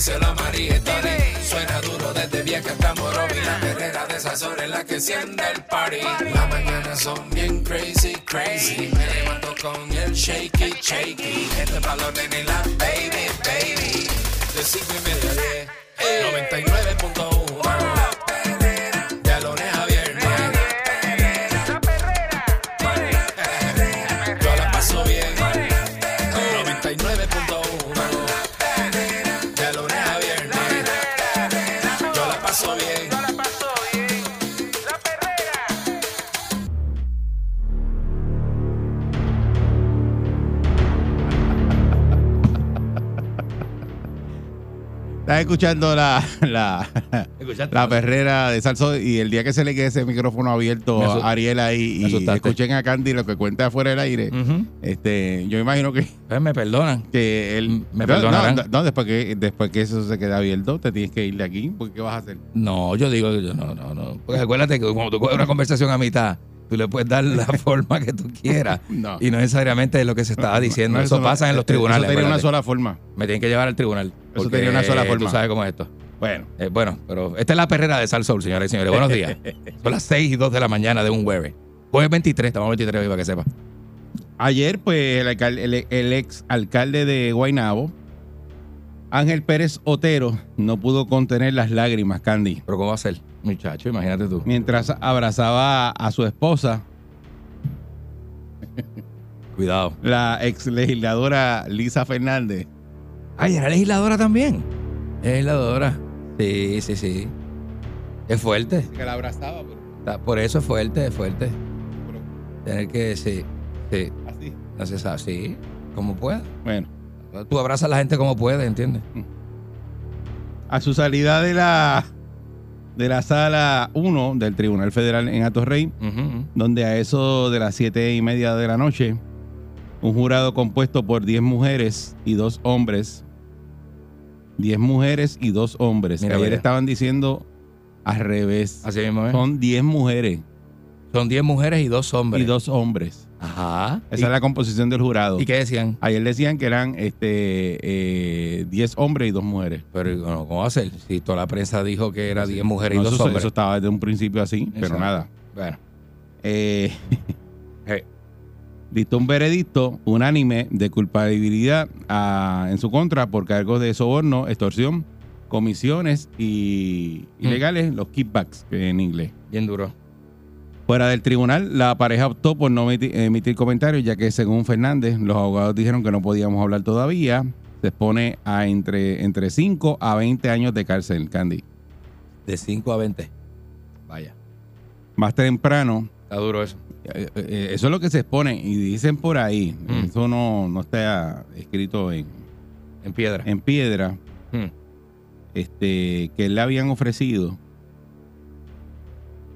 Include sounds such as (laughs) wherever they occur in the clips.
díselo María. Suena duro desde vieja hasta Morovi. La perrera de esas horas es la que enciende el party. Las mañanas son bien crazy, crazy. Me levanto con el shaky, shaky. Este balón en la baby, baby. De cinco y media a diez. 99.1 Estás escuchando la, la, la perrera de Salso y el día que se le quede ese micrófono abierto a Ariel ahí y escuchen a Candy lo que cuenta afuera del aire, este, yo imagino que, Pues me perdonan. que él... Me no, perdonarán. no, no, después, que, después que eso se quede abierto, te tienes que ir de aquí, porque ¿qué vas a hacer? No, yo digo, yo no, no, no. Porque acuérdate que cuando tú coges una conversación a mitad, tú le puedes dar la (laughs) forma que tú quieras. No. Y no necesariamente es lo que se estaba diciendo. No, eso, pasa en los eso tribunales. tenía una sola forma. Me tienen que llevar al tribunal. Eso tenía una sola forma. Tú sabes cómo es esto. Bueno, Eh, bueno, pero esta es la perrera de Sal Soul, señores y señores. Buenos días. (laughs) Son las 6 y 2 de la mañana de un jueves. Jueves 23, estamos 23 hoy para que sepa. ayer pues el, alcalde- el- el ex alcalde de Guaynabo, Ángel Pérez Otero, no pudo contener las lágrimas, Candy. Pero ¿cómo va a ser? Muchacho, imagínate tú. mientras abrazaba a su esposa, Cuidado. la ex legisladora Lisa Fernández. Ay, era legisladora también. Legisladora. Sí, sí, sí. Es fuerte. Que la abrazaba, pero, Por eso es fuerte, es fuerte. Tener que, sí, sí. así. Sabe, sí. Como pueda. Bueno, Tú abrazas a la gente como puedes, ¿entiendes? a su salida de la de la sala 1 del Tribunal Federal en Atorrey, Ujú, ujú. donde a eso de las siete y media de la noche, un jurado compuesto por 10 mujeres y dos hombres, 10 mujeres y dos hombres, Mira, ayer estaban diciendo al revés. Así mismo. Son 10 mujeres Son 10 mujeres y dos hombres. y dos hombres. Ajá. Esa es la composición del jurado. ¿Y qué decían? Ayer decían que eran este eh, 10 hombres y dos mujeres. Pero bueno, ¿cómo va a ser? Si toda la prensa dijo que era 10 mujeres No, y dos eso, hombres. eso estaba desde un principio así, pero nada. Bueno. Eh, (laughs) dictó un veredicto unánime de culpabilidad ah, en su contra por cargos de soborno, extorsión, comisiones y Mm. ilegales, los kickbacks en inglés. Bien duro. Fuera del tribunal, la pareja optó por no emiti- emitir comentarios, ya que según Fernández, los abogados dijeron que no podíamos hablar todavía. Se expone a entre, entre 5 a 20 años de cárcel, Candy. De 5 a 20. Vaya. Más temprano, Está duro eso. eh, eh, eso es lo que se expone y dicen por ahí, Mm. eso no, no está escrito en, En piedra. en piedra, Hmm. este, que le habían ofrecido,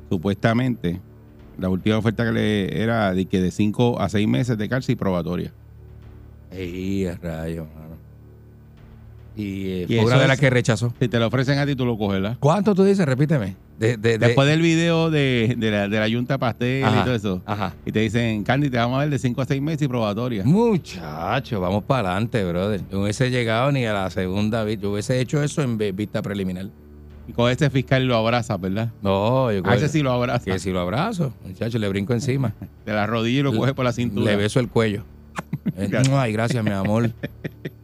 supuestamente, la última oferta que le era de que de 5 a 6 meses de cárcel y probatoria. Ey, rayo, mano. Y, eh, Y fue eso una de las que rechazó. Si te lo ofrecen a ti, tú lo coges, ¿verdad? ¿Cuánto tú dices? Repíteme. De, de, de- Después del video de, de la, de la Junta Pastel Ajá. y todo eso, Ajá. y te dicen, Candy, te vamos a ver de 5 a 6 meses y probatoria. Muchacho, vamos para adelante, brother. Yo no hubiese llegado ni a la segunda vez. Yo hubiese hecho eso en vi- vista preliminar. Y con ese fiscal lo abrazas, ¿verdad? No, yo A ese sí lo abrazas. que si lo abrazo, muchacho, le brinco encima. (laughs) De la rodilla y lo coges por la cintura. Le beso el cuello. (laughs) Eh. Ay, gracias, mi amor.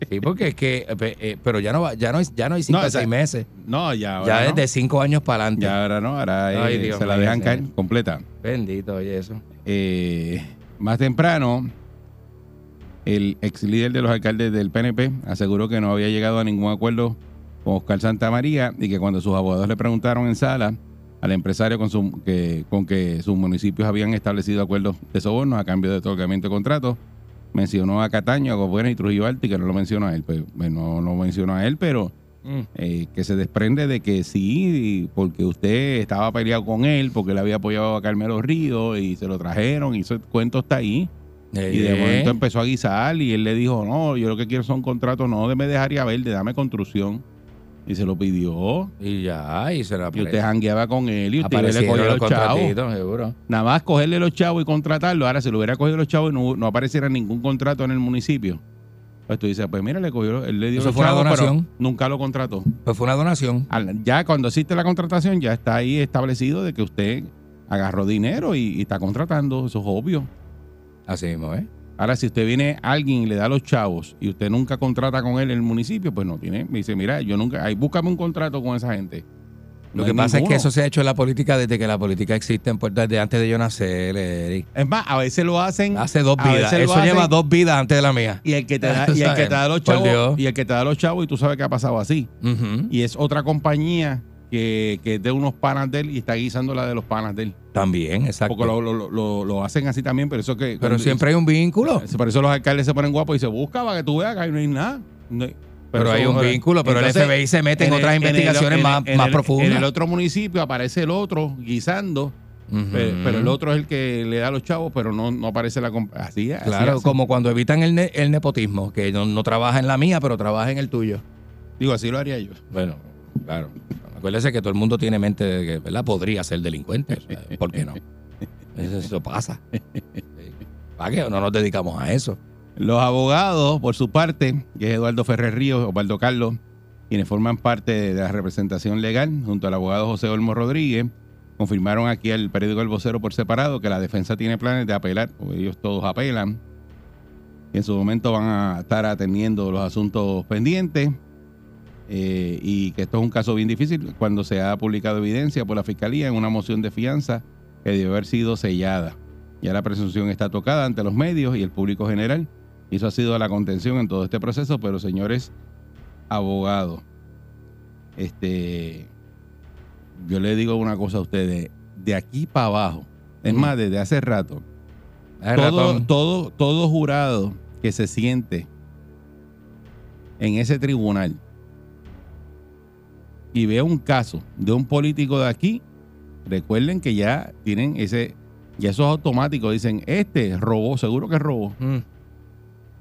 Sí, porque es que, eh, eh, pero ya no ya no, ya no hay cinco No, o sea, seis meses. No, ya ahora Ya no. es de cinco años para adelante. Ya ahora no, ahora Ay, eh, Dios se la dejan caer completa. Bendito, oye, eso. Eh, más temprano, el ex líder de los alcaldes del PNP aseguró que no había llegado a ningún acuerdo con Oscar Santamaría y que cuando sus abogados le preguntaron en sala al empresario con, su- que, con que sus municipios habían establecido acuerdos de sobornos a cambio de otorgamiento de contratos, mencionó a Cataño, a Gobuena y Trujillo Alto y que no lo mencionó a él. Pues, pues, no lo mencionó a él, pero Mm. eh, que se desprende de que sí, porque usted estaba peleado con él, porque le había apoyado a Carmelo Ríos y se lo trajeron y ese cuento está ahí. Y de Eh, momento empezó a guisar y él le dijo, no, yo lo que quiero son contratos, no de me dejaría verde, dame construcción. Y se lo pidió. Y ya, y se la Y usted jangueaba con él y usted le cogía los los chavos. seguro. Nada más cogerle los chavos y contratarlo. Ahora, si le hubiera cogido los chavos y no, no apareciera ningún contrato en el municipio, pues tú dices, pues mira, le cogió, él le dio Eso fue una chavos, pero donación. nunca lo contrató. Pues fue una donación. Ya cuando existe la contratación, ya está ahí establecido de que usted agarró dinero y, y está contratando, eso es obvio. Así mismo, ¿eh? Ahora, si usted viene alguien y le da los chavos y usted nunca contrata con él en el municipio, pues no tiene. Me dice, mira, yo nunca, ahí búscame un contrato con esa gente. Lo que pasa es que eso se ha hecho en la política desde que la política existe en Puerto desde antes de yo nacer, Eric. Es más, a veces lo hacen. Hace dos a vidas. Eso lleva dos vidas antes de la mía. Y el que te (laughs) da, y el que te da los chavos. Y el que te da los chavos y tú sabes que ha pasado así. Y es otra compañía que, que es de unos panas de él y está guisando la de los panas de él. También, exacto. Porque lo, lo- lo- lo hacen así también, pero eso que. Pero siempre hay un vínculo. Por eso los alcaldes se ponen guapos y se busca para que tú veas que ahí no hay nada. No hay- Pero hay un vínculo, pero el FBI se mete en otras el- investigaciones en el- más- en más el- profundas. En el otro municipio aparece el otro guisando, pero, pero el otro es el que le da a los chavos, pero no, no aparece la Así así Claro, como cuando evitan el, ne- el nepotismo, que no, no trabaja en la mía, pero trabaja en el tuyo. Digo, así lo haría yo. Bueno, claro. Acuérdese que todo el mundo tiene mente de que ¿verdad? podría ser delincuente. ¿Por qué no? Eso, eso pasa. ¿Para qué no nos dedicamos a eso? Los abogados, por su parte, que es Eduardo Ferrer Ríos, Osvaldo Carlos, quienes forman parte de la representación legal, junto al abogado José Olmo Rodríguez, confirmaron aquí al periódico El Vocero por separado que la defensa tiene planes de apelar, o ellos todos apelan, y en su momento van a estar atendiendo los asuntos pendientes, eh, y que esto es un caso bien difícil cuando se ha publicado evidencia por la Fiscalía en una moción de fianza que debe haber sido sellada. Ya la presunción está tocada ante los medios y el público general. Y eso ha sido la contención en todo este proceso, pero señores abogados, este, yo le digo una cosa a ustedes, de aquí para abajo, es Mm. más, desde hace rato, todo, todo jurado que se siente en ese tribunal y vea un caso de un político de aquí, recuerden que ya tienen ese, ya eso es automático, dicen, este robó, seguro que robó, Mm.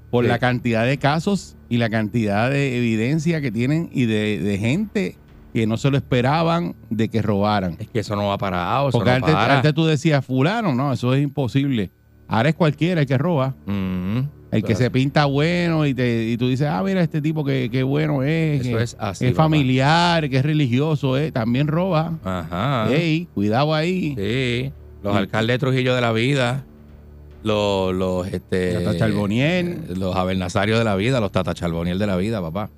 por Sí. la cantidad de casos y la cantidad de evidencia que tienen y de, de gente que no se lo esperaban de que robaran. Es que eso no va parado, eso Porque no antes, para. antes tú decías, fulano, no, eso es imposible. Ahora es cualquiera el que roba. Mm. El que se pinta bueno y, te, y tú dices, ah, mira, este tipo que, que bueno es, Eso que es así. es papá. familiar, que es religioso, eh, también roba. Ajá. Ey, cuidado ahí. Sí. Los alcaldes de Trujillo de la vida. Los, los, este, Tata Charboniel. eh, los abernazarios de la vida, los Tata Charboniel de la vida, papá.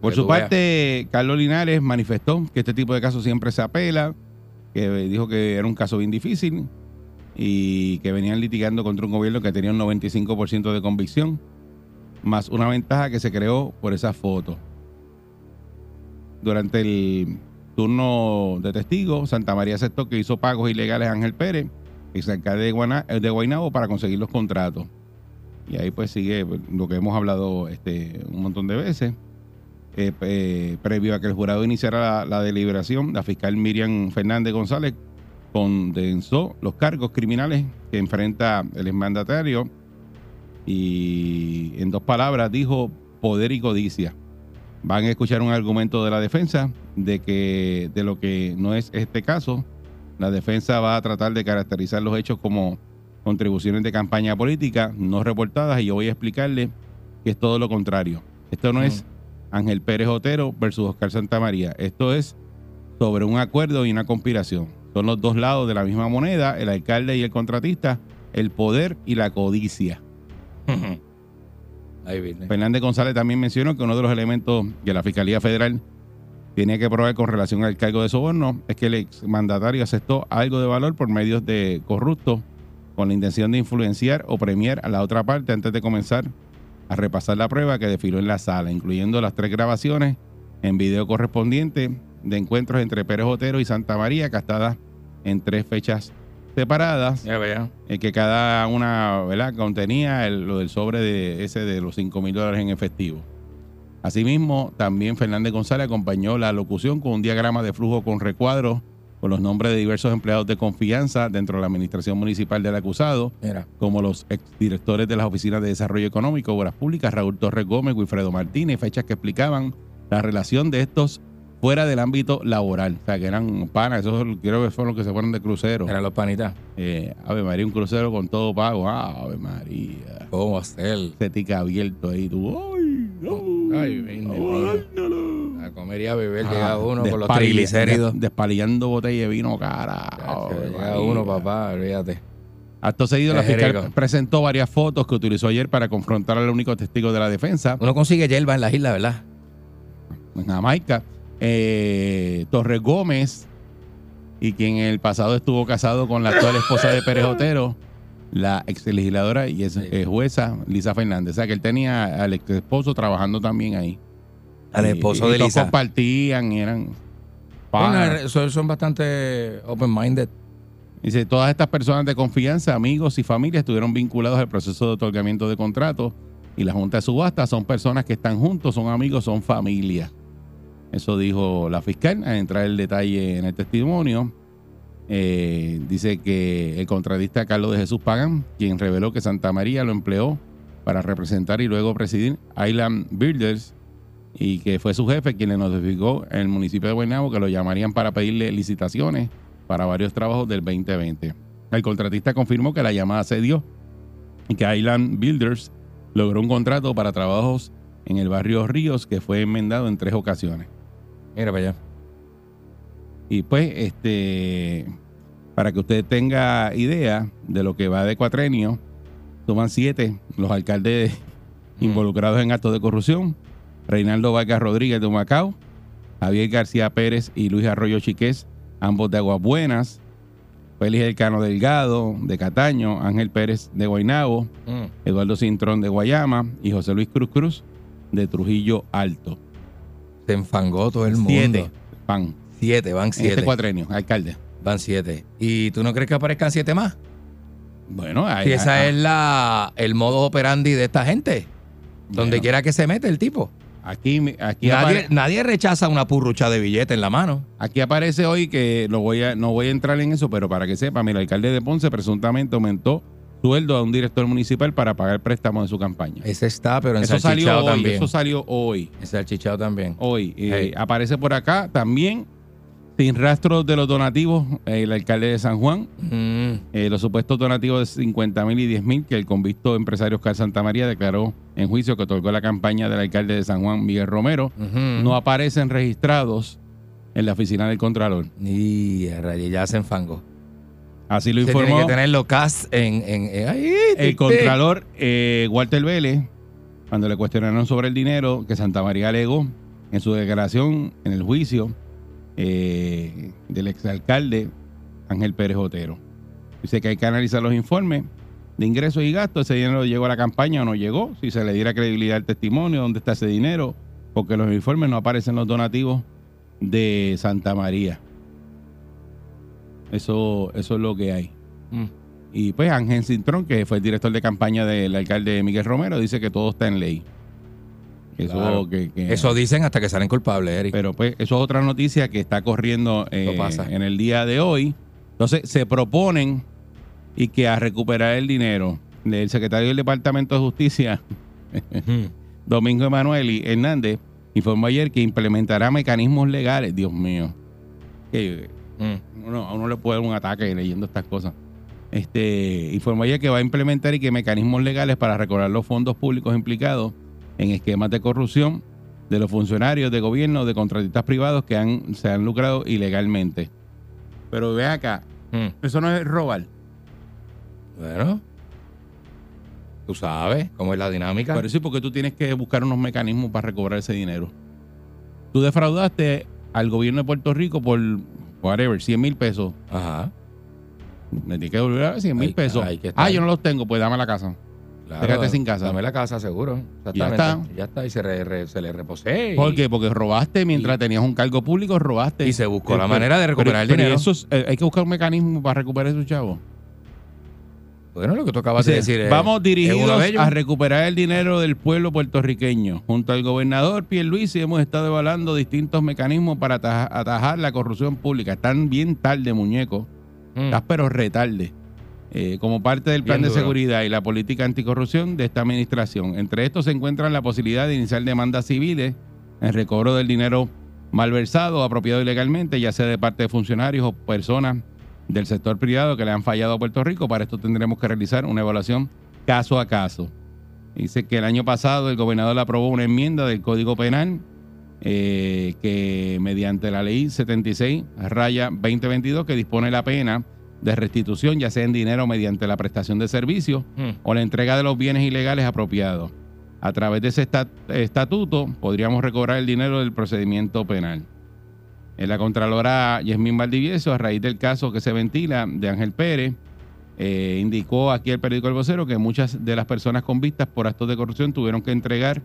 Por su veas. parte, Carlos Linares manifestó que este tipo de casos siempre se apela, que dijo que era un caso bien difícil y que venían litigando contra un gobierno que tenía un 95% de convicción, más una ventaja que se creó por esa foto. Durante el turno de testigo, Santa María aceptó que hizo pagos ilegales a Ángel Pérez, ex alcalde de, Guana- de Guaynabo, para conseguir los contratos. Y ahí pues sigue lo que hemos hablado este, un montón de veces. Eh, eh, previo a que el jurado iniciara la, la deliberación, la fiscal Miriam Fernández González condensó los cargos criminales que enfrenta el exmandatario y en dos palabras dijo poder y codicia. Van a escuchar un argumento de la defensa de que de lo que no es este caso, la defensa va a tratar de caracterizar los hechos como contribuciones de campaña política no reportadas y yo voy a explicarle que es todo lo contrario. Esto no es Ángel Pérez Otero versus Oscar Santamaría. Esto es sobre un acuerdo y una conspiración. Son los dos lados de la misma moneda, el alcalde y el contratista, el poder y la codicia. (laughs) Ahí viene. Fernández González también mencionó que uno de los elementos que la Fiscalía Federal tiene que probar con relación al cargo de soborno es que el exmandatario aceptó algo de valor por medios de corruptos con la intención de influenciar o premiar a la otra parte antes de comenzar a repasar la prueba que desfiló en la sala, incluyendo las tres grabaciones en video correspondiente de encuentros entre Pérez Otero y Santa María, captadas en tres fechas separadas, eh, que cada una ¿verdad? contenía el- lo del sobre de ese de los 5 mil dólares en efectivo. Asimismo, también Fernández González acompañó la locución con un diagrama de flujo con recuadros con los nombres de diversos empleados de confianza dentro de la administración municipal del acusado, Mira. como los exdirectores de las oficinas de desarrollo económico, obras públicas, Raúl Torres Gómez, Wilfredo Martínez, fechas que explicaban la relación de estos fuera del ámbito laboral. O sea, que eran panas, esos creo que fueron los que se fueron de crucero. Eran los panitas. Eh, Ave María, un crucero con todo pago. Ah, Ave María. ¿Cómo hacer? Cetica abierto ahí, tú. ¡Ay! no, Ay, vende. A comer y a beber Ah, llega uno con los triglicéridos. des- Despalillando botella de vino, cara. Ave Llega María. uno, papá, olvídate. Acto seguido, la fiscal rico. presentó varias fotos que utilizó ayer para confrontar al único testigo de la defensa, Uno consigue hierba en las islas, ¿verdad? en Jamaica, eh, Torres Gómez, y quien en el pasado estuvo casado con la actual esposa de Pérez Otero, la ex legisladora y eh, jueza Lisa Fernández. O sea que él tenía al ex esposo trabajando también ahí. Al Y- esposo y de Lisa. compartían y eran. Bueno, son, son bastante open-minded. Dice, todas estas personas de confianza, amigos y familia estuvieron vinculados al proceso de otorgamiento de contratos y la Junta de Subasta son personas que están juntos, son amigos, son familia. Eso dijo la fiscal al entrar el detalle en el testimonio. Eh, dice que el contratista Carlos de Jesús Pagan, quien reveló que Santa María lo empleó para representar y luego presidir Island Builders y que fue su jefe quien le notificó en el municipio de Guaynabo que lo llamarían para pedirle licitaciones para varios trabajos del 2020. El contratista confirmó que la llamada se dio y que Island Builders logró un contrato para trabajos en el barrio Ríos que fue enmendado en tres ocasiones. Mira para allá. Y pues, este, para que usted tenga idea de lo que va de cuatrenio, toman siete los alcaldes involucrados en actos de corrupción. Reinaldo Vargas Rodríguez de Humacao, Javier García Pérez y Luis Arroyo Chiqués, ambos de Aguas Buenas, Félix Elcano Delgado de Cataño, Ángel Pérez de Guaynabo, Mm. Eduardo Cintrón de Guayama y José Luis Cruz Cruz de Trujillo Alto. Se enfangó todo el mundo. Siete, pan, Siete, van en siete. este cuatrenio, alcalde. Van siete. ¿Y tú no crees que aparezcan siete más? Bueno, ahí, Si esa es la el modo operandi de esta gente. Donde quiera que se mete el tipo. Aquí, aquí, Nadie, rechaza una purrucha de billete en la mano. aquí aparece hoy que lo voy a, no voy a entrar en eso, pero para que sepa, mira, el alcalde de Ponce presuntamente aumentó sueldo a un director municipal para pagar préstamos de su campaña. Ese está, pero en Eso salió hoy, también. eso salió hoy. En salchichao también. Hoy. Eh, Hey. Aparece por acá también, sin rastros de los donativos, el alcalde de San Juan, Mm, eh, los supuestos donativos de 50 mil y 10 mil que el convicto empresario Oscar Santa María declaró en juicio que otorgó la campaña del alcalde de San Juan, Miguel Romero, no aparecen registrados en la oficina del Contralor. Y ya se enfangó. Así lo Se tiene informó que tenerlo cast en... en, en- ahí, el Contralor eh, Walter Vélez cuando le cuestionaron sobre el dinero que Santa María alegó en su declaración en el juicio eh, del exalcalde Ángel Pérez Otero. Dice que hay que analizar los informes de ingresos y gastos. Ese dinero llegó a la campaña o no llegó. Si se le diera credibilidad al testimonio, dónde está ese dinero. Porque en los informes no aparecen los donativos de Santa María. Eso, eso es lo que hay. Mm. Y pues Ángel Cintrón, que fue el director de campaña del alcalde Miguel Romero, dice que todo está en ley. Eso, Claro. que, que- Eso dicen hasta que salen culpables, Eric. pero pues eso es otra noticia que está corriendo eh, pasa. en el día de hoy. Entonces se proponen y que a recuperar el dinero del secretario del Departamento de Justicia. (laughs) Domingo Emanuel Hernández, informó ayer que implementará mecanismos legales. Dios mío. Que Mm. uno, a uno le puede dar un ataque leyendo estas cosas. Este, informó ayer que va a implementar y que mecanismos legales para recobrar los fondos públicos implicados en esquemas de corrupción de los funcionarios de gobierno, de contratistas privados que han, se han lucrado ilegalmente. Pero ve acá, Mm. eso no es robar. Bueno. Tú sabes cómo es la dinámica. Pero sí, porque tú tienes que buscar unos mecanismos para recobrar ese dinero. Tú defraudaste al gobierno de Puerto Rico por, whatever, 100 mil pesos. Ajá. Me tienes que devolver a 100 mil pesos. que Ah, yo no los tengo, pues dame la casa. Claro, Quédate sin casa. Dame la casa, seguro. Ya Exactamente. Ya está. Y se, re- re- se le reposé. y- ¿Por qué? Porque robaste mientras y- tenías un cargo público, robaste. Y se buscó la manera de recuperar pero- el dinero. pero eso es- eh, hay que buscar un mecanismo para recuperar esos chavos. Bueno, lo que tú acabas de Dice, decir es- Vamos dirigidos a recuperar el dinero del pueblo puertorriqueño. Junto al gobernador Pierluisi hemos estado evaluando distintos mecanismos para ataja- atajar la corrupción pública. Están bien tarde, muñeco. Mm. Estás pero retarde. Eh, como parte del plan Bien de duro. seguridad y la política anticorrupción de esta administración. Entre estos se encuentran la posibilidad de iniciar demandas civiles en recobro del dinero malversado o apropiado ilegalmente, ya sea de parte de funcionarios o personas del sector privado que le han fallado a Puerto Rico. Para esto tendremos que realizar una evaluación caso a caso. Dice que el año pasado el gobernador aprobó una enmienda del Código Penal eh, que mediante la ley 76 raya 2022 que dispone la pena de restitución, ya sea en dinero mediante la prestación de servicios Mm. o la entrega de los bienes ilegales apropiados. A través de ese estat- estatuto podríamos recobrar el dinero del procedimiento penal. La Contralora Yasmín Valdivieso, a raíz del caso que se ventila de Ángel Pérez, eh, indicó aquí el periódico El Vocero que muchas de las personas convictas por actos de corrupción tuvieron que entregar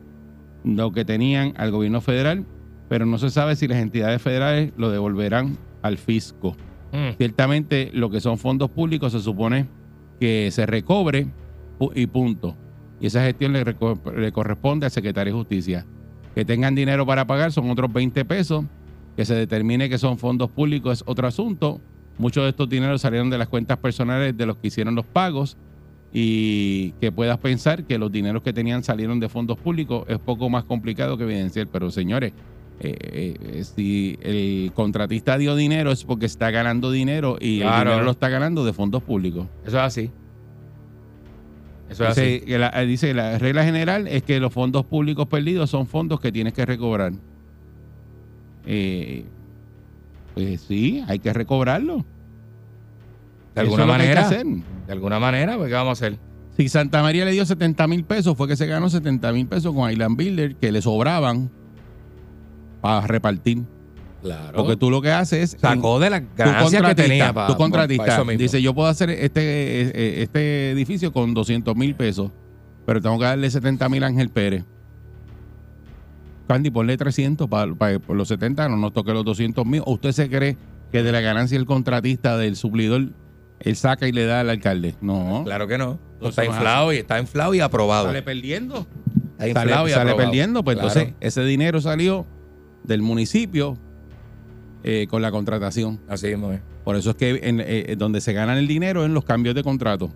lo que tenían al gobierno federal, pero no se sabe si las entidades federales lo devolverán al fisco. Mm. Ciertamente lo que son fondos públicos se supone que se recobre y punto. Y esa gestión le, le corresponde al secretario de Justicia. Que tengan dinero para pagar son otros 20 pesos. Que se determine que son fondos públicos es otro asunto. Muchos de estos dineros salieron de las cuentas personales de los que hicieron los pagos. Y que puedas pensar que los dineros que tenían salieron de fondos públicos es poco más complicado que evidenciar. Pero señores, eh, eh, si el contratista dio dinero es porque está ganando dinero y el Claro. dinero lo está ganando de fondos públicos. Eso es así. Eso es Dice, así. que la, eh, dice la regla general es que los fondos públicos perdidos son fondos que tienes que recobrar. Eh, pues sí, hay que recobrarlo. De alguna que hay que manera. hacer. De alguna manera, pues, ¿qué vamos a hacer? Si Santa María le dio 70 mil pesos, fue que se ganó 70 mil pesos con Island Builder, que le sobraban para repartir. Claro. Porque tú lo que haces es... Sacó de la ganancia que tenía. pa- tu contratista pa dice, yo puedo hacer este, eh, este edificio con 200 mil pesos, pero tengo que darle 70 mil a Ángel Pérez. Candy, ponle 300 para, por los 70, no nos toque los 200 mil. ¿O usted se cree que de la ganancia del contratista, del suplidor, él saca y le da al alcalde? No. Claro que no. Está inflado y está inflado y aprobado. Sale perdiendo. Está inflado Sale, y sale aprobado. perdiendo. Pues Claro. entonces, ese dinero salió del municipio eh, con la contratación. Así es. Por eso es que en, eh, donde se ganan el dinero es en los cambios de contrato.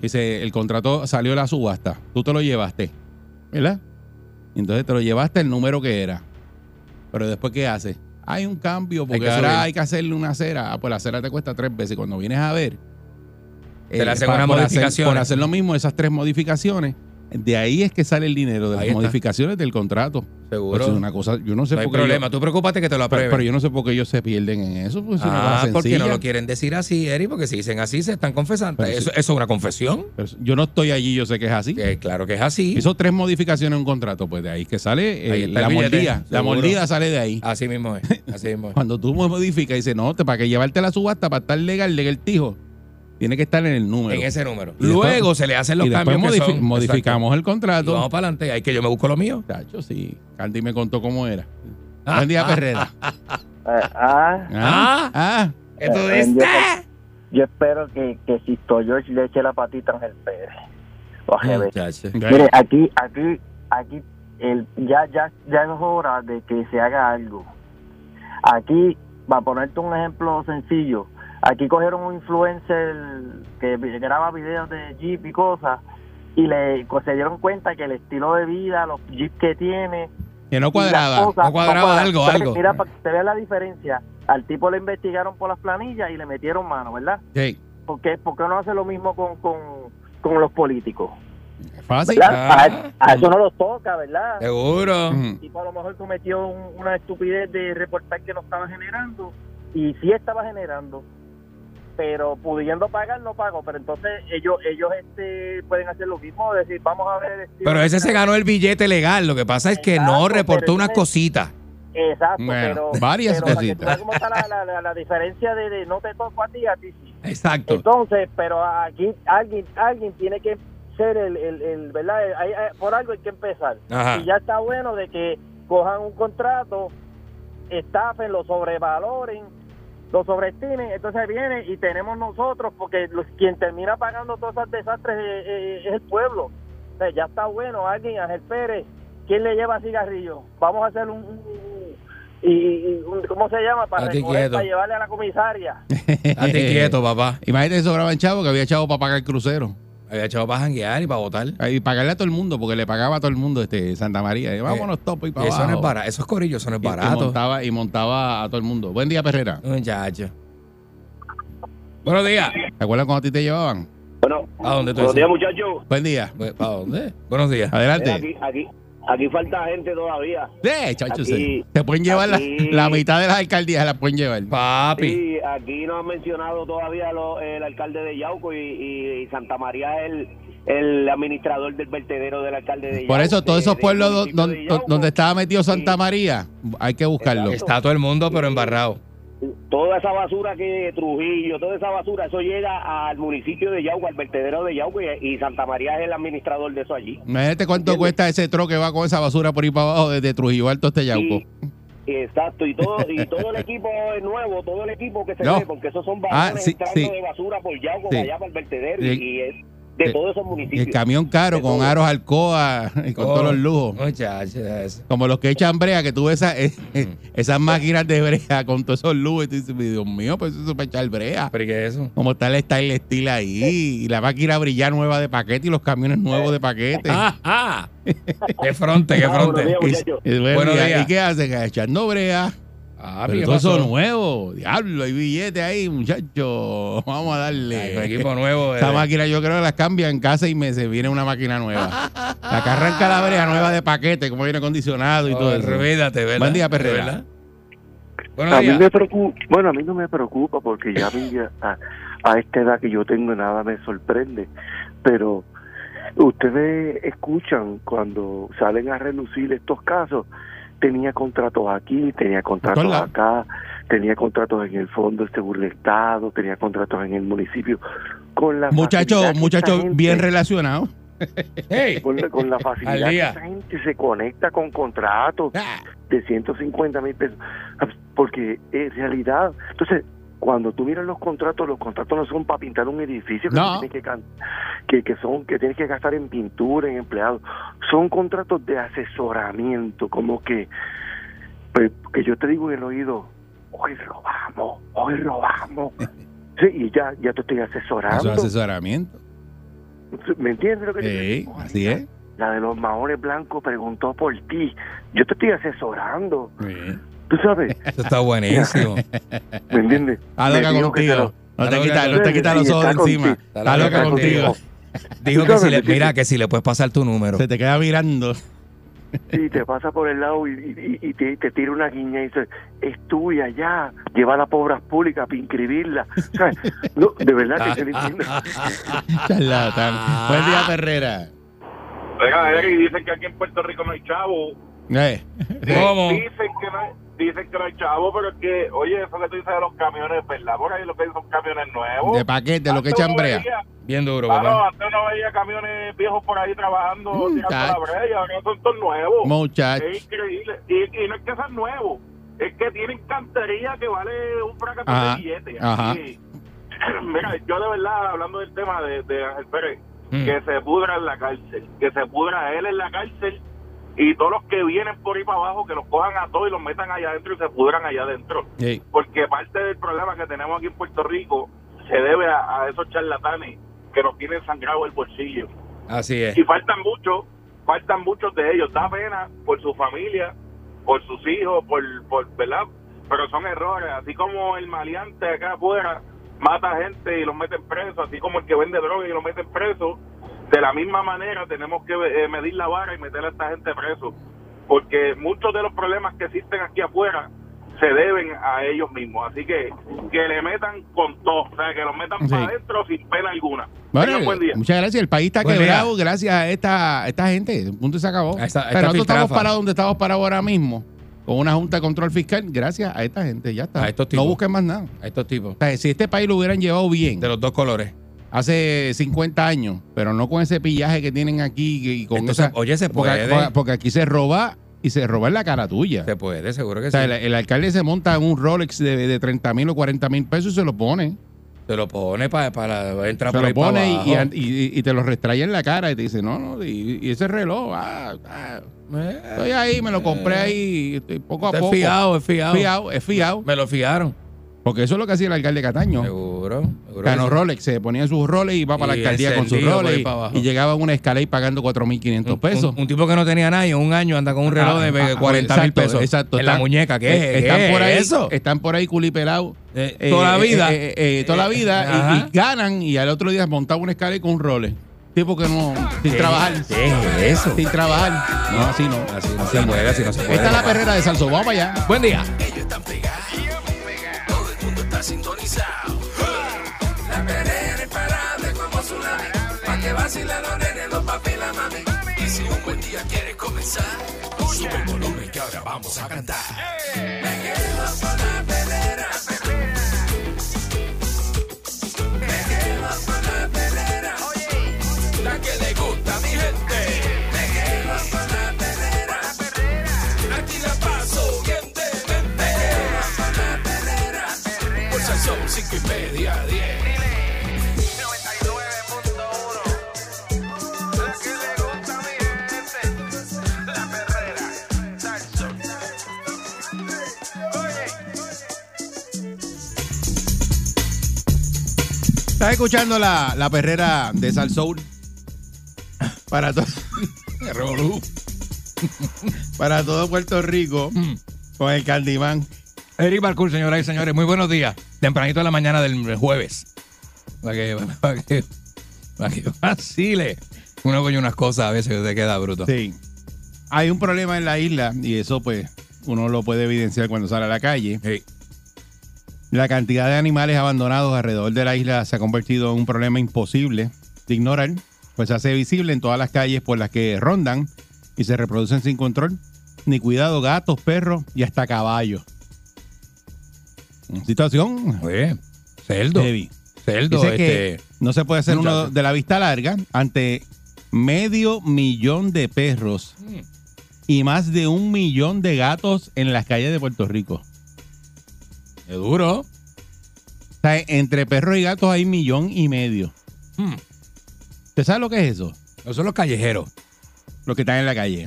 Dice, el contrato salió de la subasta, tú te lo llevaste, ¿verdad? Entonces te lo llevaste el número que era. Pero después, ¿qué hace? Hay un cambio, porque que ahora subir. hay que hacerle una acera. Ah, pues la acera te cuesta tres veces. Cuando vienes a ver, Te le hacen por hacer- modificaciones. por hacer lo mismo, esas tres modificaciones, de ahí es que sale el dinero, de Ahí las está. modificaciones del contrato. Seguro. Pues es una cosa, yo no sé no hay por qué problema. yo- Tú preocupate que te lo aprueben. pero yo no sé por qué ellos se pierden en eso. Pues ah, porque no lo quieren decir así, Eri, porque si dicen así se están confesando. Eso, sí. eso es una confesión. Pero yo no estoy allí, yo sé que es así. Que claro que es así. Hizo tres modificaciones en un contrato, pues de ahí es que sale eh, Ahí la mordida. La mordida sale de ahí. Así mismo es. Así mismo es. (laughs) Cuando tú modificas y dices, no, te, para que llevarte la subasta, para estar legal, legal tijo, tiene que estar en el número. en ese número. Y después- Luego se le hacen los y después cambios que modifi- son. modificamos el Exacto. Y contrato. vamos para adelante. Hay que yo me busco lo mío. Chacho, sí. Candy me contó cómo era. Ah, Buen día, ah, Perrera. (laughs) Eh, ah, Ah, ah. Entonces, Eh, yo- ¡ah! yo espero que, que si George le eche la patita a Ángel Pérez. O a Jebe. Muchacho. Mire, aquí, aquí, aquí, el, ya, ya, ya es hora de que se haga algo. Aquí, para ponerte un ejemplo sencillo, aquí cogieron un influencer que graba videos de Jeep y cosas y le pues, se dieron cuenta que el estilo de vida, los Jeep que tiene, Que no y cuadraba. cosas no cuadraba algo, algo. Mira, para que te vea la diferencia, al tipo le investigaron por las planillas y le metieron mano, ¿verdad? Sí. ¿Por qué, por qué no hace lo mismo con, con, con los políticos? Fácil. Ah. a, a eso no los toca, ¿verdad? Seguro. Tipo a lo mejor cometió un- una estupidez de reportar que no estaba generando y sí estaba generando pero pudiendo pagar no pago pero entonces ellos ellos este pueden hacer lo mismo decir vamos a ver este- Pero ese se ganó el billete legal. Lo que pasa es que no reportó unas cositas. exacto Bueno, pero varias pero cositas. está la, la, la- la diferencia de, de no te toco a ti a ti sí Exacto. entonces pero aquí alguien alguien tiene que ser el, el, el verdad Hay- hay- por algo hay que empezar Ajá. y ya está bueno de que cojan un contrato, estafen, lo sobrevaloren lo sobreestimen, entonces viene y tenemos nosotros, porque los, quien termina pagando todos esos desastres eh, eh, es el pueblo. O sea, ya está bueno, alguien, Ángel Pérez, ¿quién le lleva cigarrillos? Vamos a hacer un... un- y, y un- ¿Cómo se llama? Para, recoger, para llevarle a la comisaria. (laughs) Estate quieto, papá. Imagínate que sobraban chavo que había chavo para pagar el crucero. Había echado para janguear y para votar. Y pagarle a todo el mundo, porque le pagaba a todo el mundo este Santa María. Y vámonos topo y para Eso abajo. no es barato. Eso es corillo, eso no es Y- montaba, y montaba a todo el mundo. Buen día, Perrera. Muchacho. Buenos días. ¿Te acuerdas cuando a ti te llevaban? Bueno, ¿A dónde tú buenos días, muchachos. Buen día. ¿Para dónde? Buenos días. Adelante. Aquí, aquí, aquí falta gente todavía. Sí, chacho, Aquí- sí. Te pueden llevar la- aquí- la, mitad de las alcaldías, la pueden llevar. Papi. Sí, aquí no han mencionado todavía lo- el alcalde de Yauco y, y- y Santa María es el, el administrador del vertedero del alcalde de Yauco. Por eso, todos esos pueblos don- de donde estaba metido Santa. María, hay que buscarlo. Exacto. Está todo el mundo, pero embarrado. Toda esa basura que Trujillo, toda esa basura, eso llega al municipio de Yauco, al vertedero de Yauco y, y Santa María es el administrador de eso allí. Imagínate cuánto ¿Entiendes? cuesta ese tro que va con esa basura por ahí para abajo desde Trujillo Alto hasta Yauco. Y- Exacto, y todo y (laughs) todo el equipo es nuevo, todo el equipo que se No. ve, porque esos son Ah, vagones sí, entrando sí. de basura por Yauco, Sí. allá para el vertedero, Sí. y es de Sí. todos esos municipios. el camión caro De con todo. aros Alcoa (laughs) y con Oh, todos los lujos. Muchacho, eso. Como los que echan brea, que tú ves esa- eh, eh, esas máquinas de brea con todos esos lujos y tú dices, Dios mío, pues eso es para echar brea. ¿Pero qué es eso? Como está el style steel ahí, y la máquina a brillar nueva de paquete y los camiones nuevos de paquete. ¡Ah! ah. (laughs) ¡Qué fronte, qué Ah, buenos fronte! días, Y- muchachos. y, bueno, Buenos ¿y- días. ¿Y qué hacen? Echando brea. Ah, Pero ¿qué todo eso nuevo. Diablo, hay billetes ahí, muchachos. (laughs) Vamos a darle. equipo nuevo. Esa eh. máquina yo creo que las cambia en casa y meses. Viene una máquina nueva. (laughs) La que arranca la brea nueva de paquete, como viene acondicionado y todo eso. Olvídate, ¿verdad? Buen día, Perrera. ¿Verdad? Buenos A mí días. me preocupa, bueno, a mí no me preocupa porque ya a, mí ya- a, a esta edad que yo tengo nada me sorprende, pero ustedes escuchan cuando salen a relucir estos casos, tenía contratos aquí, tenía contratos acá, tenía contratos en el Fondo de Seguro del Estado, tenía contratos en el municipio, con la esta gente- bien relacionados. (laughs) Hey. con la, con la facilidad que esa gente se conecta con contratos Ah, de 150 mil pesos, porque en realidad, entonces, cuando tú miras los contratos, los contratos no son para pintar un edificio que, No. tienes que, que, que son que tienes que gastar en pintura, en empleados, son contratos de asesoramiento, como que, pues, que yo te digo en el oído, hoy robamos, hoy robamos. (laughs) Sí, y ya, ya te estoy Eso asesorando. es asesoramiento. ¿Me entiendes lo que te digo? así es. La de los maones blancos preguntó por ti. Yo te estoy asesorando. Tú sabes, (laughs) Eso está buenísimo. (laughs) ¿me entiendes? Está loca contigo. lo- No te Está quita, loca no te quita los ojos encima. contigo. Está loca contigo. Dijo que si le, ¿me mira, que si le puedes pasar tu número. Se te queda mirando. Sí, te pasa por el lado y, y- y te, te tira una guiña y dice, es tuya ya, lleva a obras públicas para inscribirla. (laughs) ¿Sabes? No, de verdad que se le entiende. Charlatán. Buen día, Ferrera. Oiga, Eric, dicen que aquí en Puerto Rico no hay chavo. Eh. ¿Cómo? Dicen que no hay, dicen que no hay chavo, pero es que, oye, eso que tú dices de los camiones, ¿verdad? Por ahí lo que hay son camiones nuevos. De paquete, lo que echan brea. veía- Bien duro, Claro, papá. antes uno veía camiones viejos por ahí trabajando, Mm, tirando la brea, y ahora son todos nuevos. Muchacho. Es increíble. Y, y no es que sean nuevos, es que tienen cantería que vale un fracaso Ajá, de billetes. ajá. Y- (clears throat) mira, yo de verdad, hablando del tema de, de Ángel Pérez, Mm. que se pudra en la cárcel, que se pudra él en la cárcel y todos los que vienen por ahí para abajo, que los cojan a todos y los metan allá adentro y se pudran allá adentro. Sí. Porque parte del problema que tenemos aquí en Puerto Rico se debe a, a esos charlatanes que nos tienen sangrado el bolsillo. Así es. Y faltan muchos, faltan muchos de ellos. Da pena por su familia, por sus hijos, por, por ¿verdad? Pero son errores. Así como el maleante acá afuera mata gente y los meten presos, así como el que vende droga y lo meten preso, de la misma manera tenemos que eh, medir la vara y meter a esta gente preso. Porque muchos de los problemas que existen aquí afuera se deben a ellos mismos. Así que que le metan con todo, o sea, que los metan Sí. para adentro sin pena alguna. Bueno, buen día. muchas gracias. El país está Buen quebrado día. gracias a esta, a esta gente. Punto y se acabó. A esta- a esta Pero nosotros estamos parados donde estamos parados ahora mismo, con una junta de control fiscal, gracias a esta gente. Ya está. A estos no tipos. busquen más nada. A estos tipos. O sea, si este país lo hubieran llevado bien De los dos colores. Hace 50 años, pero no con ese pillaje que tienen aquí y con Entonces, esa- oye, se puede. porque- porque aquí se roba y se roban la cara tuya. Se puede, seguro que O sea, sí. el, el alcalde se monta un Rolex de, de 30 mil o 40 mil pesos y se lo pone. Se lo pone para, para entrar Se por lo ahí pone y, abajo. y- y- y te lo restrae en la cara y te dice, no, no, y, y ese reloj, ah, ah, Eh, estoy ahí, me lo compré ahí estoy poco a es poco. fiado, es fiado. Fiado, es fiado. Me lo fiaron. Porque eso es lo que hacía el alcalde Cataño. Seguro. seguro sí. Rolex, se ponía sus Rolex y iba para la alcaldía con sus Rolex y llegaba a una escala y pagando 4.500 Un- pesos. Un, un tipo que no tenía nada y un año anda con un reloj de Ah, ah, 40 mil pesos. Exacto. En la Están- muñeca. ¿Qué, eh, es? están ¿Qué por ahí, es eso? Están por ahí culipelados. Eh, eh, toda la eh, vida. eh, eh, toda la vida y- ganan y al otro día montaba una escala y con un Rolex. Tipo que no, sin trabajar. ¿Qué es eso? Sin trabajar. No, así no. Así no se puede, así no se puede. Esta es la perrera de Salso. Vamos para allá. Buen día. Sube el volumen que ahora vamos a cantar. Escuchando la, la perrera de Salsoul. Para todo. (laughs) para todo Puerto Rico. Con el Candyman. Eric Barcool, señoras y señores, muy buenos días. Tempranito de la mañana del jueves. Para que, para que, para que vacile. Uno coño unas cosas a veces que se queda bruto. Sí. Hay un problema en la isla y eso pues uno lo puede evidenciar cuando sale a la calle. Sí. La cantidad de animales abandonados alrededor de la isla se ha convertido en un problema imposible de ignorar, pues se hace visible en todas las calles por las que rondan y se reproducen sin control, ni cuidado gatos, perros y hasta caballos. Situación Oye, celdo. heavy. Celdo, Dice que este. no se puede hacer uno de la vista larga ante medio millón de perros Mm. y más de un millón de gatos en las calles de Puerto Rico. Es duro. O sea, entre perros y gatos hay millón y medio. Mm. ¿Usted sabe lo que es eso? Esos son los callejeros. Los que están en la calle.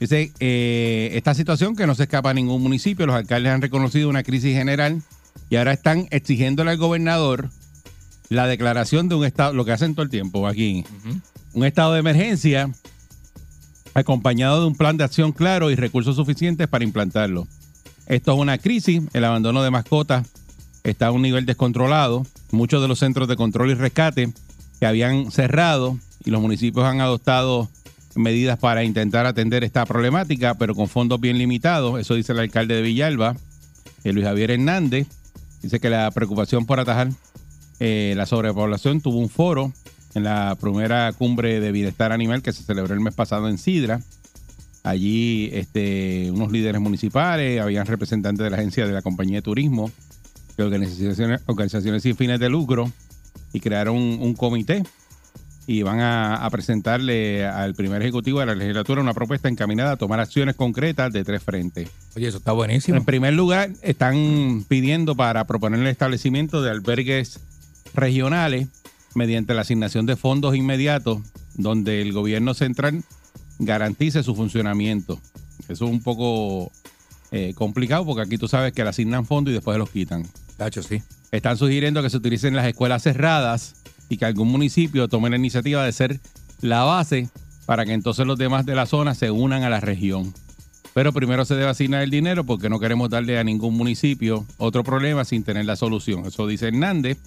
Dice, eh, esta situación que no se escapa a ningún municipio, los alcaldes han reconocido una crisis general y ahora están exigiéndole al gobernador la declaración de un estado, lo que hacen todo el tiempo aquí, un estado de emergencia acompañado de un plan de acción claro y recursos suficientes para implantarlo. Esto es una crisis, el abandono de mascotas está a un nivel descontrolado, muchos de los centros de control y rescate que habían cerrado y los municipios han adoptado medidas para intentar atender esta problemática, pero con fondos bien limitados, eso dice el alcalde de Villalba, eh, Luis Javier Hernández, dice que la preocupación por atajar eh, la sobrepoblación tuvo un foro en la primera cumbre de bienestar animal que se celebró el mes pasado en Sidra. Allí este, unos líderes municipales, habían representantes de la agencia de la compañía de turismo, de organizaciones, organizaciones sin fines de lucro, y crearon un, un comité y van a, a presentarle al primer ejecutivo de la legislatura una propuesta encaminada a tomar acciones concretas de tres frentes. Oye, eso está buenísimo. En primer lugar, están pidiendo para proponer el establecimiento de albergues regionales mediante la asignación de fondos inmediatos donde el gobierno central garantice su funcionamiento. Eso es un poco eh, complicado porque aquí tú sabes que le asignan fondos y después los quitan. Tacho, sí. Están sugiriendo que se utilicen las escuelas cerradas y que algún municipio tome la iniciativa de ser la base para que entonces los demás de la zona se unan a la región. Pero primero se debe asignar el dinero porque no queremos darle a ningún municipio otro problema sin tener la solución. Eso dice Hernández,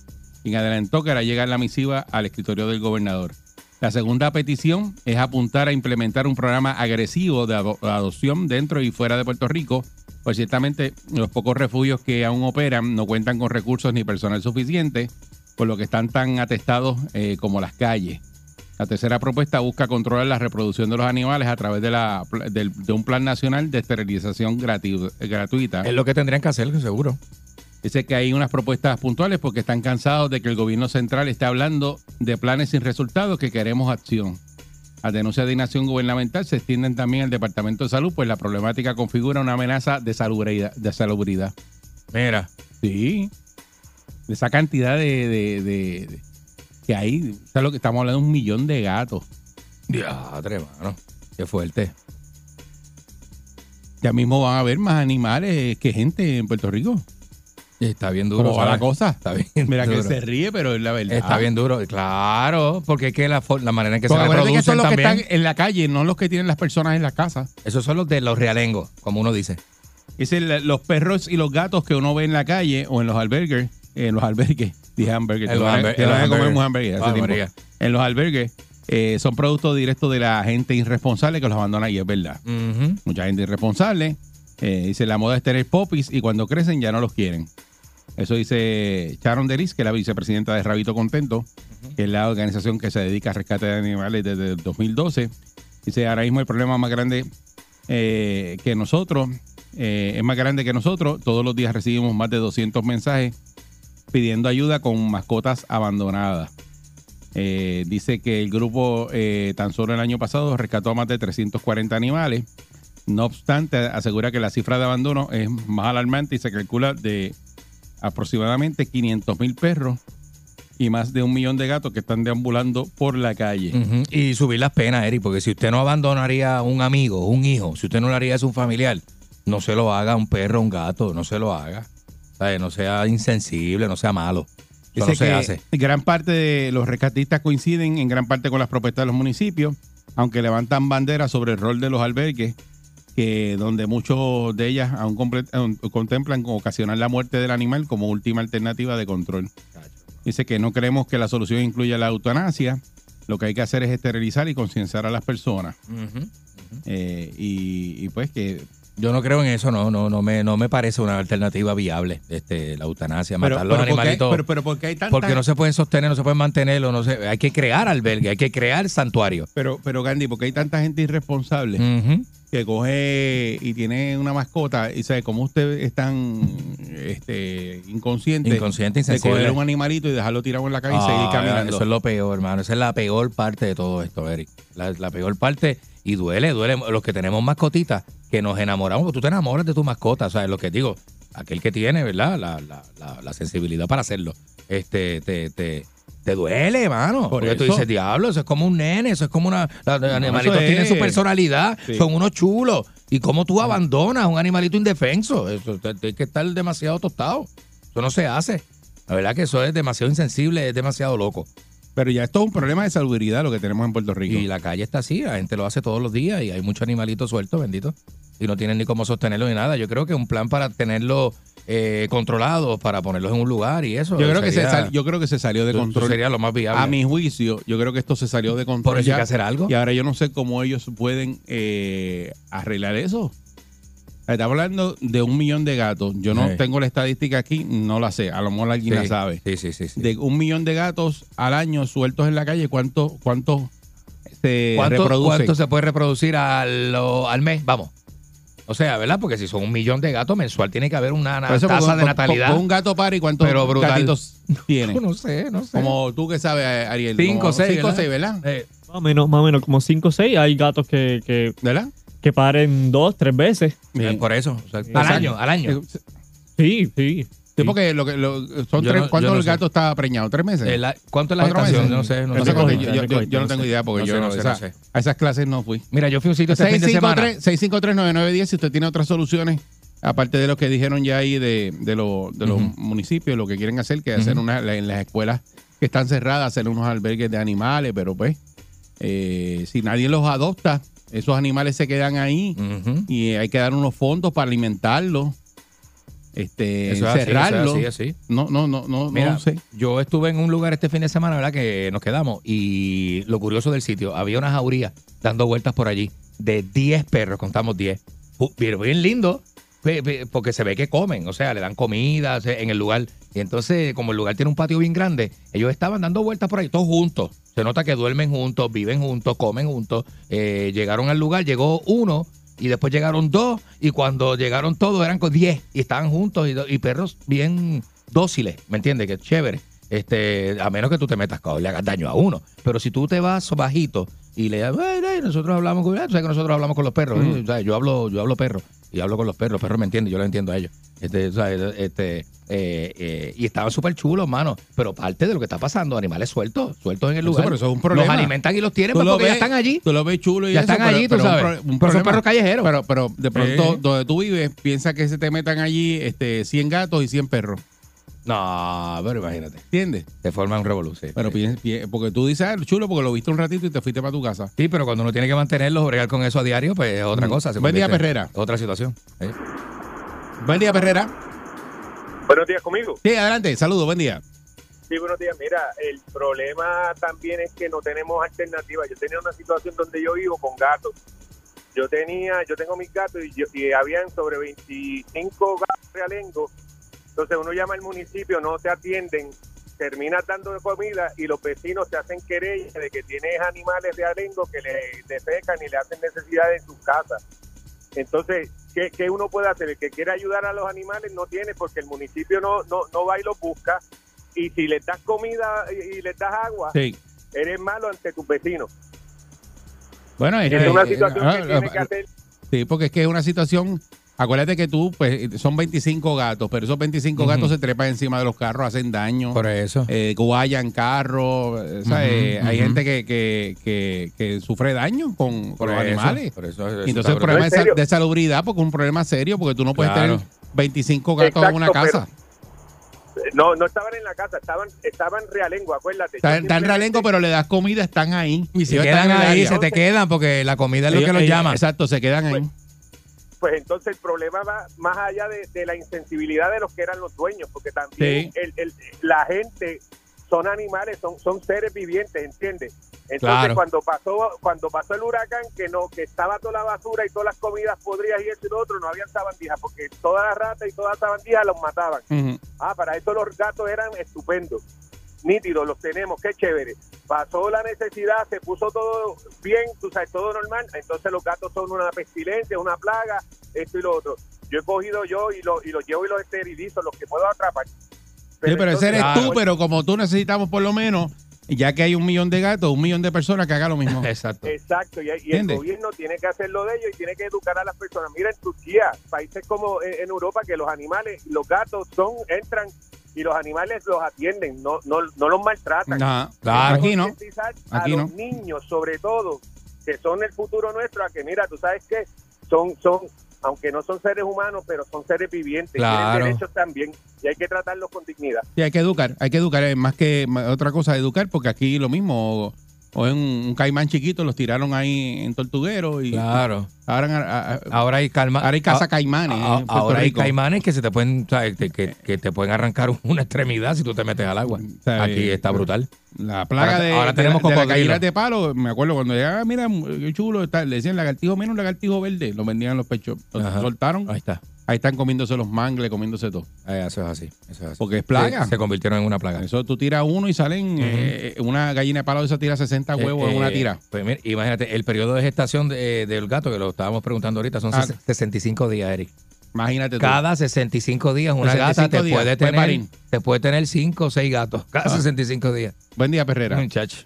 quien adelantó que hará llegar la misiva al escritorio del gobernador. La segunda petición es apuntar a implementar un programa agresivo de ado- adopción dentro y fuera de Puerto Rico, pues ciertamente los pocos refugios que aún operan no cuentan con recursos ni personal suficiente, por lo que están tan atestados eh, como las calles. La tercera propuesta busca controlar la reproducción de los animales a través de, la, de un plan nacional de esterilización gratu- gratuita. Es lo que tendrían que hacer, seguro. Dice que hay unas propuestas puntuales porque están cansados de que el gobierno central esté hablando de planes sin resultados, que queremos acción. A denuncia de inacción gubernamental se extienden también al Departamento de Salud, pues la problemática configura una amenaza de salubridad. De salubridad. Mira. Sí. De esa cantidad de, de- de- de- que hay. ¿Sabes lo que estamos hablando? de Un millón de gatos. Diadre, mano. Qué fuerte. Ya mismo van a haber más animales que gente en Puerto Rico. Está bien duro. ¿Cómo va la cosa? Está bien (laughs) Mira que duro. se ríe, pero es la verdad. Está bien duro. Claro, porque es que la, manera en que se que reproducen son los que también. están en la calle, no los que tienen las personas en la casa. Esos son los de los realengos, como uno dice. Es el- los perros y los gatos que uno ve en la calle o en los albergues. En los albergues. (laughs) Dije hamburgues. En los te en los vas a comer un hamburgues hace tiempo. En los albergues eh, son productos directos de la gente irresponsable que los abandona y es verdad. Mucha gente irresponsable. eh, dice, la moda es tener popis y cuando crecen ya no los quieren. Eso dice Sharon Deris, que es la vicepresidenta de Rabito Contento, que es la organización que se dedica a rescate de animales desde el 2012. Dice, ahora mismo el problema más grande eh, que nosotros, eh, es más grande que nosotros. Todos los días recibimos más de 200 mensajes pidiendo ayuda con mascotas abandonadas. Eh, dice que el grupo tan solo el año pasado rescató a más de 340 animales. No obstante, asegura que la cifra de abandono es más alarmante y se calcula de aproximadamente 500 mil perros y más de un millón de gatos que están deambulando por la calle. Y subir las penas, Eric, porque si usted no abandonaría a un amigo, un hijo, si usted no lo haría a un familiar, no se lo haga a un perro, un gato, no se lo haga. ¿Sabe? No sea insensible, no sea malo. Eso no se que hace. gran parte de los rescatistas coinciden en gran parte con las propuestas de los municipios, aunque levantan banderas sobre el rol de los albergues, que donde muchos de ellas aún contemplan ocasionar la muerte del animal como última alternativa de control. Dice que no creemos que la solución incluya la eutanasia. Lo que hay que hacer es esterilizar y concienciar a las personas. Eh, y, y pues que Yo no creo en eso, no, no, no me, no me parece una alternativa viable, este, la eutanasia, pero, matar los pero ¿por qué- animalitos. pero, pero ¿por qué hay tanta- porque no se pueden sostener, no se pueden mantenerlo, no se, hay que crear albergue, hay que crear santuario. pero, pero Gandhi, porque hay tanta gente irresponsable que coge y tiene una mascota y sabe cómo usted es tan este, inconsciente, Inconsciente, de coger un animalito y dejarlo tirado en la calle y Ah, seguir caminando. Eso es lo peor, hermano. Esa es la peor parte de todo esto, Eric. La, la peor parte, y duele, duele. Los que tenemos mascotitas, que nos enamoramos, porque tú te enamoras de tu mascota, ¿sabes? Lo que digo, aquel que tiene, ¿verdad? La, la, la, la sensibilidad para hacerlo. Este, te, te, te duele, hermano. Por porque tú eso. dices, diablo, eso es como un nene, eso es como una. Los animalitos tienen su personalidad, Sí. son unos chulos. ¿Y cómo tú abandonas a un animalito indefenso? Eso te- tiene que estar demasiado tostado. Eso no se hace. La verdad que eso es demasiado insensible, es demasiado loco. Pero ya esto es un problema de salubridad lo que tenemos en Puerto Rico. Y la calle está así, la gente lo hace todos los días y hay muchos animalitos sueltos, bendito. Y no tienen ni cómo sostenerlo ni nada. Yo creo que un plan para tenerlos eh, controlados, para ponerlos en un lugar y eso. yo, creo que se sal- yo creo que se salió de control. sería lo más viable. A mi juicio, yo creo que esto se salió de control. Por eso hay que hacer algo. Y ahora yo no sé cómo ellos pueden eh, arreglar eso. Está hablando de un millón de gatos. Yo no Sí. tengo la estadística aquí, no la sé. A lo mejor alguien Sí, la sabe. Sí, sí, sí. sí. De un millón de gatos al año sueltos en la calle, ¿cuántos cuántos se ¿Cuánto, reproducen? cuánto se puede reproducir al, al mes? Vamos. O sea, ¿verdad? Porque si son un millón de gatos mensual, tiene que haber una, tasa con- de natalidad. con un gato par y cuántos Pero brutal. gatitos (laughs) tiene. No sé, no sé. Como tú que sabes, Ariel. Cinco, como seis, Cinco o ¿verdad? seis, ¿verdad? Eh, Más o menos, más o menos como 5 o 6. Hay gatos que, que, ¿Verdad? Que paren dos, tres veces. eh, por eso. o sea, al año, al año. Sí, sí. Sí, porque lo que, lo- son Yo tres, no- ¿cuántos yo no el sé. gato está preñado? ¿Tres meses? La- ¿Cuánto es la ¿Cuatro gestación? meses? No sé, no, No sé. cuánto, yo, yo- yo- yo no tengo idea porque No yo sé, no sé, esa- no sé. a esas clases no fui. Mira, yo fui a un sitio este fin de semana. 653 653-9910 si usted tiene otras soluciones, aparte de lo que dijeron ya ahí de, de, lo- de los Ujú. municipios, lo que quieren hacer, que hacer Ujú. una, la- en las escuelas que están cerradas, hacer unos albergues de animales, pero pues, eh, si nadie los adopta, esos animales se quedan ahí y hay que dar unos fondos para alimentarlos, este, Eso es así, eso es encerrarlos. así, así. No, no, no, no, Mira, no sé. yo estuve en un lugar este fin de semana, ¿verdad? Que nos quedamos. Y lo curioso del sitio, había una jauría dando vueltas por allí de 10 perros, contamos 10. Uh, Bien, lindo, porque se ve que comen, o sea, le dan comida en el lugar. Y entonces, como el lugar tiene un patio bien grande, ellos estaban dando vueltas por ahí, todos juntos. Se nota que duermen juntos, viven juntos, comen juntos. Eh, llegaron al lugar, llegó uno y después llegaron dos y cuando llegaron todos eran con 10 y estaban juntos y, y perros bien dóciles, ¿me entiendes? Que chévere. Este, a menos que tú te metas con, le hagas daño a uno. Pero si tú te vas bajito y le das, "Ay, ay, nosotros hablamos con, ah, sabes que nosotros hablamos con los perros, ¿eh? O sea, yo hablo, yo hablo perro y hablo con los perros, los perros me entienden, yo los entiendo a ellos. Este, o sea, este, eh, eh, y estaban súper chulos, mano. Pero parte de lo que está pasando, animales sueltos, sueltos en el Eso, lugar. pero eso es un problema. Los alimentan y los tienen pues, lo porque ya están allí. Tú lo ves chulo y Ya eso, están pero- allí, tú pero sabes. un Pero son problema. perros callejeros. Pero, pero de pronto, Eh. donde tú vives, piensa que se te metan allí este, 100 gatos y 100 perros. No, pero imagínate. ¿Entiendes? Se forma un revolución. Pero piensa- pi- porque tú dices, ah, chulo, porque lo viste un ratito y te fuiste para tu casa. Sí, pero cuando uno tiene que mantenerlos, bregar con eso a diario, pues es otra Mm. cosa. se Buen día, convierte en Perrera. Otra situación. ¿eh? Buen día, Perrera. Buenos días conmigo. Sí, adelante. Saludos, buen día. Sí, buenos días. Mira, el problema también es que no tenemos alternativas. Yo tenía una situación donde yo vivo con gatos. Yo tenía, yo tengo mis gatos y, yo, y habían sobre 25 gatos realengos. Entonces uno llama al municipio, no te atienden, terminas dando comida y los vecinos te hacen querella de que tienes animales de arengo que le defecan y le hacen necesidades en sus casas. Entonces, ¿qué, qué uno puede hacer? El que quiere ayudar a los animales no tiene porque el municipio no, no, no va y los busca. Y si les das comida y, les das agua, Sí. eres malo ante tus vecinos. Bueno, Es eh, una eh, situación ah, que tiene ah, que hacer. Sí, porque es que es una situación. Acuérdate que tú, pues, son 25 gatos, pero esos 25 Ujú. gatos se trepan encima de los carros, hacen daño. Por eso. eh, guayan carros. eh. Ujú, Hay gente que, que, que, que sufre daño con, con los eso, animales. Por eso, Entonces el problema ¿En de, de salubridad, porque es un problema serio, porque tú no puedes Claro. tener 25 gatos en una casa. No, no estaban en la casa, estaban, estaban realengo, acuérdate. Están, están realengo, pero le das comida, están ahí. Y se Ellos quedan ahí, se te quedan, porque la comida es lo que los ellos- llama. Exacto, se quedan ahí. Pues entonces el problema va más allá de, de la insensibilidad de los que eran los dueños, porque también Sí. el, el- la gente son animales, son, son seres vivientes, ¿entiendes? Entonces Claro. cuando pasó cuando pasó el huracán, que no que estaba toda la basura y todas las comidas podridas y eso y lo otro, no habían sabandijas, porque todas las ratas y todas las sabandijas los mataban. Ah, para eso los gatos eran estupendos, nítidos, los tenemos, qué chévere. Pasó la necesidad, se puso todo bien, tú sabes, todo normal, entonces los gatos son una pestilencia, una plaga, esto y lo otro. Yo he cogido yo y, lo, y los llevo y los esterilizo, los que puedo atrapar. Sí, pero ese eres Claro. tú, pero como tú necesitamos por lo menos, ya que hay un millón de gatos, un millón de personas que hagan lo mismo. (laughs) Exacto. Exacto, y, y el gobierno tiene que hacer lo de ellos y tiene que educar a las personas. Mira, en Turquía, países como en, en Europa, que los animales, los gatos son, entran y los animales los atienden, no, no, no los maltratan. Claro. Aquí no. A Aquí los no. niños, sobre todo, que son el futuro nuestro, a que mira, tú sabes que son, son, aunque no son seres humanos, pero son seres vivientes, Claro. tienen derechos también y hay que tratarlos con dignidad. Sí, hay que educar, hay que educar, es más que otra cosa, educar, porque aquí lo mismo, o, o en un, caimán chiquito, los tiraron ahí en Tortuguero y Claro. ahora, a- a- Ahora hay calma. ahora hay casa Ah, caimanes ah, ahora hay caimanes que se te pueden, ¿sabes? que, que- que te pueden arrancar (laughs) una extremidad si tú te metes al agua. sea, Aquí eh, está brutal. La plaga Ahora- de, ahora de tenemos la- de la gallina de palo, me acuerdo cuando llegaba, mira, qué chulo, está, le decían lagartijo menos lagartijo verde, lo vendían en los pechos, Ajá. soltaron, Ahí está. Ahí están comiéndose los mangles, comiéndose todo. Eh, Eso es así. Eso es así. Porque es plaga. Se, se convirtieron en una plaga. Eso tú tiras uno y salen, eh, una gallina de palo de esa tira 60 huevos Eh, en una eh, tira. Pues mira, imagínate, el periodo de gestación de- del gato, que lo estábamos preguntando ahorita, son Ah. ses- 65 días, Eric. Imagínate tú. Cada 65 días una 65 gata te días, puede tener te puede tener 5 o 6 gatos. Cada Ah. 65 días. Buen día, Perrera. Muchacho.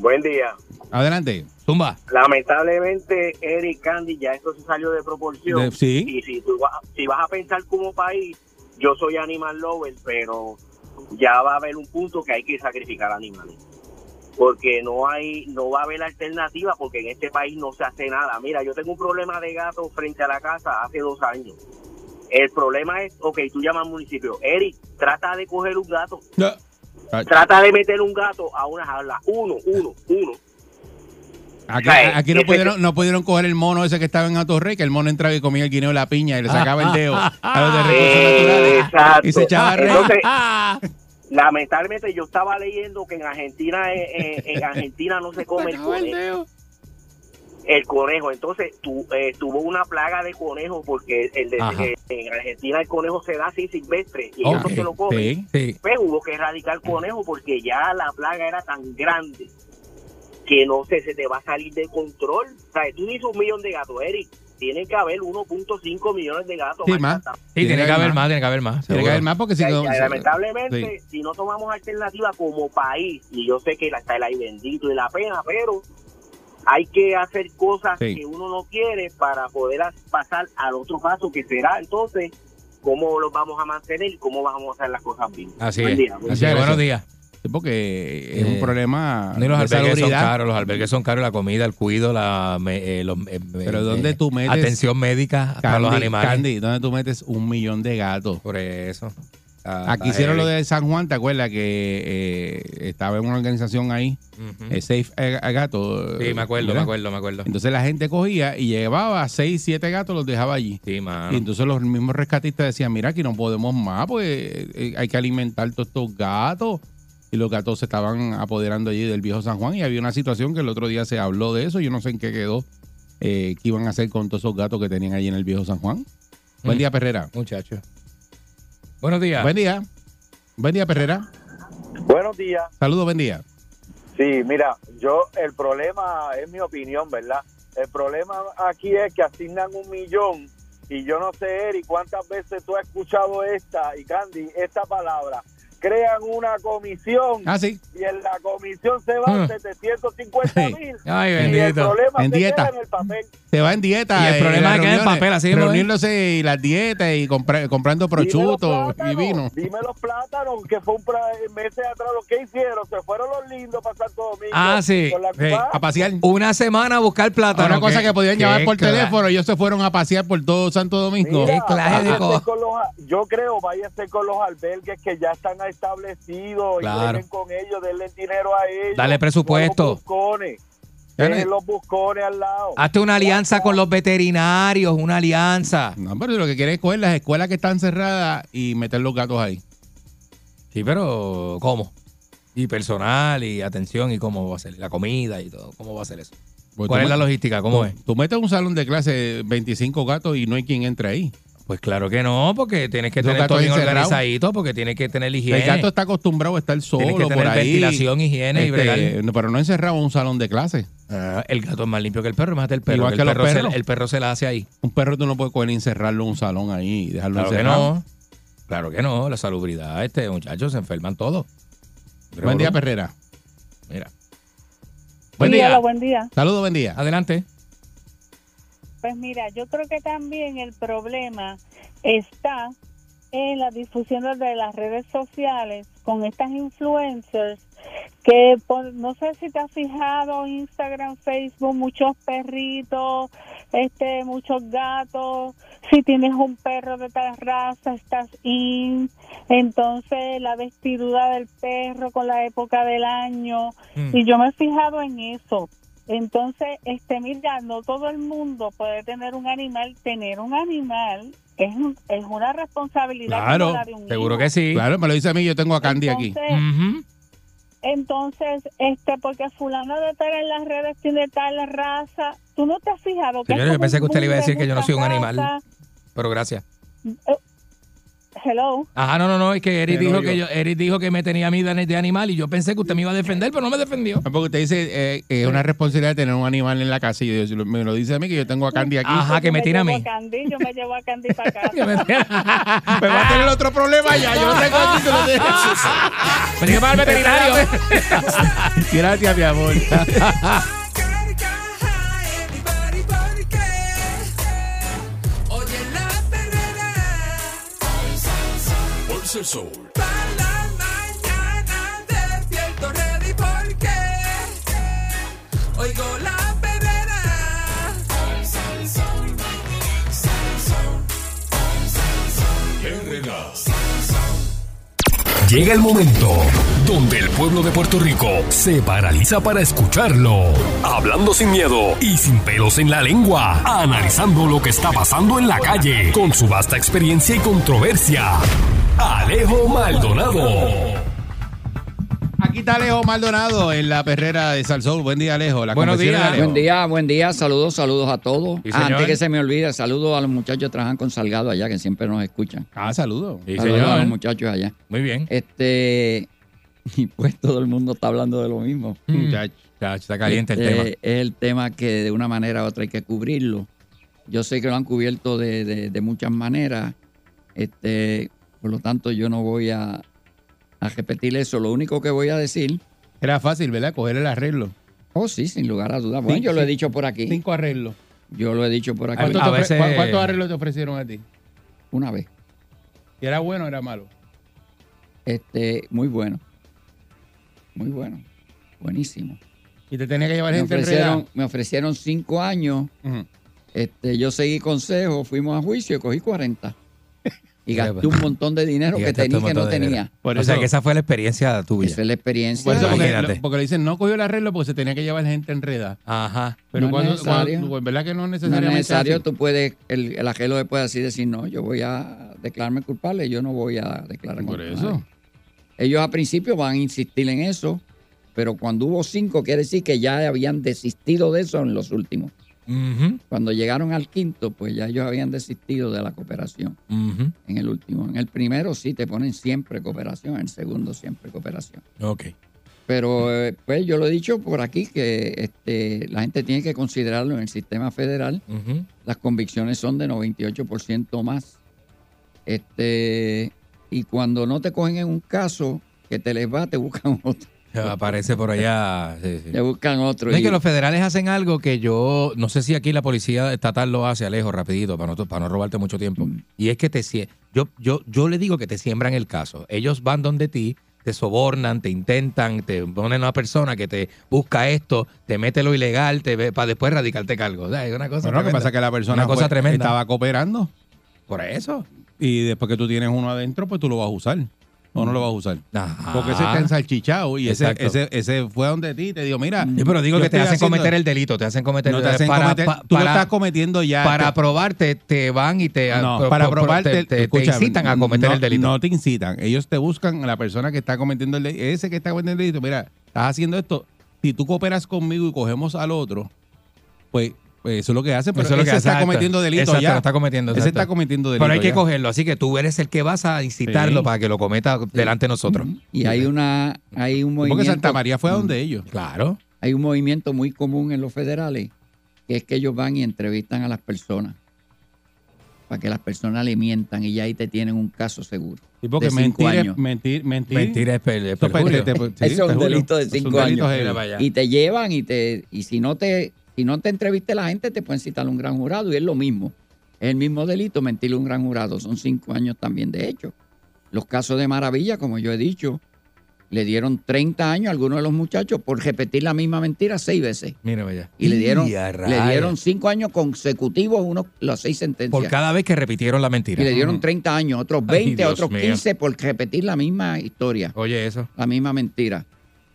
Buen día. Adelante. Zumba. Lamentablemente, Eric Candy, ya esto se salió de proporción. De- sí. Y si, tú vas, si vas a pensar como país, yo soy animal lover, pero ya va a haber un punto que hay que sacrificar animales. Porque no hay, no va a haber alternativa, porque en este país no se hace nada. Mira, yo tengo un problema de gato frente a la casa hace dos años. El problema es, ok, tú llamas al municipio, Eric, trata de coger un gato, Ah, trata de meter un gato a una jaula, uno, uno, uno. Aquí, no ese- pudieron, no pudieron coger el mono ese que estaba en Atorrey, que el mono entraba y comía el guineo de la piña y le sacaba el dedo a los de recursos (laughs) naturales. Y se echaba a reír. Entonces, (laughs) lamentablemente yo estaba leyendo que en Argentina eh, eh, en (laughs) Argentina no se come el conejo, el conejo. Entonces tu, eh, tuvo una plaga de conejos porque el de- eh, en Argentina el conejo se da así silvestre y ellos no se lo comen. Sí. Sí. Pues hubo que erradicar conejo porque ya la plaga era tan grande que no sé, se te va a salir de control. O sea, tú dices un millón de gatos, Eric. tiene que haber 1.5 millones de gatos. Sí, más más. Sí, tiene que haber más, tiene que haber más. Tiene que haber más porque si Y- no. y lamentablemente, Sí. si no tomamos alternativa como país, y yo sé que la- está el ay bendito y la pena, pero hay que hacer cosas Sí. que uno no quiere para poder as- pasar al otro paso que será entonces cómo los vamos a mantener y cómo vamos a hacer las cosas bien. Así Buen es. día. Así es. Buenos días. Sí, porque es un Eh, problema los de albergues son caros, los albergues son caros, la comida, el cuido, la me- eh, los, eh, Pero eh, ¿dónde tú metes- atención médica para los animales. Candy, ¿dónde tú metes un millón de gatos? Por eso. Está- Aquí hicieron lo de San Juan, ¿te acuerdas? Que eh, estaba en una organización ahí, eh, Safe a, a Gato. Sí, me acuerdo, me acuerdo, me acuerdo. Entonces la gente cogía y llevaba seis, siete gatos, los dejaba allí. Sí, mano. Y entonces los mismos rescatistas decían, mira, aquí no podemos más, pues eh, hay que alimentar todos estos gatos. Y los gatos se estaban apoderando allí del viejo San Juan. Y había una situación que el otro día se habló de eso. Yo no sé en qué quedó. eh, ¿Qué iban a hacer con todos esos gatos que tenían allí en el viejo San Juan? Buen Mm. día, Perrera. Muchacho. Buenos días. Buen día. Buen día, Perrera. Buenos días. Saludos, buen día. Sí, mira, yo el problema es mi opinión, ¿verdad? El problema aquí es que asignan un millón y yo no sé, Eri, cuántas veces tú has escuchado esta y Candy, esta palabra. Crean una comisión Ah, sí. y en la comisión se van Ah. 750 mil Ay, y el problema En se dieta. queda en el papel. Se va en dieta. Y el eh, problema es que en el papel, así es. Reuniéndose y las dietas y compra- comprando prosciutto y vino. Dime los plátanos, que fue un pra- meses atrás lo que hicieron. Se fueron los lindos para Santo Domingo. Ah, sí. con la Sí. cubana. A pasear. Una semana a buscar plátano. Una cosa ¿Qué- que podían qué llamar por cla- teléfono, ellos se fueron a pasear por todo Santo Domingo. Mira, clase de los a- yo creo, váyase con los albergues que ya están establecidos Claro. y con ellos, denle dinero a ellos. Dale presupuesto. Buscones. Los buscones al lado. Hazte una alianza con los veterinarios, una alianza. No, pero lo que quiere es coger las escuelas que están cerradas y meter los gatos ahí. Sí, pero ¿cómo? Y personal y atención y cómo va a ser la comida y todo. ¿Cómo va a ser eso? Pues ¿Cuál es la logística? ¿Cómo tú, es? Tú metes un salón de clase 25 gatos y no hay quien entre ahí. Pues claro que no, porque tienes que Los tener todo bien organizadito, porque tienes que tener higiene. El gato está acostumbrado a estar solo Tienes que por tener ahí. ventilación, higiene y Este, bregar. no, Pero no encerrado en un salón de clase. Ah, el gato es más limpio que el perro, imagínate el perro. Igual que que el, los perro se, el perro se la hace ahí. Un perro tú no puedes coger y encerrarlo en un salón ahí y dejarlo Claro que no. Claro que no. La salubridad, este muchachos, se enferman todos. Buen día, Perrera. Mira. Buen Buen día. Hola, buen día. Saludos, buen día. Adelante. Pues mira, yo creo que también el problema está en la difusión de las redes sociales con estas influencers que por- no sé si te has fijado Instagram, Facebook, muchos perritos, este, muchos gatos. Si tienes un perro de tal raza, estás in. Entonces la vestidura del perro con la época del año. Mm. Y yo me he fijado en eso. Entonces, este, mira, no todo el mundo puede tener un animal. Tener un animal es, un- es una responsabilidad como Claro, la de un seguro hijo. que sí. Claro, me lo dice a mí, yo tengo a Candy aquí. Entonces, Entonces, este, porque fulano de tal en las redes tiene tal raza, tú no te has fijado que yo pensé que usted le iba a decir de que yo no soy un animal. raza. Pero gracias. Hello. Ajá, no, no, no, es que Eric dijo yo- que yo, Eric dijo que me tenía a mí de, de animal y yo pensé que usted me iba a defender, pero no me defendió. Porque usted dice eh, que es una responsabilidad tener un animal en la casa y yo- me lo dice a mí que yo tengo a Candy aquí. Ajá, que me tiene a mí. Candy, yo me llevo a Candy para (laughs) acá. Pues (laughs) va a tener otro problema ya. Yo no tengo aquí, tú lo tienes. Me tiene para el veterinario. (laughs) Gracias, mi amor. El sol. Para la mañana despierto ready porque oigo la Llega el momento donde el pueblo de Puerto Rico se paraliza para escucharlo. Hablando sin miedo y sin pelos en la lengua. Analizando lo que está pasando en la calle con su vasta experiencia y controversia. Alejo Maldonado. Aquí está Alejo Maldonado en la perrera de Salsón. Buen día, Alejo. La Buenos días. Alejo. Buen día, buen día. Saludos, saludos a todos. Sí, Ah, antes que se me olvide, saludos a los muchachos que trabajan con Salgado allá, que siempre nos escuchan. Ah, saludos. Sí, saludos a los muchachos allá. Muy bien. Este, (laughs) y pues todo el mundo está hablando de lo mismo. Mm. Chacho, está caliente el Este, tema. Es el tema que de una manera u otra hay que cubrirlo. Yo sé que lo han cubierto de, de- de muchas maneras. Este, por lo tanto, yo no voy a, a repetir eso. Lo único que voy a decir. Era fácil, ¿verdad? Coger el arreglo. Oh, sí, sin lugar a dudas. Bueno, Sí, yo lo he dicho por aquí. Cinco arreglos. Yo lo he dicho por aquí. ¿Cuántos, te ofre- ¿cu- cuántos arreglos te ofrecieron a ti? Una vez. ¿Y era bueno o era malo? Este, muy bueno. Muy bueno. Buenísimo. Y te tenía que llevar Me gente ofrecieron, me ofrecieron cinco años. este, yo seguí consejo, fuimos a juicio y cogí 40. Y gasté un montón de dinero que tenía que no tenía. o sea que esa fue la experiencia tuya. Esa es la experiencia. Por eso, porque, porque le dicen, no cogió el arreglo porque se tenía que llevar gente enredada. Ajá. Pero No es cuando, necesario. cuando- pues, ¿verdad que no es No es necesario, tú puedes, el, el le puede así decir, no, yo voy a declararme culpable, yo no voy a declararme Por culpable. eso. Ellos a principio van a insistir en eso, pero cuando hubo cinco, quiere decir que ya habían desistido de eso en los últimos. Cuando llegaron al quinto, pues ya ellos habían desistido de la cooperación. En el último. En el primero sí te ponen siempre cooperación, en el segundo siempre cooperación. Ok. Pero eh, pues yo lo he dicho por aquí que este, la gente tiene que considerarlo en el sistema federal. Las convicciones son de 98% más. Este, y cuando no te cogen en un caso que te les va, te (laughs) buscan otro. Aparece por allá. sí, sí. Te buscan otro. Es Y- que los federales hacen algo que yo no sé si aquí la policía estatal lo hace, Alejo, rapidito, para no, para no robarte mucho tiempo. Mm. Y es que te yo, yo, yo le digo que te siembran el caso. Ellos van donde ti, te sobornan, te intentan, te ponen a una persona que te busca esto, te mete lo ilegal, te ve para después radicarte cargo. O sea, es una cosa Bueno, lo que tremenda. pasa es que la persona una cosa fue- tremenda. estaba cooperando. Por eso. Y después que tú tienes uno adentro, pues tú lo vas a usar. O no lo vas a usar. Ajá. Porque ese está ensalchichado y ese, ese, ese fue donde ti te dijo, mira. Sí, pero digo que te hacen haciendo- cometer el delito, te hacen cometer No te hacen para, cometer- pa- tú lo estás cometiendo ya. Para Te- probarte, te van y te, No, pro- para pro- probarte, te, te- te escucha, incitan a cometer no- el delito. No te incitan. Ellos te buscan a la persona que está cometiendo el delito. Ese que está cometiendo el delito, mira, estás haciendo esto. Si tú cooperas conmigo y cogemos al otro, pues eso es lo que hace. Pero Eso es lo ese que está exacto. cometiendo delito Exacto, ya. lo está cometiendo. Ese está cometiendo delito Pero hay que ya. cogerlo, así que tú eres el que vas a incitarlo Sí. para que lo cometa delante de nosotros. Y hay una, hay un movimiento. Porque Santa María fue a donde ellos. Claro. Hay un movimiento muy común en los federales, que es que ellos van y entrevistan a las personas para que las personas le mientan y ya ahí te tienen un caso seguro. Sí, porque de cinco mentir, es- años. mentir, mentir. Mentira es perjurio. (laughs) Eso es un delito de cinco años. Y te llevan y te y si no te si no te entreviste la gente te pueden citar a un gran jurado y es lo mismo. Es el mismo delito mentirle a un gran jurado. Son cinco años también de hecho. Los casos de Maravilla, como yo he dicho, le dieron 30 años a algunos de los muchachos por repetir la misma mentira seis veces. Mira allá. Y le dieron, le dieron cinco años consecutivos, uno, las seis sentencias. Por cada vez que repitieron la mentira. y le dieron 30 años, otros 20, Dios otros mío. 15 por repetir la misma historia, Oye, eso. la misma mentira.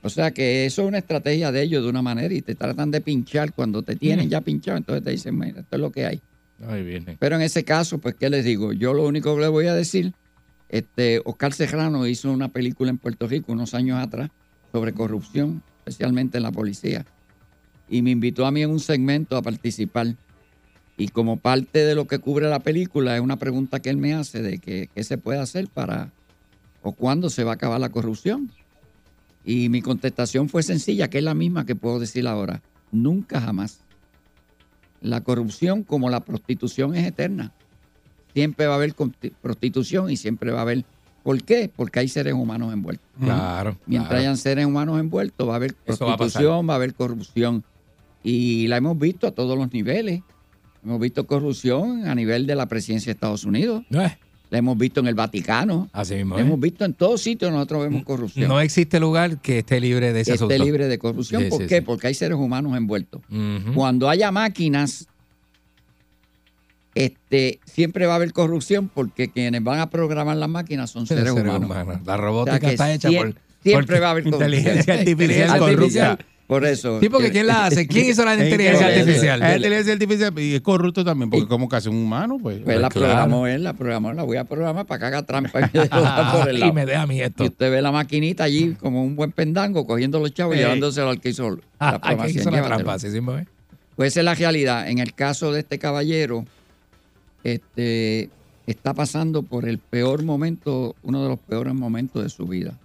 O sea que eso es una estrategia de ellos de una manera y te tratan de pinchar cuando te tienen Mm. ya pinchado, entonces te dicen, mira, esto es lo que hay. Viene. Pero en ese caso, pues, ¿qué les digo? Yo lo único que les voy a decir, este, Oscar Serrano hizo una película en Puerto Rico unos años atrás sobre corrupción, especialmente en la policía. Y me invitó a mí en un segmento a participar. Y como parte de lo que cubre la película, es una pregunta que él me hace de que, qué se puede hacer para o cuándo se va a acabar la corrupción. Y mi contestación fue sencilla, que es la misma que puedo decir ahora. Nunca jamás. La corrupción como la prostitución es eterna. Siempre va a haber prostitución y siempre va a haber... ¿Por qué? Porque hay seres humanos envueltos. Claro. Mientras claro. hayan seres humanos envueltos, va a haber va a prostitución, va a, haber corrupción. Y la hemos visto a todos los niveles. Hemos visto corrupción a nivel de la presidencia de Estados Unidos. Eh, La hemos visto en el Vaticano. así mismo. La ¿eh? hemos visto en todos sitios, nosotros vemos corrupción. No existe lugar que esté libre de ese que asunto. esté libre de corrupción. Sí, ¿Por sí, qué? sí. Porque hay seres humanos envueltos. Cuando haya máquinas, este, siempre va a haber corrupción porque quienes van a programar las máquinas son (laughs) seres, Seres humanos. humanos. La O sea robótica está hecha sie- por... Siempre por- va a haber (laughs) corrupción. Inteligencia artificial Artificial. corrupta. Por eso. Sí, porque que- ¿quién la hace? ¿Quién hizo la (laughs) inteligencia que- artificial? Es inteligencia artificial y es corrupto también, porque como casi un humano, pues. Pues la claro. programó él, la programó, la voy a programar para que haga trampa (laughs) y me por el y lado. me deja a mí esto. Y usted ve la maquinita allí como un buen pendango cogiendo los chavos y llevándoselo al que hizo la (laughs) Ah, ¿quién programación. hizo la trampa? Así mismo, ¿eh? Pues esa es la realidad. En el caso de este caballero, este, está pasando por el peor momento, uno de los peores momentos de su vida.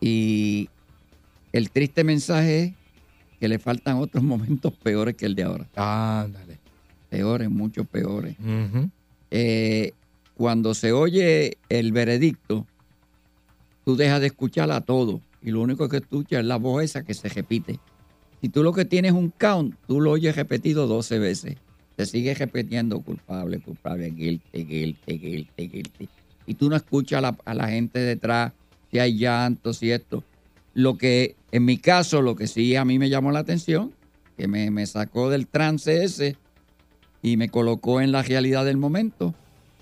Y el triste mensaje es que le faltan otros (laughs) momentos peores que el de ahora. Ándale. peores, mucho peores. Eh, cuando se oye el veredicto, tú dejas de escuchar a todo y lo único que escuchas es la voz esa que se repite. Si tú lo que tienes es un count, tú lo oyes repetido 12 veces. Te sigue repitiendo culpable, culpable, guilty, guilty, guilty, guilty. Y tú no escuchas a la, a la gente detrás, si hay llantos y esto. Lo que, en mi caso, lo que sí a mí me llamó la atención, que me, me sacó del trance ese y me colocó en la realidad del momento,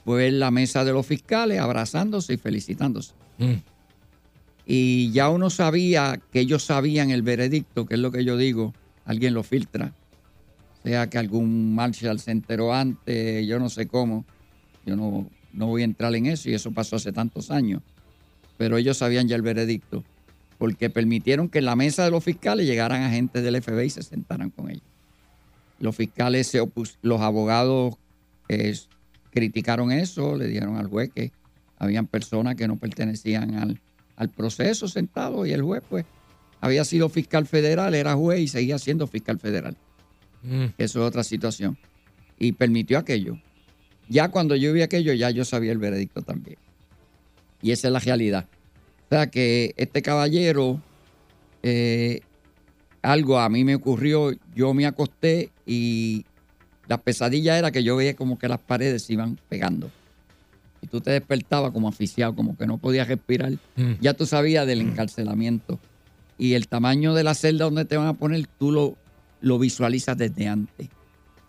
fue ver la mesa de los fiscales abrazándose y felicitándose. Y ya uno sabía que ellos sabían el veredicto, que es lo que yo digo, alguien lo filtra. Sea que algún Marshall se enteró antes, yo no sé cómo. Yo no, no voy a entrar en eso y eso pasó hace tantos años. Pero ellos sabían ya el veredicto, porque permitieron que en la mesa de los fiscales llegaran agentes del FBI y se sentaran con ellos. Los fiscales se opus los abogados eh, criticaron eso, le dieron al juez que habían personas que no pertenecían al, al proceso sentado y el juez pues había sido fiscal federal, era juez y seguía siendo fiscal federal. Eso es otra situación. Y permitió aquello. Ya cuando yo vi aquello, ya yo sabía el veredicto también. Y esa es la realidad. O sea que este caballero, eh, algo a mí me ocurrió, yo me acosté y la pesadilla era que yo veía como que las paredes se iban pegando. Y tú te despertabas como asfixiado, como que no podías respirar. Mm. Ya tú sabías del encarcelamiento. Y el tamaño de la celda donde te van a poner, tú lo, lo visualizas desde antes.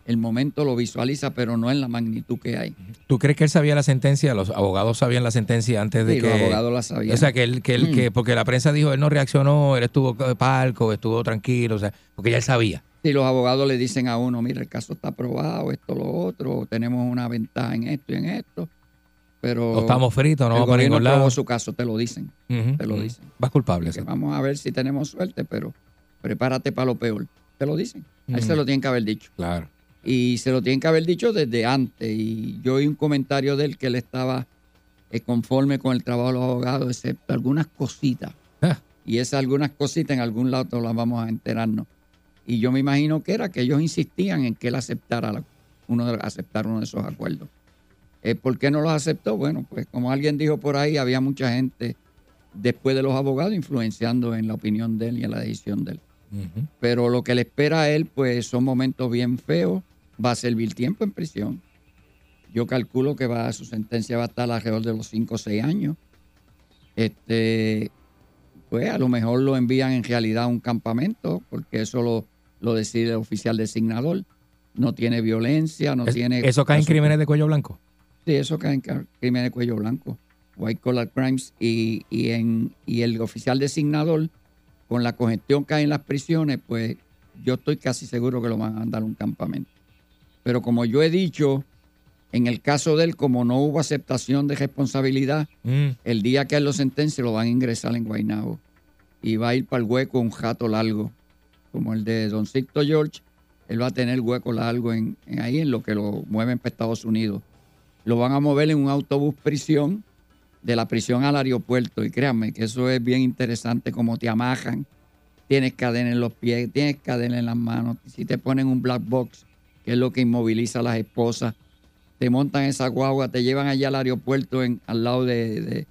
El momento lo visualiza, pero no en la magnitud que hay. ¿Tú crees que él sabía la sentencia? ¿Los abogados sabían la sentencia antes de Sí, que...? los abogados la sabían. O sea, que él, que él, Mm. que, porque la prensa dijo, él no reaccionó, él estuvo de palco, estuvo tranquilo, o sea, porque ya él sabía. Si los abogados le dicen a uno, mira, el caso está aprobado, esto, lo otro, tenemos una ventaja en esto y en esto, pero... O estamos fritos, no vamos gobierno ningún lado. su caso, te lo dicen, te lo dicen. Vas culpable. Vamos a ver si tenemos suerte, pero prepárate para lo peor. Te lo dicen. A él se lo tienen que haber dicho. Claro. Y se lo tienen que haber dicho desde antes. Y yo oí un comentario de él que él estaba eh, conforme con el trabajo de los abogados, excepto algunas cositas. Ah. Y esas algunas cositas en algún lado las vamos a enterarnos. Y yo me imagino que era que ellos insistían en que él aceptara la- uno de, aceptar uno de esos acuerdos. Eh, ¿Por qué no los aceptó? Bueno, pues como alguien dijo por ahí, había mucha gente después de los abogados influenciando en la opinión de él y en la decisión de él. Pero lo que le espera a él, pues son momentos bien feos. Va a servir tiempo en prisión. Yo calculo que va, su sentencia va a estar alrededor de los 5 o 6 años. Este, pues a lo mejor lo envían en realidad a un campamento, porque eso lo, lo decide el oficial designador. No tiene violencia, no Es- tiene. ¿Eso cae en crímenes de cuello blanco? Sí, eso cae en crímenes de cuello blanco, white collar crimes, y, y, en, y el oficial designador, con la congestión que hay en las prisiones, pues yo estoy casi seguro que lo van a mandar a un campamento. Pero como yo he dicho, en el caso de él, como no hubo aceptación de responsabilidad, Mm. el día que él lo sentencie lo van a ingresar en Guaynabo y va a ir para el hueco un jato largo, como el de Don Sixto George. Él va a tener hueco largo en, en ahí en lo que lo mueven para Estados Unidos. Lo van a mover en un autobús prisión, de la prisión al aeropuerto. Y créanme que eso es bien interesante, como te amajan. Tienes cadena en los pies, tienes cadena en las manos. Si te ponen un black box, que es lo que inmoviliza a las esposas, te montan esa guagua, te llevan allá al aeropuerto en, al lado de, de-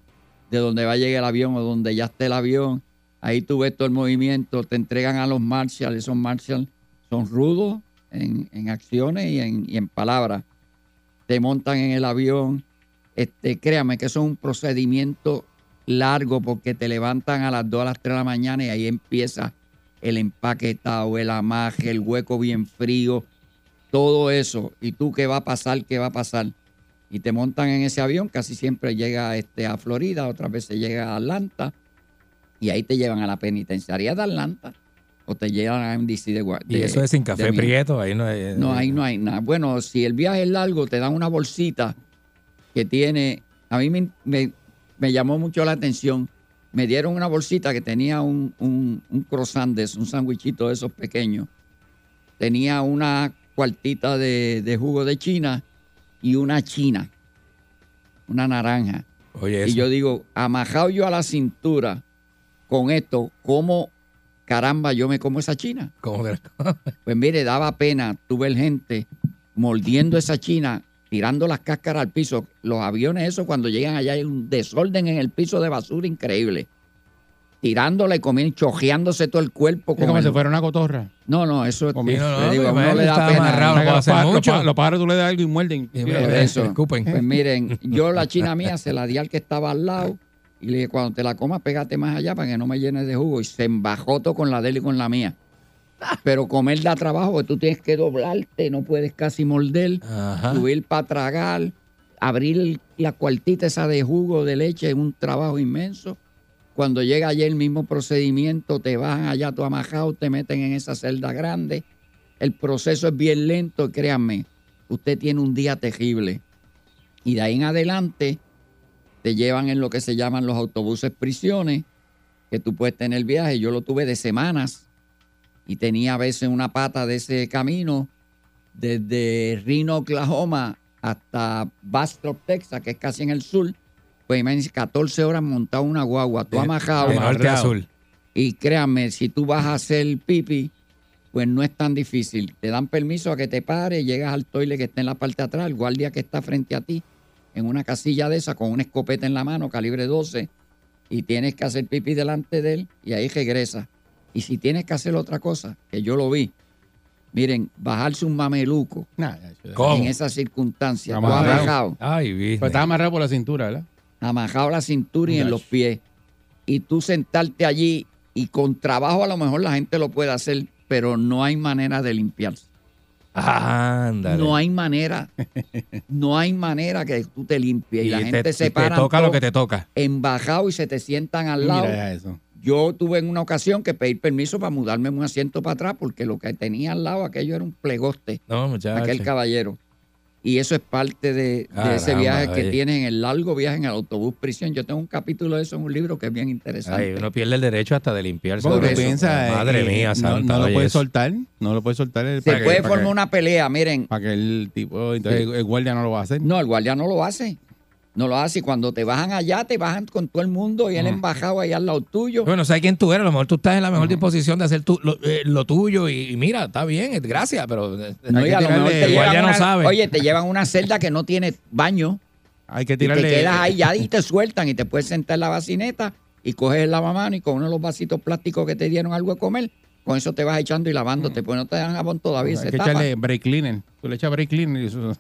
de donde va a llegar el avión o donde ya esté el avión. Ahí tú ves todo el movimiento, te entregan a los marshals, esos marshals son rudos en, en acciones y en, y en palabras. Te montan en el avión. Este, créame que es un procedimiento largo porque te levantan a las 2 a las 3 de la mañana y ahí empieza el empaquetado, el amaje, el hueco bien frío, todo eso. ¿Y tú qué va a pasar? ¿Qué va a pasar? Y te montan en ese avión, casi siempre llega este, a Florida, otras veces llega a Atlanta, y ahí te llevan a la penitenciaría de Atlanta o te llevan a MDC de Gua- Y de- eso es sin de café prieto, ahí no hay... No, ahí no hay nada. Bueno, si el viaje es largo, te dan una bolsita que tiene. A mí me, me- me llamó mucho la atención. Me dieron una bolsita que tenía un, un, un croissant, de un sándwichito de esos pequeños. Tenía una cuartita de, de jugo de China y una china, una naranja. Oye, y yo digo, amajado yo a la cintura con esto, ¿cómo caramba yo me como esa china? ¿Cómo que- (laughs) Pues mire, daba pena tú ver gente mordiendo esa china, tirando las cáscaras al piso. Los aviones, eso cuando llegan allá hay un desorden en el piso de basura increíble. Tirándola y comiendo, chojeándose todo el cuerpo. Es como el- si fuera una cotorra. No, no, eso es. Comiendo. le digo, uno él le da pena. amarrado, no que los, pájaros tú le das algo y muerden. Y Por mira, eso. escupen. Pues miren, yo la (laughs) china mía se la di al que estaba al lado y le dije, cuando te la comas, pégate más allá para que no me llenes de jugo. Y se embajó todo con la de él y con la mía. (laughs) Pero comer da trabajo, porque tú tienes que doblarte, no puedes casi morder, Ajá. subir para tragar, abrir la cuartita esa de jugo de leche es un trabajo inmenso. Cuando llega allá el mismo procedimiento, te bajan allá tú amajado, te meten en esa celda grande. El proceso es bien lento, créanme. Usted tiene un día terrible. Y de ahí en adelante te llevan en lo que se llaman los autobuses prisiones, que tú puedes tener viaje. Yo lo tuve de semanas y tenía a veces una pata de ese camino desde Reno, Oklahoma hasta Bastrop, Texas, que es casi en el sur. Pues imagínense, 14 horas montado una guagua, tú De- amajado. de norte a sur. Y créanme, si tú vas a hacer pipi, pues no es tan difícil. Te dan permiso a que te pares, llegas al toile que está en la parte de atrás, el guardia que está frente a ti, en una casilla de esa, con una escopeta en la mano, calibre 12, y tienes que hacer pipi delante de él, y ahí regresa. Y si tienes que hacer otra cosa, que yo lo vi, miren, bajarse un mameluco. ¿Cómo? en esas circunstancias, tú Amarrado. Ay, business. Pues estaba amarrado por la cintura, ¿verdad? Amajado la cintura y en Muchacho. los pies. Y tú sentarte allí y con trabajo a lo mejor la gente lo puede hacer, pero no hay manera de limpiarse. Ándale. No hay manera. No hay manera que tú te limpies. Y, la te- gente y se te para toca lo que te toca. embajado y se te sientan al lado. Mira ya eso. Yo tuve en una ocasión que pedir permiso para mudarme un asiento para atrás porque lo que tenía al lado aquello era un plegoste, No, muchachos. aquel caballero. Y eso es parte de, de ese viaje que tienes en el largo viaje en el autobús prisión. Yo tengo un capítulo de eso en un libro que es bien interesante. Ay, uno pierde el derecho hasta de limpiarse. Por Porque eso. piensa, eh, Madre eh, mía, no, santa. no lo puede eso. soltar, no lo puede soltar. el- Se que- puede formar que- una pelea, miren. Para que el tipo, entonces el guardia no lo va a hacer. No, el guardia no lo hace. No lo hace. Y cuando te bajan allá, te bajan con todo el mundo y él embajado allá al lado tuyo. Bueno, sabes quién tú eres. A lo mejor tú estás en la mejor disposición de hacer tu- lo, eh, lo tuyo y, y mira, está bien, es gracias, pero eh, No, y a lo mejor tirarle- te llevan guardia no una- sabe. Oye, te llevan una celda que no tiene baño. Hay que Y te tirarle. quedas ahí ya y te sueltan y te puedes sentar en la bacineta y coges el lavamano y con uno de los vasitos plásticos que te dieron algo de comer, con eso te vas echando y lavándote, pues no te dan jabón todavía, Hay se que tapa. echarle break cleaner. Tú le echas break cleaner y eso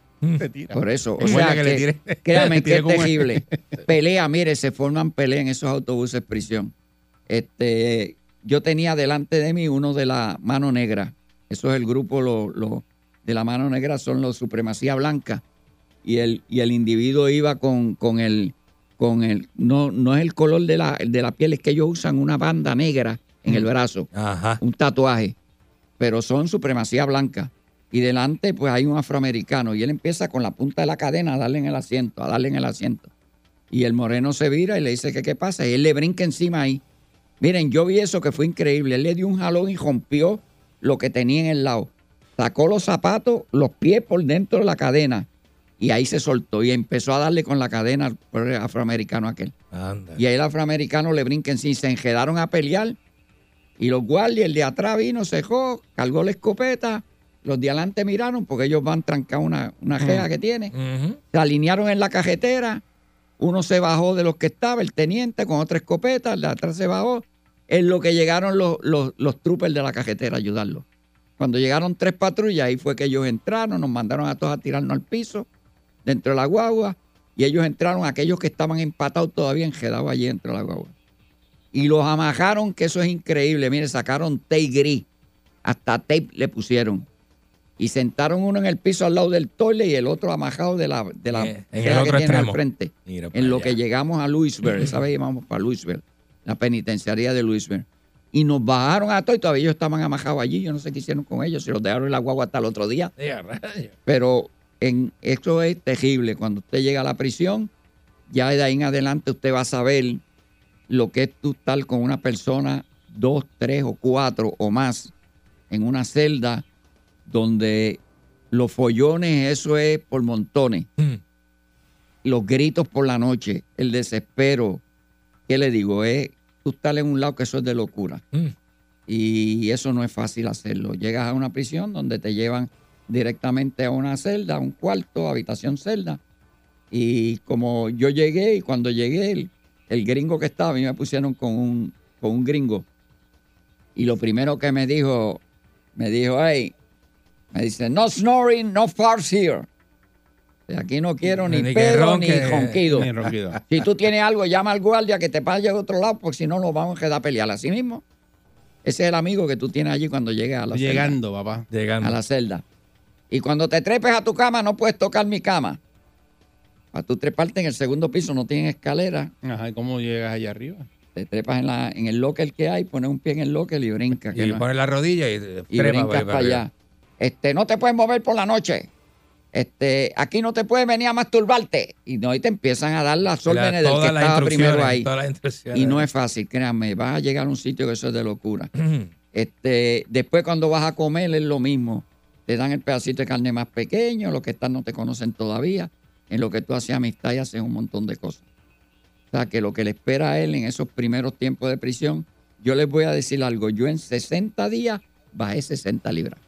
tira. Por eso, o sea, que, que le tire- (laughs) créame que es terrible. (laughs) Pelea, mire, se forman peleas en esos autobuses prisión. Este, yo tenía delante de mí uno de la mano negra. Eso es el grupo lo, lo- de la mano negra, son los supremacía blanca. Y el, y el individuo iba con, con el, con el, no, no es el color de la, de la piel, es que ellos usan una banda negra en el brazo, Ajá. un tatuaje, pero son supremacía blanca. Y delante, pues hay un afroamericano. Y él empieza con la punta de la cadena a darle en el asiento, a darle en el asiento. Y el moreno se vira y le dice que qué pasa. Y él le brinca encima ahí. Miren, yo vi eso que fue increíble. Él le dio un jalón y rompió lo que tenía en el lado. Sacó los zapatos, los pies por dentro de la cadena. Y ahí se soltó y empezó a darle con la cadena al afroamericano aquel. Anda. Y ahí el afroamericano le brinca encima. Se enredaron a pelear. Y los guardias, el de atrás vino, cejó, cargó la escopeta. Los de adelante miraron porque ellos van trancados una, una jea que tiene. Se alinearon en la cajetera. Uno se bajó de los que estaba, el teniente con otra escopeta, el de atrás se bajó. En lo que llegaron los, los, los troopers de la cajetera a ayudarlo. Cuando llegaron tres patrullas, ahí fue que ellos entraron, nos mandaron a todos a tirarnos al piso, dentro de la guagua, y ellos entraron, aquellos que estaban empatados todavía enredados allí dentro de la guagua. Y los amajaron, que eso es increíble. Mire, sacaron tape gris, hasta tape le pusieron. Y sentaron uno en el piso al lado del toile y el otro amajado de la, de la Eh, en el que tiene al frente. Mira En lo allá. que llegamos a Louisville, (laughs) esa vez íbamos para Louisville, la penitenciaría de Louisville. Y nos bajaron a todos y todavía ellos estaban amajados allí. Yo no sé qué hicieron con ellos, si los dejaron en la guagua hasta el otro día. Pero en, esto es terrible. Cuando usted llega a la prisión, ya de ahí en adelante usted va a saber lo que es tú estar con una persona, dos, tres o cuatro o más, en una celda donde los follones, eso es por montones. Mm. Los gritos por la noche, el desespero. ¿Qué le digo? Es tú estar en un lado que eso es de locura. Mm. Y eso no es fácil hacerlo. Llegas a una prisión donde te llevan directamente a una celda, a un cuarto, habitación celda. Y como yo llegué, y cuando llegué, el, el gringo que estaba, a mí me pusieron con un, con un gringo. Y lo primero que me dijo, me dijo, hey, me dice, no snoring, no farts here. Aquí no quiero ni, Ni pedo ni ronque, ronquido. ni ronquido. (laughs) Si tú tienes algo, llama al guardia que te vaya de otro lado, porque si no nos vamos a quedar a pelear. Así mismo, ese es el amigo que tú tienes allí cuando llegues a la celda Llegando, papá. Llegando. a la celda. Y cuando te trepes a tu cama, no puedes tocar mi cama. Para tú treparte en el segundo piso, no tienen escalera. Ajá, ¿y cómo llegas allá arriba? Te trepas en, la, en el locker que hay, pones un pie en el locker y brincas. que Y no- pones la rodilla y, y trepa brincas para allá. Este, no te puedes mover por la noche. Este, aquí no te puedes venir a masturbarte. Y no, y te empiezan a dar las La- órdenes del que estaba primero ahí. Y no es fácil, créanme, vas a llegar a un sitio que eso es de locura. (clears throat) Este, después cuando vas a comer es lo mismo. Te dan el pedacito de carne más pequeño, los que están no te conocen todavía. En lo que tú haces amistad y haces un montón de cosas. O sea, que lo que le espera a él en esos primeros tiempos de prisión, yo les voy a decir algo. Yo en 60 días bajé 60 libras.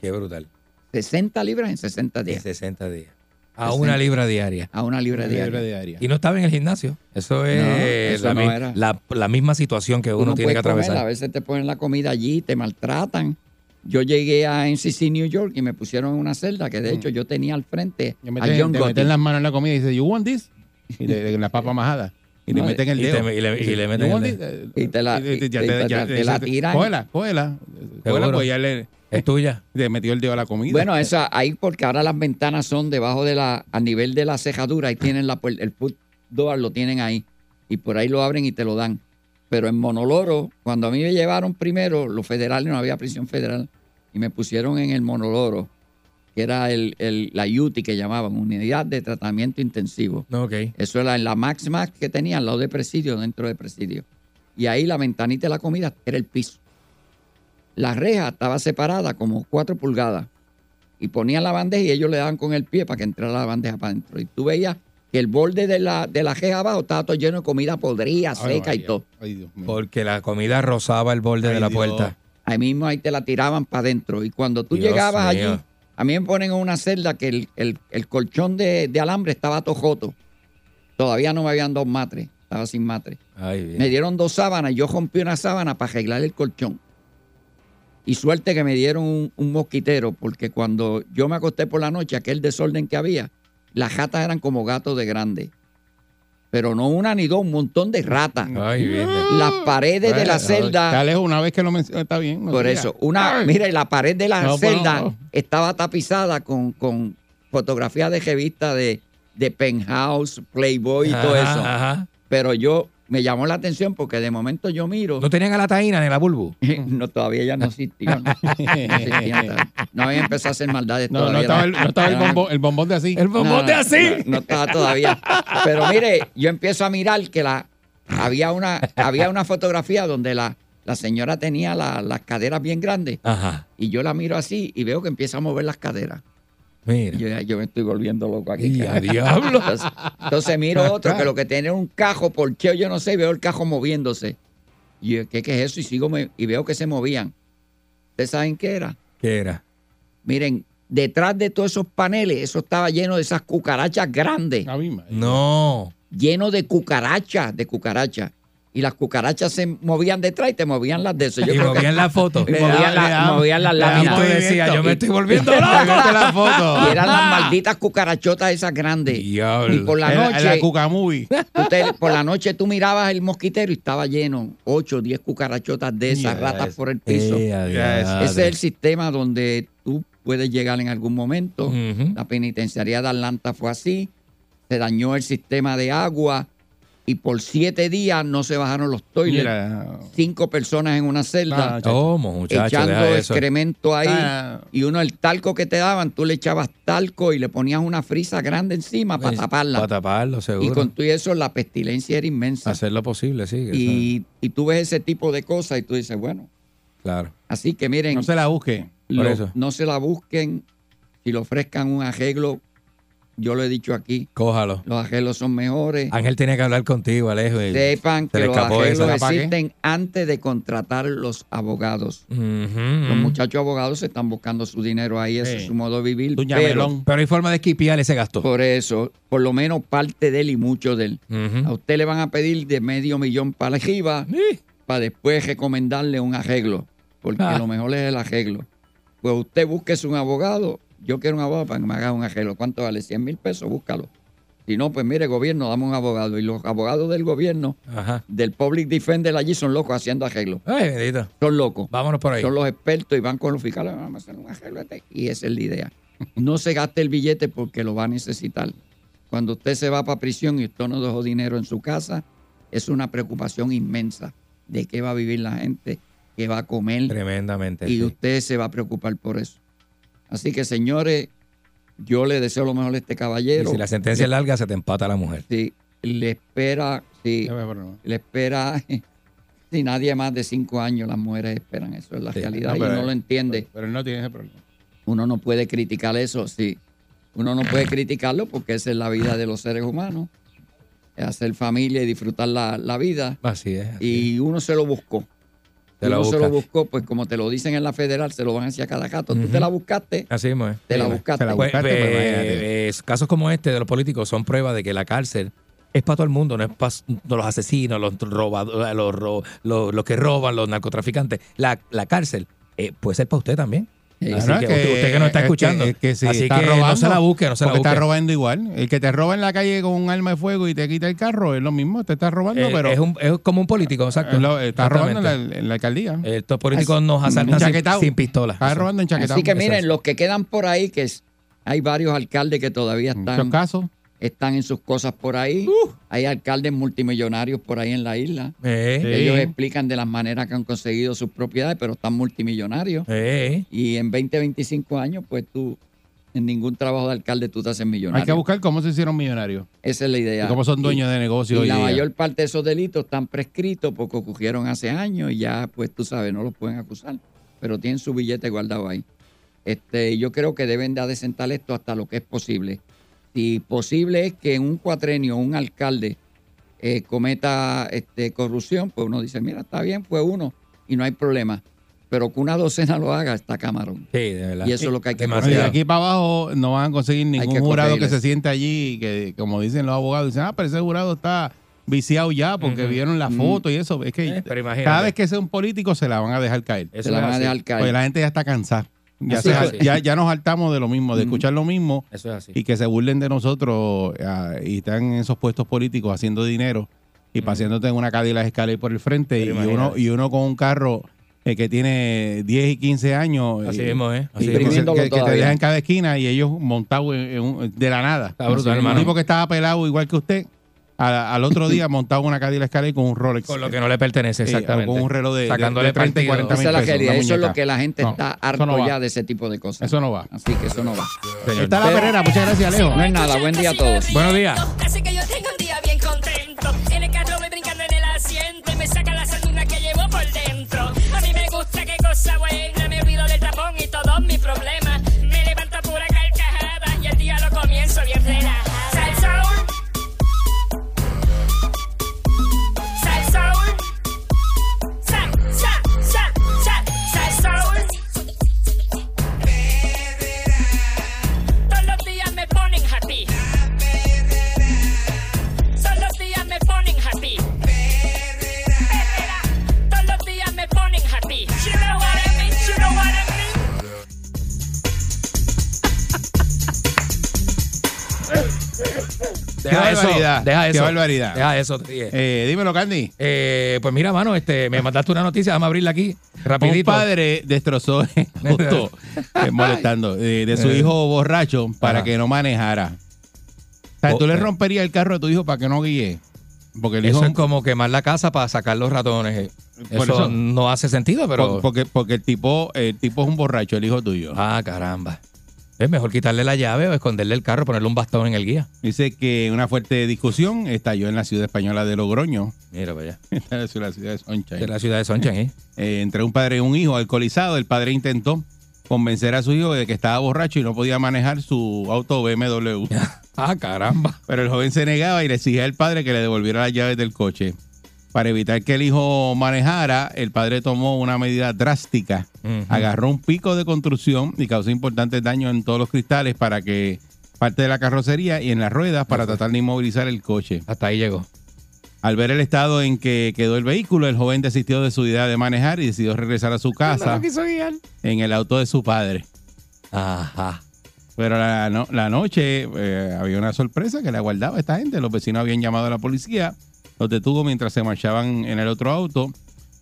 Qué brutal. 60 libras en 60 En días. 60 días. A 60. una libra diaria. A una libra Una libra diaria. diaria. Y no estaba en el gimnasio. Eso es No, eso la, no mi- era. la- la misma situación que uno, Uno tiene que atravesar. comer, a veces te ponen la comida allí, te maltratan. Yo llegué a NCC New York y me pusieron en una celda que de hecho yo tenía al frente a meten, John te meten las manos en la comida y dice, you want this? Y le, la papa majada. Y le meten el y te- dedo. y le- y Dice, le "You meten el dedo". this?" Y te la- te- tiran. Cógela, cógela. Cógela, pues ya le, Es tuya. le metió el dedo a la comida. Bueno, eso ahí porque ahora las ventanas son debajo de la, a nivel de la cejadura y tienen la, el foot door lo tienen ahí y por ahí lo abren y te lo dan. Pero en Monoloro, cuando a mí me llevaron primero, los federales no había prisión federal y me pusieron en el Monoloro, que era el, el- la UTI que llamaban, Unidad de Tratamiento Intensivo. Eso era en la Max Max que tenía al lado de presidio, dentro de presidio. Y ahí la ventanita de la comida era el piso. La reja estaba separada como cuatro pulgadas. Y ponían la bandeja y ellos le daban con el pie para que entrara la bandeja para adentro. Y tú veías que el borde de la, de la reja abajo estaba todo lleno de comida podrida, Ay, seca y todo. Ay, Dios mío. Porque la comida rozaba el borde Ay, de la Dios. puerta. Ahí mismo ahí te la tiraban para adentro. Y cuando tú Dios llegabas mío. allí, a mí me ponen en una celda que el, el- el colchón de, de alambre estaba tojoto. Todavía no me habían dado matre. Estaba sin matre. Ay, bien. Me dieron dos sábanas y yo rompí una sábana para arreglar el colchón. Y suerte que me dieron un, un mosquitero, porque cuando yo me acosté por la noche, aquel desorden que había, las ratas eran como gatos de grande. Pero no una ni dos, un montón de ratas. Ay, bien. Las paredes de la celda. Dale, una vez que lo mencionas, está bien. no Por eso, una, Ay. mira, la pared de la No, pues, celda no. estaba tapizada con, con fotografías de revistas de, de Penthouse, Playboy y todo eso. ajá. Pero yo me llamó la atención porque de momento yo miro. No tenían a la taína ni la bulbu. (laughs) No, todavía ya no existían. (laughs) No, existían todavía. No había empezado a hacer maldades No, no todavía. estaba, el, no estaba el, bombón, el bombón de así. El no, bombón de no, así. No, no estaba todavía. Pero mire, yo empiezo a mirar que la había una había una fotografía donde la, la señora tenía la- las caderas bien grandes Ajá. y yo la miro así y veo que empieza a mover las caderas. Mira. Yo, yo me estoy volviendo loco aquí. Y a (laughs) diablo. Entonces, entonces miro otro que lo que tiene es un cajo porcheo, yo no sé, y veo el cajo moviéndose. Y yo, ¿qué, qué es eso? Y sigo me- y veo que se movían. ¿Ustedes saben qué era? ¿Qué era? Miren, detrás de todos esos paneles, eso estaba lleno de esas cucarachas grandes, A mí, madre. No. lleno de cucarachas, de cucarachas. Y las cucarachas se movían detrás y te movían las de eso. Yo y creo que movían la foto. Le movían, la- movían las da Y tú láminas. decías, yo me estoy volviendo (laughs) loco. la foto. Y eran las malditas cucarachotas esas grandes. Diablo. Y por la la, la noche, Cuca Movie. tú te- por la noche tú mirabas el mosquitero y estaba lleno, 8 o 10 cucarachotas de esas, ratas es- por el piso. Eh. Ese es el sistema donde tú puedes llegar en algún momento. La penitenciaría de Atlanta fue así. Se dañó el sistema de agua y por siete días no se bajaron los toilets. Mira. Cinco personas en una celda Ah, ¿Cómo, muchacho? echando excremento ahí. Ah. Y uno, el talco que te daban, tú le echabas talco y le ponías una frisa grande encima para taparla. Para taparlo, seguro. Y con todo eso la pestilencia era inmensa. Hacer lo posible, sí. Y, y tú ves ese tipo de cosas y tú dices, bueno, Claro. así que miren, No se la busque. lo- por eso. no se la busquen, si le ofrezcan un arreglo, yo lo he dicho aquí, Cójalo. los arreglos son mejores. Ángel tenía que hablar contigo, Alejo. Sepan se que los arreglos existen antes de contratar los abogados. Los muchachos abogados se están buscando su dinero ahí, ese Sí. es su modo de vivir. Doña Pero Melón. Pero hay forma de esquipiar ese gasto. por eso, por lo menos parte de él y mucho de él. A usted le van a pedir de medio millón para arriba Sí. para después recomendarle un arreglo, porque Ah. lo mejor es el arreglo. Pues usted búsquese un abogado. Yo quiero un abogado para que me haga un arreglo. ¿Cuánto vale? 100 mil pesos, búscalo. Si no, pues mire, gobierno, dame un abogado. Y los abogados del gobierno, Ajá. del Public Defender allí, son locos haciendo arreglos. Ay, bendito. Son locos. Vámonos por ahí. Son los expertos y van con los fiscales. Vamos a hacer un arreglo. este", Y esa es la idea. (laughs) No se gaste el billete porque lo va a necesitar. Cuando usted se va para prisión y usted no dejó dinero en su casa, es una preocupación inmensa de qué va a vivir la gente, qué va a comer. Tremendamente. Y sí. usted se va a preocupar por eso. Así que, señores, yo le deseo lo mejor a este Y caballero. si la sentencia es larga, se te empata la mujer. Sí, le espera, sí, le espera, (laughs) si nadie más de cinco años, las mujeres esperan eso, es la Sí, realidad, no, y pero- uno lo entiende. Pero él no tiene ese problema. Uno no puede criticar eso, sí. Uno no puede criticarlo porque esa es la vida de los seres humanos. Es hacer familia y disfrutar la, la vida. Así es. así Y uno se lo buscó. Te la se lo buscó, pues como te lo dicen en la federal, se lo van a decir a cada gato. Tú Ujú. te la buscaste, Así mismo es. te la buscaste. la Pues, buscaste, pero eh, eh, casos como este de los políticos son prueba de que la cárcel es para todo el mundo, no es para los asesinos, los robadores, los, ro- los, los que roban, los narcotraficantes. La, la cárcel eh, puede ser para usted también. Sí. Así Claro, que, usted, que no está es escuchando. es que si Así está que robando, no se la busque, no se la busque. está robando igual. El que te roba en la calle con un arma de fuego y te quita el carro es lo mismo. Te está robando, Eh, pero es, un- es como un político, exacto. es lo- está robando en la, Exactamente. en la alcaldía. Estos políticos nos asaltan sin, sin pistola. Está robando en chaquetado. Así que miren, los que quedan por ahí, que es- hay varios alcaldes que todavía Muchos están, casos. Están en sus cosas por ahí. Uh. Hay alcaldes multimillonarios por ahí en la isla. Eh, Sí. Ellos explican de las maneras que han conseguido sus propiedades, pero están multimillonarios. eh. Y en 20, 25 años, pues tú, en ningún trabajo de alcalde tú te haces millonario. Hay que buscar cómo se hicieron millonarios. Esa es la idea. Y cómo son dueños de negocios Y hoy la día. mayor parte de esos delitos están prescritos porque ocurrieron hace años y ya, pues tú sabes, no los pueden acusar. Pero tienen su billete guardado ahí. Este, yo creo que deben de adecentar esto hasta lo que es posible. Si posible es que en un cuatrenio un alcalde eh, cometa este, corrupción, pues uno dice, mira, está bien, fue uno y no hay problema. Pero que una docena lo haga, está camarón. Sí, de verdad. Y eso es lo que hay que. Oye, de aquí para abajo no van a conseguir ningún que jurado que se siente allí y que, como dicen los abogados, dicen, ah, pero ese jurado está viciado ya porque vieron la Mm. foto y eso. Es que Eh, cada vez que sea un político se la van a dejar caer. Eso Se la van a dejar caer. Porque la gente ya está cansada. Ya, se- ya, ya nos hartamos de lo mismo, de escuchar lo mismo Eso es así. y que se burlen de nosotros ah, y están en esos puestos políticos haciendo dinero y paseándote en una Cadillac Escalade por el frente y uno, y uno con un carro eh, que tiene 10 y 15 años Así y- mismo, ¿eh? Así y que, se- Imprimiéndolo que- que te dejan en cada esquina y ellos montados en- en un- de la nada. Está brutal, un hermano. tipo que estaba pelado igual que usted, a- al otro día montado en una Cadillac Escalade con un Rolex. Con lo que no le pertenece, Eh, exactamente. con un reloj de, de- Sacándole de 30 y partido. 40 Esa mil pesos, Eso es lo que la gente No, está harto no ya de ese tipo de cosas. Eso no va. Así que eso no va. Señor. Está la Pero- perrera, muchas gracias, Leo. No es nada. Buen día a todos. Buenos días. Deja Qué eso. barbaridad, Deja qué eso. barbaridad. Deja eso. te dije. Eh, dímelo, Candy. Eh, pues mira, mano, este, me (laughs) mandaste una noticia, vamos a abrirla aquí, Un rapidito. padre destrozó, (laughs) justo, eh, molestando, eh, de su Eh. hijo borracho para Ajá. que no manejara. O sea, Oh, tú le eh. romperías el carro a tu hijo para que no guíe. Porque el Eso hijo. es como quemar la casa para sacar los ratones. Eso, eso- no hace sentido, pero... por- porque, porque el tipo, el tipo es un borracho, el hijo tuyo. Ah, caramba. Es mejor quitarle la llave o esconderle el carro, ponerle un bastón en el guía. Dice que una fuerte discusión estalló en la ciudad española de Logroño, Mira para allá. (laughs) es la ciudad de Sunshine. De la ciudad de Sunshine, (laughs) ¿eh? Eh, entre un padre y un hijo alcoholizado. El padre intentó convencer a su hijo de que estaba borracho y no podía manejar su auto BMW. (laughs) Ah, caramba. Pero el joven se negaba y le exigía al padre que le devolviera las llaves del coche. Para evitar que el hijo manejara, el padre tomó una medida drástica. Agarró un pico de construcción y causó importantes daños en todos los cristales para que parte de la carrocería y en las ruedas para tratar de inmovilizar el coche. Hasta ahí llegó. Al ver el estado en que quedó el vehículo, el joven desistió de su idea de manejar y decidió regresar a su casa en el auto de su padre. Ajá. Pero la, no- la noche eh, había una sorpresa que le aguardaba a esta gente. Los vecinos habían llamado a la policía, los detuvo mientras se marchaban en el otro auto.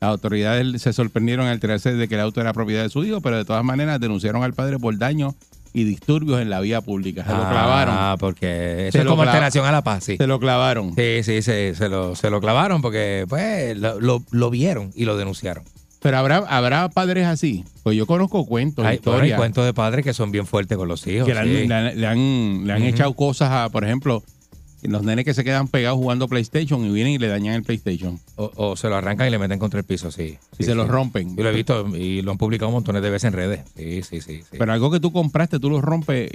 Las autoridades se sorprendieron al enterarse de que el auto era propiedad de su hijo, pero de todas maneras denunciaron al padre por daños y disturbios en la vía pública. Se lo clavaron. Ah, porque eso Se es como alteración a la paz, sí. Se lo clavaron. Sí, sí, se, se lo, se lo clavaron porque pues lo, lo- lo vieron y lo denunciaron. Pero habrá, habrá padres así. Pues yo conozco cuentos, Hay, bueno, hay historias. cuentos de padres que son bien fuertes con los hijos. que le han, sí. le han- le han- le han Ujú. echado cosas a, por ejemplo, los nenes que se quedan pegados jugando PlayStation y vienen y le dañan el PlayStation. O, o se lo arrancan y le meten contra el piso, sí. Y se lo rompen. Yo lo he visto y lo han publicado montones de veces en redes. Sí, sí, sí. sí. Pero algo que tú compraste, tú lo rompes.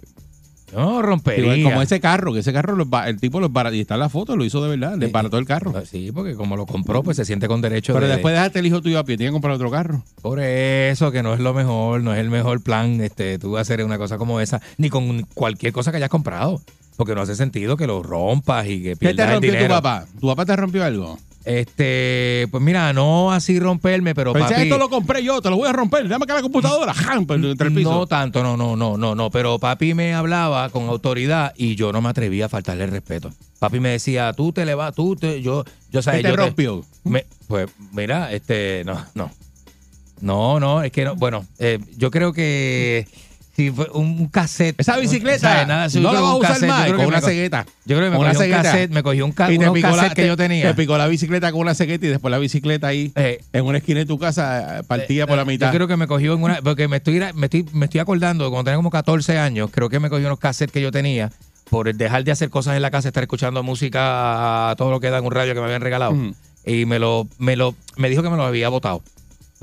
No, rompería. Como ese carro, que ese carro, lo el tipo lo barató, y está en la foto, lo hizo de verdad, le barató el carro. Sí, porque como lo compró, pues se siente con derecho Pero de... después dejaste el hijo tuyo a pie, tiene que comprar otro carro. Por eso, que no es lo mejor, no es el mejor plan, este, tú hacer una cosa como esa, ni con cualquier cosa que hayas comprado. Porque no hace sentido que lo rompas y que ¿Qué pierdas te el rompió tu papá? ¿Tu papá te rompió algo? Este, pues mira, no así romperme, pero Pensé, papi... esto lo compré yo, te lo voy a romper, dame acá la computadora, ¡jam! Pues, entre el piso. No tanto, no, no, no, no, no. Pero papi me hablaba con autoridad y yo no me atrevía a faltarle el respeto. Papi me decía, tú te le vas, tú te, yo, yo sabes, ¿Qué te yo rompió? me- pues mira, este, no, no. No, no, es que no, bueno, eh, yo creo que si fue un, cassette. Esa bicicleta, ¿sabes? Nada, si no la vas a usar cassette, más, con que una cegueta. Yo creo que me cogió un cassette, me cogió un, ca Y te unos picó, la, cassettes que te- yo tenía. te picó la bicicleta con una cegueta y después la bicicleta ahí en una esquina de tu casa eh, partida por la mitad. Yo creo que me cogió en una. Porque me estoy, me estoy, me estoy acordando, cuando tenía como 14 años, creo que me cogió unos cassettes que yo tenía por dejar de hacer cosas en la casa, estar escuchando música, todo lo que da en un radio que me habían regalado. Y me lo, me lo, me dijo que me los había botado.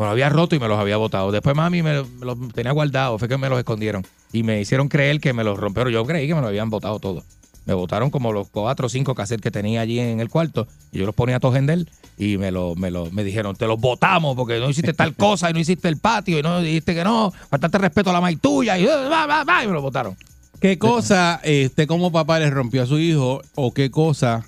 Me los había roto y me los había botado. Después mami me, lo- me los tenía guardados, fue que me los escondieron. Y me hicieron creer que me los rompieron. Yo creí que me los habían botado todos. Me botaron como los cuatro o cinco cassettes que tenía allí en el cuarto. Y yo los ponía todos en él. Y me, lo, me, lo, me dijeron, te los botamos porque no hiciste tal cosa y no hiciste el patio y no dijiste que no. Faltaste respeto a la maíz tuya y, va, va, va, y me lo botaron. ¿Qué cosa usted como papá le rompió a su hijo o qué cosa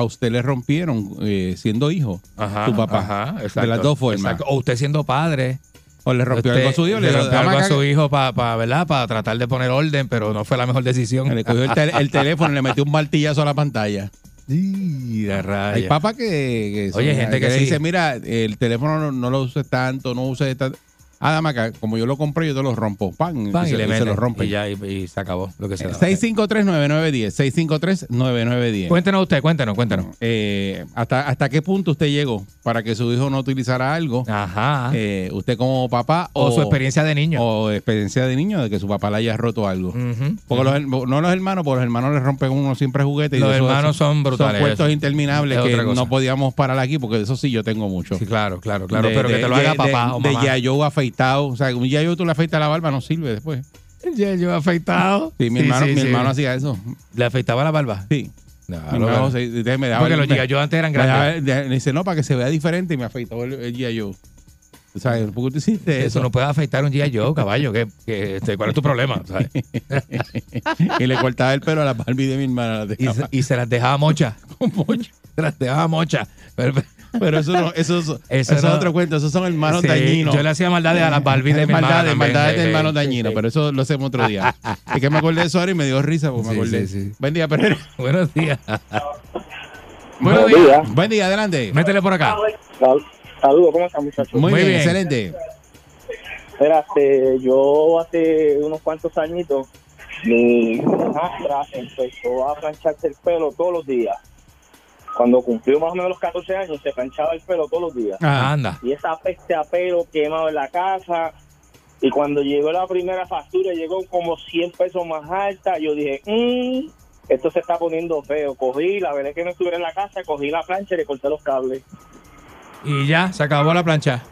a usted le rompieron eh, siendo hijo? Ajá, tu papá. ajá, de exacto, las dos formas. exacto. O usted siendo padre. O le rompió Usted algo a su hijo. le rompió dame algo a su hijo para ¿verdad? Para tratar de poner orden, pero no fue la mejor decisión. Le cogió el, tel- el teléfono y le metió un martillazo a la pantalla. Y la raya. Hay papás que, que Oye, gente que le sí. dice, mira, el teléfono no, no lo uses tanto, no uses tanto. Ah, dame acá, como yo lo compré, yo te lo rompo. Pan, Pan, y, y, se, y se lo rompe. Y ya, y, y se acabó lo que se da. 653-9910. 653-9910. Cuéntenos usted, cuéntenos, cuéntenos. Eh, ¿hasta, ¿Hasta qué punto usted llegó para que su hijo no utilizara algo? Ajá. Eh, usted como papá O su experiencia de niño. O experiencia de niño de que su papá le haya roto algo. Ujú. Porque los no los hermanos, porque los hermanos le rompen uno siempre juguetes. Los de hermanos son brutales, Son puestos interminables Es que no podíamos parar aquí porque de eso sí yo tengo mucho. Sí, claro, claro, claro. pero que te lo haga papá o de mamá. yayo afeitado. O sea, un yayo tú le afeitas la barba, no sirve después. Ya yo afeitado. Sí, mi Sí, hermano, sí, mi sí. hermano hacía eso. ¿Le afeitaba la barba? Sí. No, Mi lo- hermano se- entonces me daba Porque los G.I. Joe antes eran me daba- grandes. me dice, no, para que se vea diferente y me afeitó el, el yayo. O sea, ¿por qué tú hiciste Eso eso? no puede afeitar un G.I. Joe, caballo. ¿qué, qué- este, ¿Cuál es tu problema? ¿sabes? (laughs) y le cortaba el pelo a la Barbie de mi hermana. la Y, se, y se las dejaba (laughs) mocha. Se las dejaba mocha. Pero, Pero eso no, eso, (laughs) eso, eso es no- otro cuento, esos son hermanos Sí, dañinos. Yo le hacía maldades a las Barbie de mi maldades, maldades de hermanos dañinos, sí. pero eso lo hacemos otro día. (laughs) es que me acordé de eso ahora y me dio risa porque me acordé. sí, sí. Buen día, Pereira. (laughs) Buenos días. Buenos días. días. Buen día, adelante. Métele por acá. Sal- Saludos, ¿cómo están muchachos? Muy, Muy bien, bien. excelente. Mira, este, yo hace unos cuantos añitos, mi hijastra empezó a plancharse el pelo todos los días. Cuando cumplió más o menos los 14 años, se planchaba el pelo todos los días. Ah, Anda. Y esa peste a pelo quemado en la casa. Y cuando llegó la primera factura, llegó como 100 pesos más alta. Yo dije, "Mm, esto se está poniendo feo. Cogí, la verdad que no estuviera en la casa, cogí la plancha y le corté los cables. Y ya, se acabó la plancha.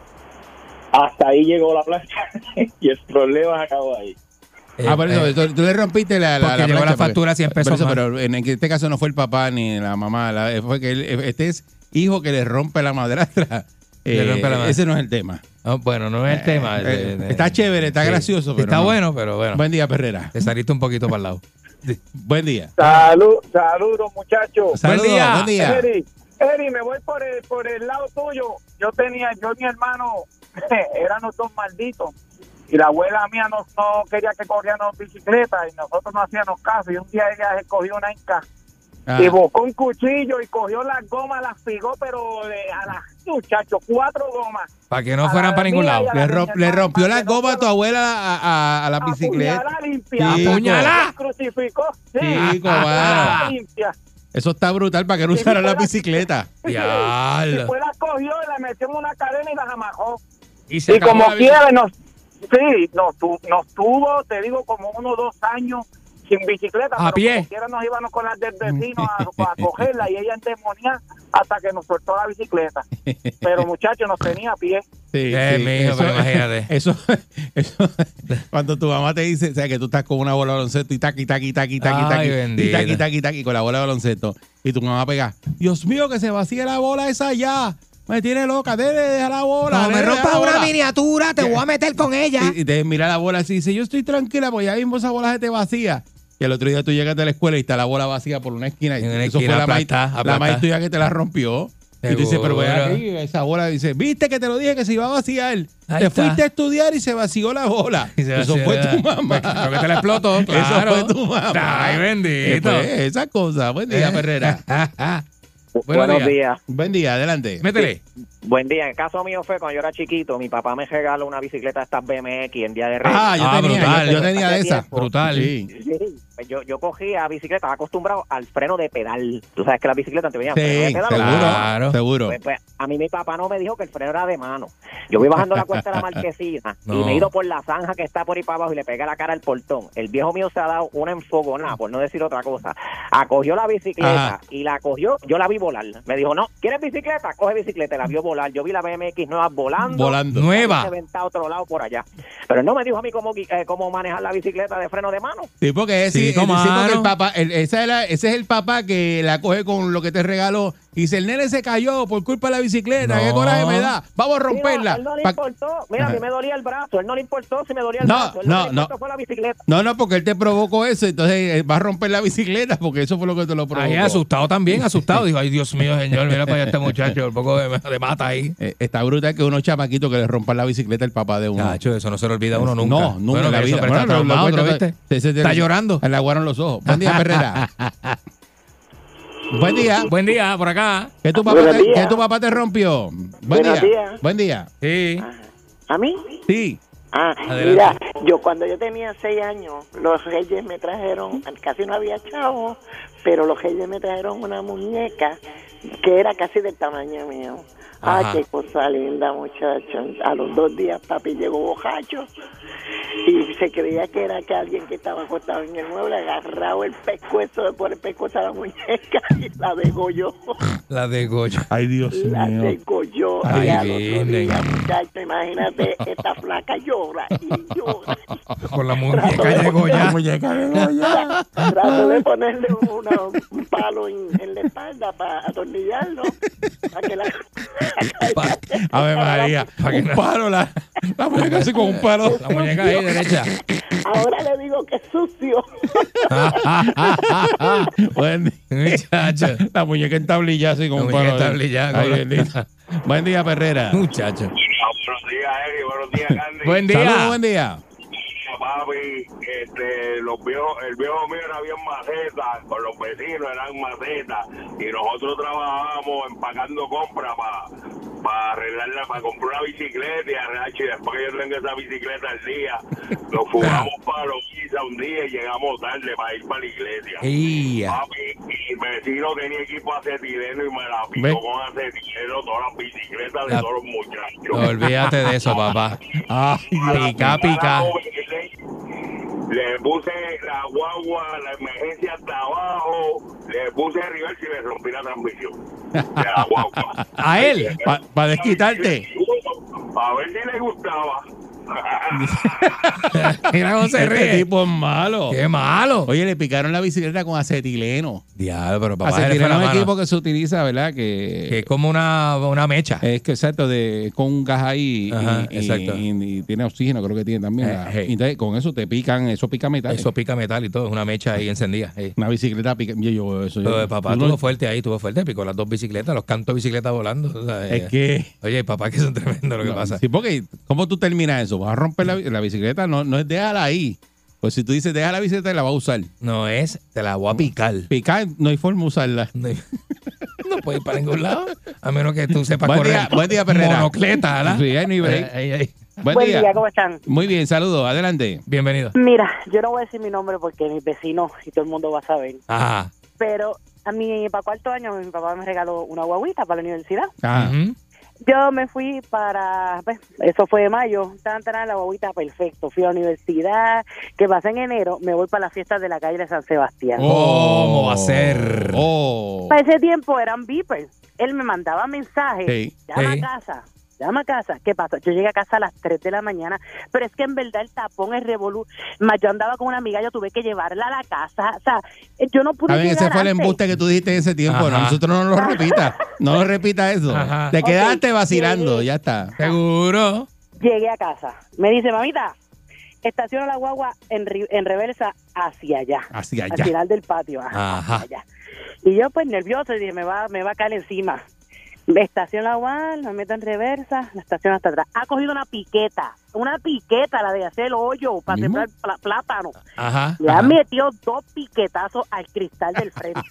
Hasta ahí llegó la plancha (laughs) y el problema acabó ahí. Ah, por eso, Eh, tú, tú le rompiste la, la, porque llegó la plancha, factura 100 pesos por eso, más. Pero en este caso no fue el papá ni la mamá, la- fue que él- este es hijo que le rompe la madrastra. (laughs) Eh, rompe la. Ese no es el tema. no, bueno, no es el tema. Eh, Eh, eh, está chévere, está sí. gracioso. Pero Está no. bueno, pero bueno. Buen día, Perrera. Te saliste un poquito para el lado. (laughs) Buen día. Salud, saludos muchachos. Saludos, día. buen día. Eri, Eri, me voy por el, por el lado tuyo. Yo tenía, yo y mi hermano (laughs) éramos dos malditos. Y la abuela mía no, no quería que corriéramos bicicleta y nosotros no hacíamos caso. Y un día ella se cogió una inca Ah, y buscó un cuchillo y cogió las gomas, las pigó, pero de- a las muchachos, cuatro gomas. Para que no A fueran para ningún lado. le, romp- le rompió para la que no goma a tu abuela a, a- a la bicicleta. Limpia. Sí, ¡Apuñalada! Crucificó. Sí, mano. limpia. Eso está brutal para que no Sí, usara la bicicleta. (laughs) Y Diablo. después la cogió y la metió en una cadena y la amajó. Y se Y acabó como quiera, nos, sí, nos, tu- nos tuvo, te digo, como uno o dos años sin bicicleta. A pero pie. Como quiera nos íbamos con las del vecino a, a (laughs) cogerla y ella endemoniada hasta que nos soltó la bicicleta. Pero muchachos, nos tenía a pie. Sí, Eh, sí, mijo, pero imagínate. (laughs) Eso, eso, cuando tu mamá te dice, o sea, que tú estás con una bola de baloncesto y taqui, taqui, taqui, taqui, Ay, taqui, y taqui, taqui, taqui, con la bola de baloncesto, y tu mamá pega, Dios mío, que se vacíe la bola esa ya, me tiene loca, dele, deja la bola. No me rompas una bola". miniatura, te voy a meter con ella. Y, y te mira la bola así dice, yo estoy tranquila, porque ya mismo esa bola se te vacía. Y el otro día tú llegas de la escuela y está la bola vacía por una esquina. Y En una eso esquina, fue la maíz la maíz tuya que te la rompió. Y tú dices, pero Seguro. aquí, esa bola dice, viste que te lo dije que se iba a vaciar. Ahí te está. fuiste a estudiar y se vació la bola. Eso fue la- tu mamá. Creo que te la explotó, claro. (laughs) Eso fue tu mamá. Ay, bendito. Eh, pues, esa cosa. Buen día, Eh, Ferrera. (laughs) Buenos Buenos días. días. Buen día, adelante. Métele. Buen día. En el caso mío fue cuando yo era chiquito, mi papá me regaló una bicicleta de estas BMX en Día de Reyes. Ah, yo Ah, tenía, brutal. yo, tenía de esa. Brutal. Sí. Sí, pues yo, yo cogía bicicleta, estaba acostumbrado al freno de pedal. Tú sabes que las bicicletas te venían freno de Sí, pedal. seguro, Claro. seguro. Pues, pues, a mí mi papá no me dijo que el freno era de mano. Yo voy bajando la cuesta de la (laughs) marquesina No. y me he ido por la zanja que está por ahí para abajo y le pegué la cara al portón. El viejo mío se ha dado una enfogonada, por no decir otra cosa. Acogió la bicicleta Ajá. y la cogió, yo la vi volar. Me dijo, no, ¿quieres bicicleta? Coge bicicleta. La vio volar. Yo vi la BMX nueva volando. Volando. Nueva. A otro lado por allá. Pero él no me dijo a mí cómo, eh, cómo manejar la bicicleta de freno de mano. Sí, porque es, Sí, sí, sí, porque mano. el papá, el- esa es la- ese es el papá que la coge con lo que te regaló. Y dice, el nene se cayó por culpa de la bicicleta. No. ¿Qué coraje me da? Vamos a romperla. Él no le Pa- importó. Mira, a mí me dolía el brazo. Él no le importó si me dolía el No, brazo. Él no, le no. importó fue la bicicleta. No, no, porque él te provocó eso, entonces eh, va a romper la bicicleta porque eso fue lo que te lo provocó. Ahí asustado también, asustado. (laughs) Digo, ay, Dios mío, señor, mira para allá este muchacho, un poco de, de mata ahí. Eh, está brutal que unos chamaquitos que le rompan la bicicleta al papá de uno. Eso no se le olvida a uno nunca. No, nunca en la vida. Bueno, está lo- lo traumado, ¿lo cuenta- viste? se- se- Está se- llorando. Le aguaron los ojos. Buen día, Herrera. (laughs) Buen día. Buen día, por acá. ¿Qué tu papá, te, qué tu papá te rompió? Buen día. Buen día. Sí. ¿A mí? Sí. Ah, Adelante. mira, yo cuando yo tenía seis años, los reyes me trajeron, casi no había chavo, pero los reyes me trajeron una muñeca que era casi del tamaño mío. Ah, Ajá. qué cosa linda, muchacho. A los dos días papi llegó bojacho y se creía que era que alguien que estaba acostado en el mueble agarrado el pescuezo de por el pescuezo a la muñeca y la degolló. (laughs) La de Goyo. Ay, Dios La mío. degolló. Ay, y al otro Virgen. día, muchacho, imagínate, (laughs) esta flaca llora y llora. Con la muñeca llegó La ya. (laughs) muñeca de Goya. Trato de ponerle una- un palo en, en la espalda para atornillarlo. Para que la... (laughs) A ver, María. Pa' que Un palo, la, la muñeca así con un palo. La muñeca ahí, derecha. Ahora le digo que es sucio. (laughs) Buen día. Muchacho. La muñeca entablillada así con La un muñeca palo. Ay, con- bendito. Buen día, Perrera. Muchacho. Buenos días, Eri. Buenos días, (laughs) Candy. Buen Saludos, día. buen día. Papi, este, los viejos, el viejo mío era bien maceta, con los vecinos eran maceta, y nosotros trabajábamos empacando compras para arreglarla, para comprar una bicicleta y arreglar, y después que yo tengo esa bicicleta al día, (laughs) nos fugamos para los un día y llegamos tarde para ir para la iglesia. Ia. Papi, mi vecino tenía equipo acetileno y me la Ve. picó con acetileno todas las bicicletas de La- todos los muchachos. No, olvídate de eso, papá. (laughs) Dios. Pica, pica. Le puse la guagua, la emergencia hasta abajo, le puse arriba y le rompí la transmisión de (laughs) la guagua. A él. Para desquitarte. A ver si le gustaba. (laughs) Mira cómo se Este ríe. tipo es malo. Qué malo. Oye, le picaron la bicicleta con acetileno. Diablo, pero papá, acetileno es un equipo que se utiliza, ¿verdad? Que, Que es como una, una mecha. es que exacto, de, con un gas ahí y- Ajá, y, exacto. y- y tiene oxígeno, creo que tiene también. Eh, hey. entonces, con eso te pican, eso pica metal. Eso pica metal y todo, es una mecha ahí encendida. Una bicicleta pica. Yo, yo, eso, yo- Pero papá tú no- tuvo fuerte ahí, tuvo fuerte, picó las dos bicicletas, los cantos de bicicleta volando. o sea, Es eh, que. Oye, papá, que son tremendos lo que No, pasa. Sí, porque ¿cómo tú terminas eso? Vas a romper la, la bicicleta, no, no es déjala ahí. Pues si tú dices deja la bicicleta, la vas a usar. No es, te la voy a picar. Picar, no hay forma de usarla. No, (laughs) no puede ir para ningún lado, a menos que tú sepas Buen correr. día, buen día, Perrera. Monocleta, ¿verdad? Sí, no. Buen, Buen día. día, ¿cómo están? Muy bien, saludos. Adelante. Bienvenido. Mira, yo no voy a decir mi nombre porque mis vecinos y todo el mundo va a saber. Ajá. Pero a mí, para cuarto año, mi papá me regaló una guaguita para la universidad. Ajá. Ujú. Yo me fui para, pues, eso fue de mayo, tan, tan, la guaguita, perfecto. Fui a la universidad, que pasé en enero, me voy para las fiestas de la calle de San Sebastián. ¿Cómo va a ser? Oh. Para ese tiempo eran beepers. Él me mandaba mensajes, Sí, llama a casa, llama a casa. ¿Qué pasa? Yo llegué a casa a las 3 de la mañana, pero es que en verdad el tapón, el revolú, más yo andaba con una amiga, yo tuve que llevarla a la casa. O sea, yo no pude Está bien, ese fue el embuste que tú dijiste en ese tiempo. No, nosotros no lo repita. No lo repita eso. Ajá. Te quedaste vacilando, llegué. ya está. Seguro. Llegué a casa. Me dice, mamita, estaciona la guagua en, ri- en reversa hacia allá. Hacia Al allá. final del patio. ajá, Ajá. hacia allá. Y yo pues nervioso y dije, me va, me va a caer encima. Me estaciona la guagua, la meto en reversa, la estaciona hasta atrás. Ha cogido una piqueta, una piqueta, la de hacer el hoyo para ¿Mismo? sembrar plátano. Ajá. Le ha metido dos piquetazos al cristal del frente.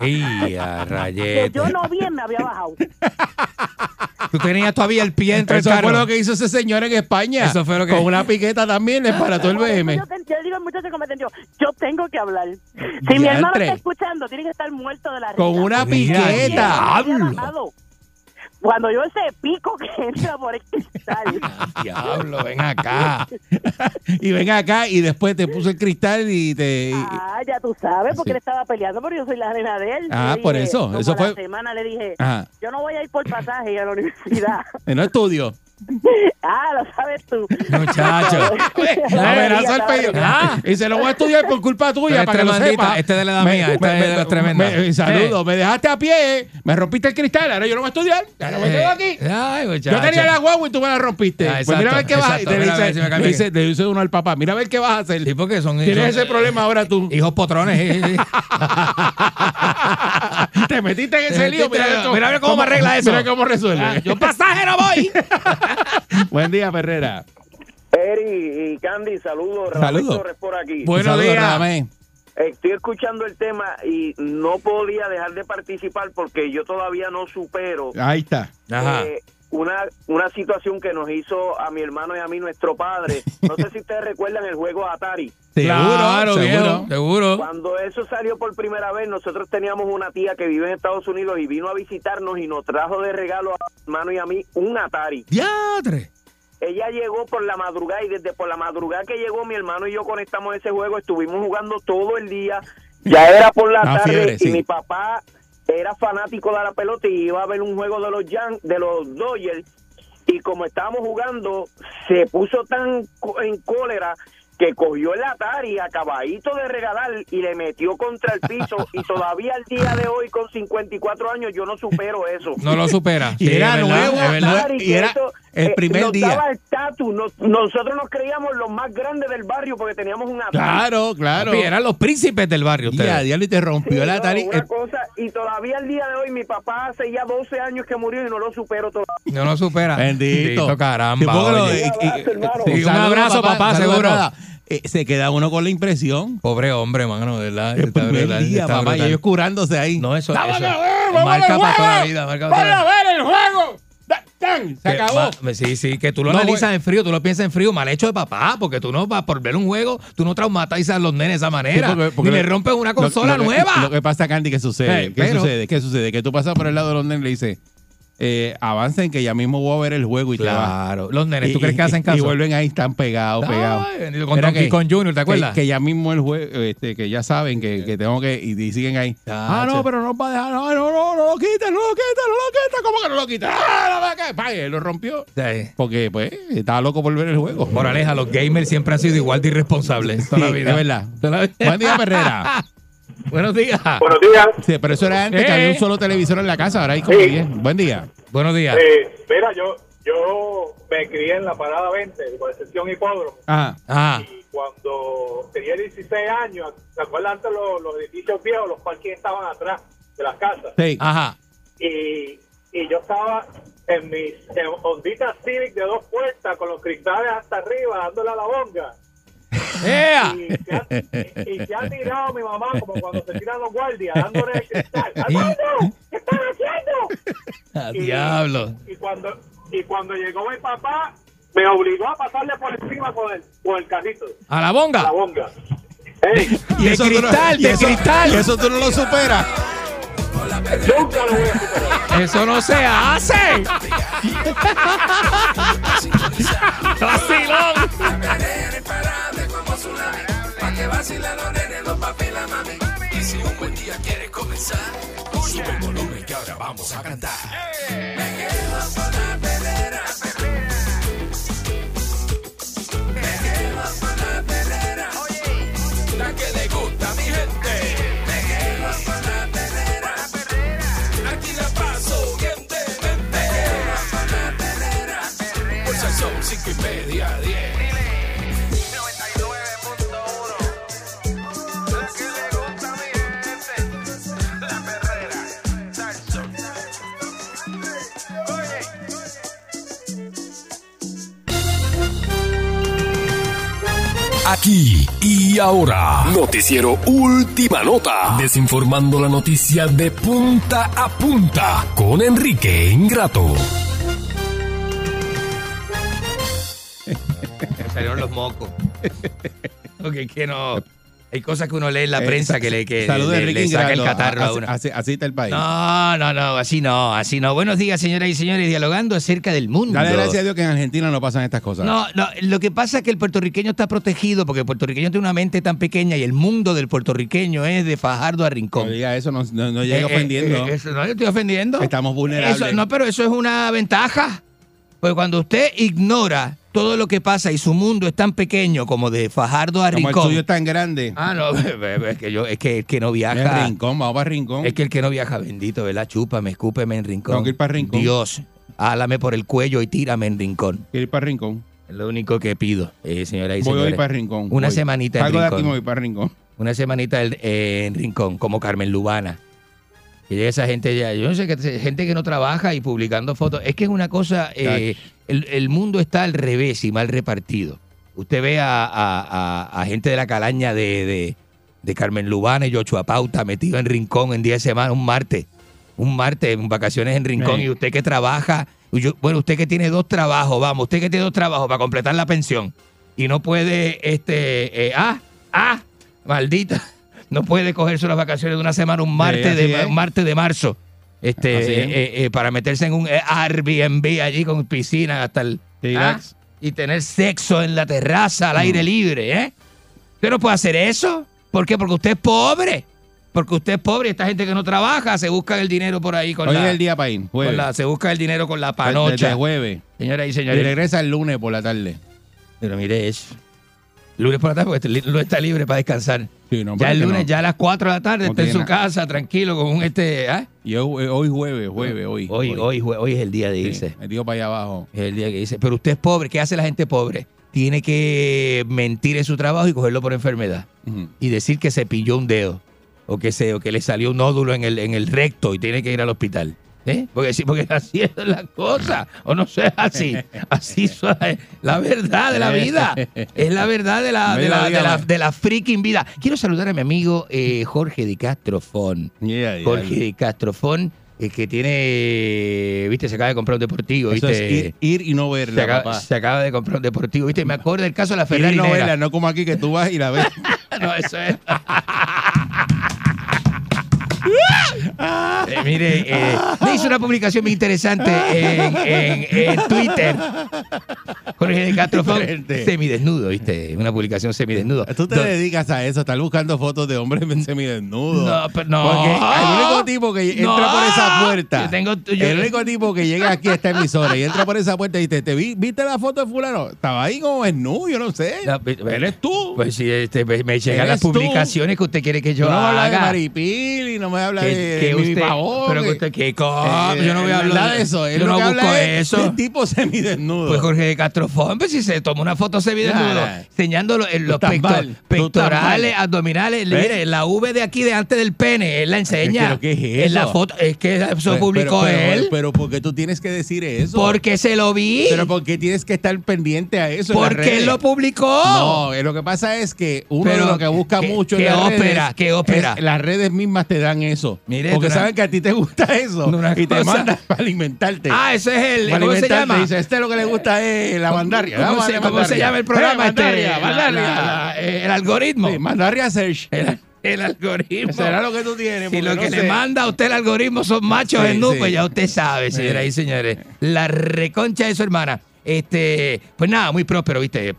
(laughs) Y a que yo no bien me había bajado. (laughs) Tú tenías todavía el pie entre el Eso carro. fue lo que hizo ese señor en España. Eso fue lo que- Con una piqueta también le parató el BM. Yo, te- yo le digo al muchacho que me atendió, yo tengo que hablar. Si mi hermano está escuchando, tiene que estar muerto de la Con risa. una Me había piqueta. bajado. Cuando yo ese pico que (laughs) entra por el cristal. (laughs) Diablo, ven acá. (laughs) Y ven acá y después te puso el cristal y te. y- Ah, ya tú sabes, porque Sí. él estaba peleando, pero yo soy la nena de él. Ah, Le por dije, eso, eso fue- La semana le dije, Ajá. yo no voy a ir por pasaje a la universidad. No estudio. (laughs) ah, lo sabes tú. Muchacho. Amenazó el pello. Ah. Y se lo voy a estudiar por culpa tuya Pero para que lo sepa. este de la edad mía, esta es tremendas. me- saludo, me dejaste a pie, me rompiste el cristal, ahora yo no voy a estudiar. Ahora me quedo aquí. Ay, Yo tenía la guagua y tú me la rompiste. Ah, pues mira a ver qué vas a hacer. Le Mira dice, le uno al papá, mira a ver qué vas a hacer. Sí, porque son, Tienes ese problema ahora tú. (laughs) hijos potrones. (laughs) Te metiste en ese lío. Mira, a ver cómo, mira a ver cómo me arregla eso. Mira cómo resuelve. Ah, Yo pasaje no voy. (laughs) Buen día, Ferrera. Eri y Candy, saludos. Saludos. Por aquí. Buenos días. Estoy escuchando el tema y no podía dejar de participar porque yo todavía no supero Ahí está. Ajá. eh, una, una situación que nos hizo a mi hermano y a mí nuestro padre. No sé si ustedes recuerdan el juego Atari. (laughs) Claro, seguro. seguro. Cuando eso salió por primera vez, nosotros teníamos una tía que vive en Estados Unidos y vino a visitarnos y nos trajo de regalo a mi hermano y a mí un Atari. Diadre. Ella llegó por la madrugada y desde por la madrugada que llegó mi hermano y yo conectamos ese juego, estuvimos jugando todo el día. Ya era por la Ah, tarde fiebre, y sí. mi papá era fanático de la pelota y iba a ver un juego de los Yan, de los Dodgers. Y como estábamos jugando se puso tan en cólera que cogió el Atari acabadito de regalar y le metió contra el piso y (laughs) todavía al día de hoy con 54 años yo no supero eso. No lo supera. Y Sí, era nuevo, y era el eh, primer nos día. daba estatus. Nos- nosotros nos creíamos los más grandes del barrio porque teníamos un Atari. Claro, claro. Papi, eran los príncipes del barrio diablo, y te rompió Sí, el no, Atari. una El- cosa, y todavía al día de hoy mi papá hace ya 12 años que murió y no lo supero todavía. No lo supera. Bendito. caramba. Sí, lo- oye. y- y- Un abrazo, papá, seguro. Eh, se queda uno con la impresión. Pobre hombre, mano, de verdad. El Está primer brutal, día, está papá, y ellos curándose ahí. No, eso, ¡Vamos eso a ver, vamos marca al para toda la vida. Marca para toda ¡Vamos la a vida. ver el juego! Da- ¡Tan! Se Que acabó. ma- Sí, sí, que tú lo No, analizas en frío, tú lo piensas en frío, mal hecho de papá, porque tú no vas por ver un juego, tú no traumatizas a los nenes de esa manera. Sí, porque- porque ni le lo- rompes una Lo- consola lo que- nueva. Lo que pasa, Candy, ¿qué sucede? Eh, ¿Qué pero- sucede? ¿Qué sucede? Que tú pasas por el lado de los nenes y le dices, eh, avancen que ya mismo voy a ver el juego y te vas. Claro. Los nenes, ¿tú crees que hacen caso? Y vuelven ahí, están pegados, pegados. Ay, con Donkey que- Kong Jr., ¿te acuerdas? Que, que ya mismo el juego, este, que ya saben que, que tengo que, y, y siguen ahí. Ah, no, pero no va a dejar, no, no, no, no lo quita, no lo quita, no lo quita, ¿cómo que no lo quita? Ah, no va a caer. Pa, y él lo rompió. Sí. Porque, pues, estaba loco por ver el juego. Moraleja, los gamers siempre han sido igual de irresponsables toda la Sí, vida. es verdad. Toda la vida. Buen día, Herrera. (laughs) Buenos días. Buenos días. Sí, pero eso era antes que Eh. había un solo televisor en la casa, ahora hay como Sí. 10. Buen día. Buenos días. Eh, mira, yo, yo me crié en la parada 20, por excepción hipódromo. Ajá. Ah. Y cuando tenía 16 años, ¿te acuerdas antes los, los edificios viejos, los parques estaban atrás de las casas? Sí. Ajá. Y, y yo estaba en mis en Honditas Civic de dos puertas, con los cristales hasta arriba, dándole a la bonga. ¡Ea! Y se ha, y se ha tirado mi mamá como cuando se tiran los guardias, dándole el cristal. (laughs) ¡Armando! ¿Qué están haciendo? (laughs) Ah, Y- diablo. Y cuando, y cuando llegó mi papá, me obligó a pasarle por encima con el, con el carrito. ¿A la A bonga? la bonga. Ey, De eso tú no- cristal, y de eso- cristal. Y eso tú no lo superas. nunca lo voy a superar. Eso no se hace. (laughs) Vacilón. Que vacilen los nenes, los papi y la mami. Y si un buen día quieres comenzar, sube el volumen que ahora vamos a cantar. Me quedo con la Aquí y ahora, Noticiero Última Nota, desinformando la noticia de punta a punta con Enrique Ingrato. Me salieron los mocos. Porque es que no. Hay cosas que uno lee en la Eh, prensa sa- que le, que Saludos, le- Enrique le saca el catarro a uno. Así, así está el país. No, no, no, así no, así no. Buenos días, señoras y señores, dialogando acerca del mundo. Dale gracias a Dios que en Argentina no pasan estas cosas. No, no, lo que pasa es que el puertorriqueño está protegido porque el puertorriqueño tiene una mente tan pequeña y el mundo del puertorriqueño es de Fajardo a Rincón. No diga eso, no, no, no llega Eh, eh, ofendiendo. eh, eso no le estoy ofendiendo. Estamos vulnerables. Eso- no, pero eso es una ventaja. Porque cuando usted ignora todo lo que pasa y su mundo es tan pequeño como de Fajardo a Como el Rincón. tuyo es tan grande. Ah, no, (laughs) es que yo, es que el que no Es viaja. Rincón, vamos para Rincón. Es que el que no viaja, bendito, ¿verdad? Chúpame, escúpeme en Rincón. Tengo que ir para Rincón. Dios, álame por el cuello y tírame en Rincón. Quiero ir para Rincón. Es lo único que pido, eh, señora y Voy hoy para Rincón. Una Voy. semanita en Salgo de aquí Rincón. voy para Rincón. Una semanita el- eh, en Rincón, como Carmen Lubana. Llega esa gente ya, yo no sé, gente que no trabaja y publicando fotos. Es que es una cosa, eh, el, el mundo está al revés y mal repartido. Usted ve a, a- a- a gente de la calaña de, de, de Carmen Lubana y Yochua Pauta metido en Rincón en 10 semanas, un martes. Un martes en vacaciones en Rincón Sí. y usted que trabaja, y yo- bueno, usted que tiene dos trabajos, vamos, usted que tiene dos trabajos para completar la pensión y no puede, este, eh, ah, ah, maldita, no puede cogerse las vacaciones de una semana, un martes, de, un martes de marzo, este, eh, eh, para meterse en un eh, Airbnb allí con piscina hasta el... Ah, y tener sexo en la terraza al aire libre, ¿eh? Usted no puede hacer eso. ¿Por qué? Porque usted es pobre. Porque usted es pobre y esta gente que no trabaja se busca el dinero por ahí con Hoy la... es el día para ir, con la- se busca el dinero con la Desde panocha. jueves. Señoras y Y señores. regresa el lunes por la tarde. Pero mire eso. Lunes por la tarde, porque lunes está libre para descansar. Sí, no, ya el lunes, no. ya a las 4 de la tarde, No está en su nada. casa, tranquilo, con un este. ¿ah? Y hoy, hoy jueves, jueves, hoy. Hoy, hoy, jue- hoy es el día de Sí, irse. Metido para allá abajo. Es el día que dice. Pero usted es pobre. ¿Qué hace la gente pobre? Tiene que mentir en su trabajo y cogerlo por enfermedad. Y decir que se pilló un dedo. O que, se, o que le salió un nódulo en el, en el recto y tiene que ir al hospital. ¿Eh? Porque, sí, porque así es la cosa. O no sé, así. Así (laughs) es la verdad de la vida. Es la verdad de la, (laughs) de la, de la, de la freaking vida. Quiero saludar a mi amigo eh, Jorge de Castrofón. Yeah, yeah. Jorge de Castrofón, eh, que tiene, viste, se acaba de comprar un deportivo, Eso viste. es ir, ir y no se, verla, acaba, papá. se acaba de comprar un deportivo, viste. Me acuerdo del caso de la Ir Ferrari y no verla, no como aquí que tú vas y la ves. (laughs) No, eso es. Eh, mire, eh, me hizo una publicación muy interesante en, en- en Twitter. Jorge de Castro semidesnudo, ¿viste? Una publicación semidesnudo. Tú te dedicas a eso, estar buscando fotos de hombres (laughs) semidesnudos. No, pero no. Porque el único tipo que entra No. por esa puerta. Yo tengo- yo- el único tipo que llega aquí a esta emisora y entra por esa puerta y dice, ¿te vi, ¿viste la foto de fulano? Estaba ahí como desnudo, yo no sé. No, pe- pe- Eres tú. Pues sí, este, me me llegan Eres las tú. publicaciones que usted quiere que yo Tú no me hablas de haga. Maripil y no me hablas Que- de, que de usted- Pavón, pero que que- usted, ¿qué Eh, yo no voy a hablar de eso. Él Yo no que busco habla es eso. de tipo semidesnudo. Pues Jorge de Castrofón, pues si se toma una foto semidesnudo, Nah, enseñando los, los estás pecto- mal, tú estás pectorales, abdominales. ¿Ves? Mire, la V de aquí, de antes del pene, él la enseña. ¿Pero qué es En la eso? foto, es que eso Pero- publicó pero, pero- él. Pero, ¿por qué tú tienes que decir eso? porque se lo vi. Pero ¿por qué tienes que estar pendiente a eso? porque él lo publicó. No, eh, lo que pasa es que uno Pero, lo que busca ¿qué- mucho qué ópera? ¿Qué ópera? las redes mismas te dan eso. Mire, porque saben que a ti te gusta eso y te cosa- mandan para alimentarte. Ah, ese es el. Para ¿Cómo se llama? Dice, este lo que le gusta es la mandaria. ¿Cómo, se, cómo llama el programa? Eh, este? mandaria, La- mandaria. la- la- el algoritmo. Sí, mandaria search. (laughs) El, el algoritmo. Será lo que tú tienes. Si lo no que sé. le manda a usted el algoritmo son machos Sí, en nu, sí. pues ya usted sabe, señoras y señores. La reconcha de su hermana. Este, pues nada, muy próspero, ¿viste?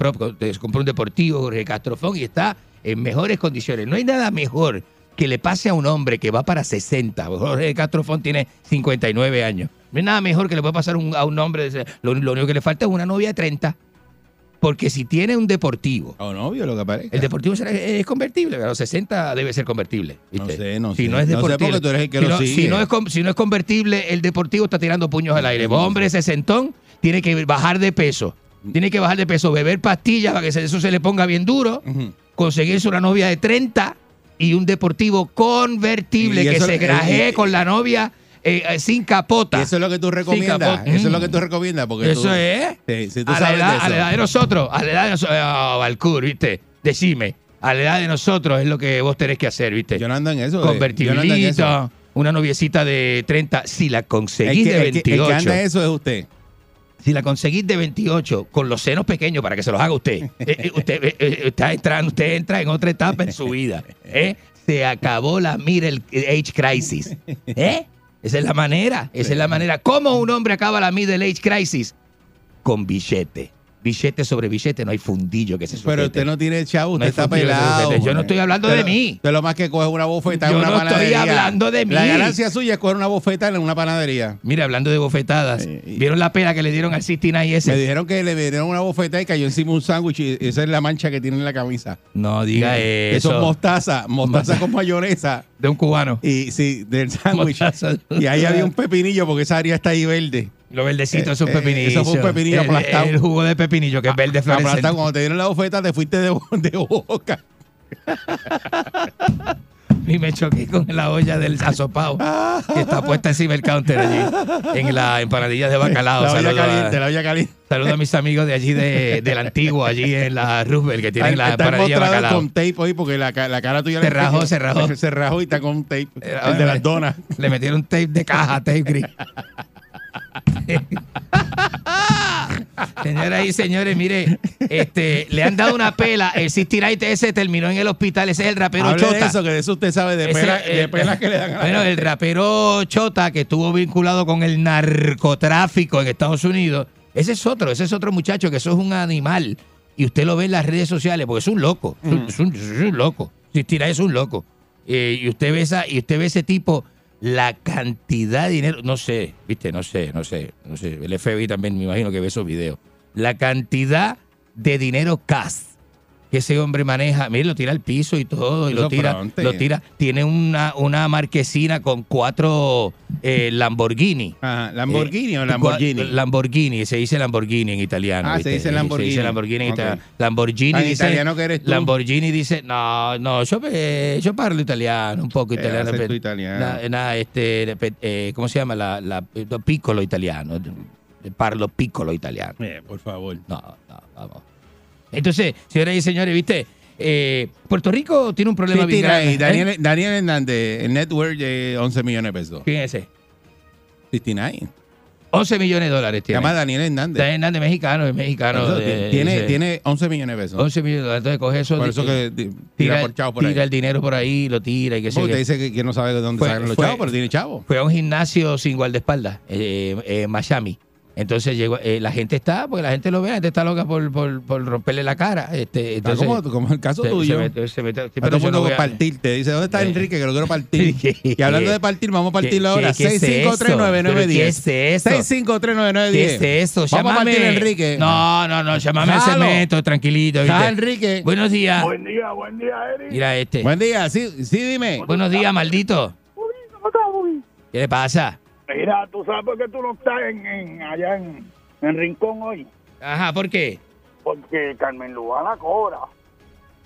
Compró un deportivo, Jorge Castrofón, y está en mejores condiciones. No hay nada mejor que le pase a un hombre que va para 60. Jorge Castrofón tiene 59 años. No hay nada mejor que le pueda pasar un- a un hombre. de Lo, lo único que le falta es una novia de 30. Porque si tiene un deportivo, O novio, lo que parece. el deportivo será- es convertible, a los 60 debe ser convertible. No sé, no si sé. no es No sé deportible, porque tú eres el que si, lo no, sigue. si no es si no es convertible, el deportivo está tirando puños al aire. Hombre sesentón tiene que bajar de peso. Tiene que bajar de peso, beber pastillas para que eso se le ponga bien duro, conseguirse una novia de 30 y un deportivo convertible Y que eso- se grajee eh, con la novia eh, eh, sin capota. Eso es lo que tú recomiendas. Eso es lo Mm. que tú recomiendas. Porque Eso tú- es. Sí, si tú a, la edad, de eso. a la edad de nosotros, a la edad de nosotros, oh, ¿viste? Decime, a la edad de nosotros es lo que vos tenés que hacer, ¿viste? Yo no ando en eso. de- yo no ando en eso. Convertibilito, una noviecita de 30, si la El conseguís que, de el que- el 28. que anda en eso es usted. Si la conseguís de 28 con los senos pequeños para que se los haga usted, eh, eh, usted, eh, eh, está entrando, usted entra en otra etapa en su vida. Se acabó la middle age crisis. Esa es la manera, esa es la manera. ¿Cómo un hombre acaba la middle age crisis? Con billete. Billete sobre billete, no hay fundillo que se sujete. Pero usted no tiene chavo, usted está pelado. Yo no estoy hablando de mí. Usted lo más que coge una bofetada en Yo una no estoy panadería. hablando de La mí. ganancia suya es coger una bofeta en una panadería. Mira, hablando de bofetadas, ¿vieron la pela que le dieron al 69 ese? Me dijeron que le dieron una bofeta y cayó encima un sándwich y esa es la mancha que tiene en la camisa. No diga eso. Eso es mostaza, mostaza con mayonesa. De un cubano. Y sí, del sándwich. Y ahí había un (laughs) pepinillo porque esa área está ahí verde. Lo verdecito es un Eh, eh, pepinillo. eso fue un pepinillo el, aplastado. El jugo de pepinillo, que es verde Aplastado, fluorescente. cuando te dieron la bofeta te fuiste de, de boca. (laughs) Y me choqué con la olla del asopao que está puesta encima del counter allí, en la empanadilla de bacalao. La olla caliente, la olla caliente. Saludo a mis amigos de allí, de, del antiguo, allí en la Roosevelt, que tienen la empanadilla de bacalao. con tape hoy porque la, la cara tuya Se rajó, se rajó. (laughs) Se rajó y está con tape. Eh, el de las donas. Le metieron tape de caja, tape gris. (laughs) (laughs) Señoras y señores, mire, este, le han dado una pela. El 69 ese terminó en el hospital. Ese es el rapero Hable de Chota. eso, que de eso usted sabe, de, Ese, pela, de pelas que le dan a la Bueno, el rapero Chota, que estuvo vinculado con el narcotráfico en Estados Unidos, ese es otro, ese es otro muchacho, que eso es un animal. Y usted lo ve en las redes sociales, porque es un loco, es un- es un, es un loco. Sistira es un loco. Eh, y usted ve esa, y usted ve ese tipo, la cantidad de dinero, no sé, viste, no sé, no sé, no sé. El FBI también me imagino que ve esos videos. La cantidad de dinero cash que ese hombre maneja, mire, lo tira al piso y todo, y Eso lo tira, lo tira. Tiene una, una marquesina con cuatro eh, Lamborghini. Ajá, ¿Lamborghini Eh, o Lamborghini? Lamborghini, se dice Lamborghini en italiano. Ah, se dice Lamborghini. Se dice Lamborghini en italiano. Lamborghini Tan dice. italiano que eres tú. Lamborghini dice, no, no, yo, eh, yo parlo italiano, un poco italiano. acento pe- italiano. na- na, este, ¿Cómo se llama? La, la, piccolo italiano. Parlo piccolo italiano. Por favor. No, no, vamos. Entonces, señoras y señores, ¿viste? Eh, Puerto Rico tiene un problema Sí, bien tira ahí, grande. Daniel, ¿eh? Daniel Hernández, el network de 11 millones de pesos. ¿Quién es ese? 69. 11 millones de dólares Se tiene. llama Daniel Hernández. Daniel Hernández, mexicano, es mexicano. De- tiene, dice- tiene 11 millones de pesos. 11 millones de dólares. Entonces coge eso. Por eso que di- tira, tira por chavo por ahí. tira el dinero por ahí, lo tira y qué sé usted dice que, que no sabe de dónde Fue- sacan los fue- chavos, pero tiene chavos. Fue a un gimnasio sin guardaespaldas, eh, eh, Miami. Entonces llegó, eh, la gente está, porque la gente lo ve, la gente está loca por, por, por romperle la cara. Este, entonces, como, como el caso se- tuyo. se mete- se mete- sí, a todo no a- partirte. Dice, ¿dónde está Eh. Enrique? Que lo quiero (laughs) partir. y hablando de partir, vamos a partirlo ¿Qué- ahora. qué- qué es eso? ¿Pero 6539910. qué es eso? 6539910. ¿Qué es eso? Vamos a partir a Enrique. No, no, no, llámame Jalo. cemento, tranquilito. ¿viste? Jala, Enrique. Buenos días. Buen día, buen día, Eric. Mira este. Buen día, sí, sí, dime. Buenos días, maldito. ¿Cómo estás? ¿Qué le pasa? Mira, tú sabes por qué tú no estás en, en- allá en, en Rincón hoy. Ajá, ¿por qué? Porque Carmen Lubana cobra.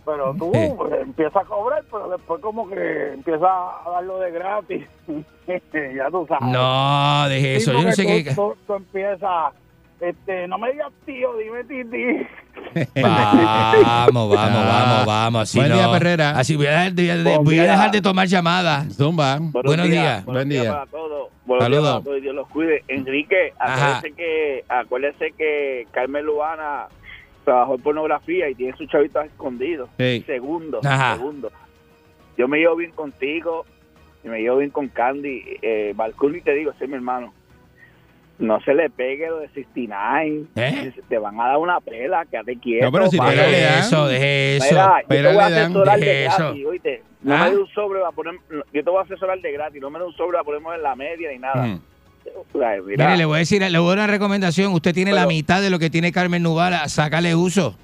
Pero tú Eh. pues, empiezas a cobrar, pero después como que empiezas a darlo de gratis. (laughs) ya tú sabes. No, deje eso. Sí, Yo no sé tú, qué. Tú, tú empiezas, este, no me digas tío, dime titi. (laughs) Vamos, vamos, vamos, vamos. Así Buen no. día, Perrera. Así voy a dejar de, de- Buen voy a día. dejar de tomar llamadas. Zumba. Buenos días. Buen día. para todos. Buenos Saludos. días para todos y Dios los cuide. Enrique, acuérdese que, acuérdese que Carmen Lubana trabajó en pornografía y tiene sus chavitos escondidos. Sí. Segundo, Ajá. segundo. Yo me llevo bien contigo y me llevo bien con Candy. Eh, Balcuni, te digo, ese es mi hermano. No se le pegue lo de 69. ¿Eh? Te van a dar una pela, quédate quieto. No, pero si Deje dan. eso, deje eso. Mira, yo te voy a asesorar de gratis, oíste. No ¿Ah? me dé un sobre a poner, yo te voy a asesorar de gratis, no me dé un sobre a ponerme en la media ni nada. Ay, mira, Mire, le voy a decir, le voy a dar una recomendación. Usted tiene la mitad de lo que tiene Carmen Nubala. Sácale uso.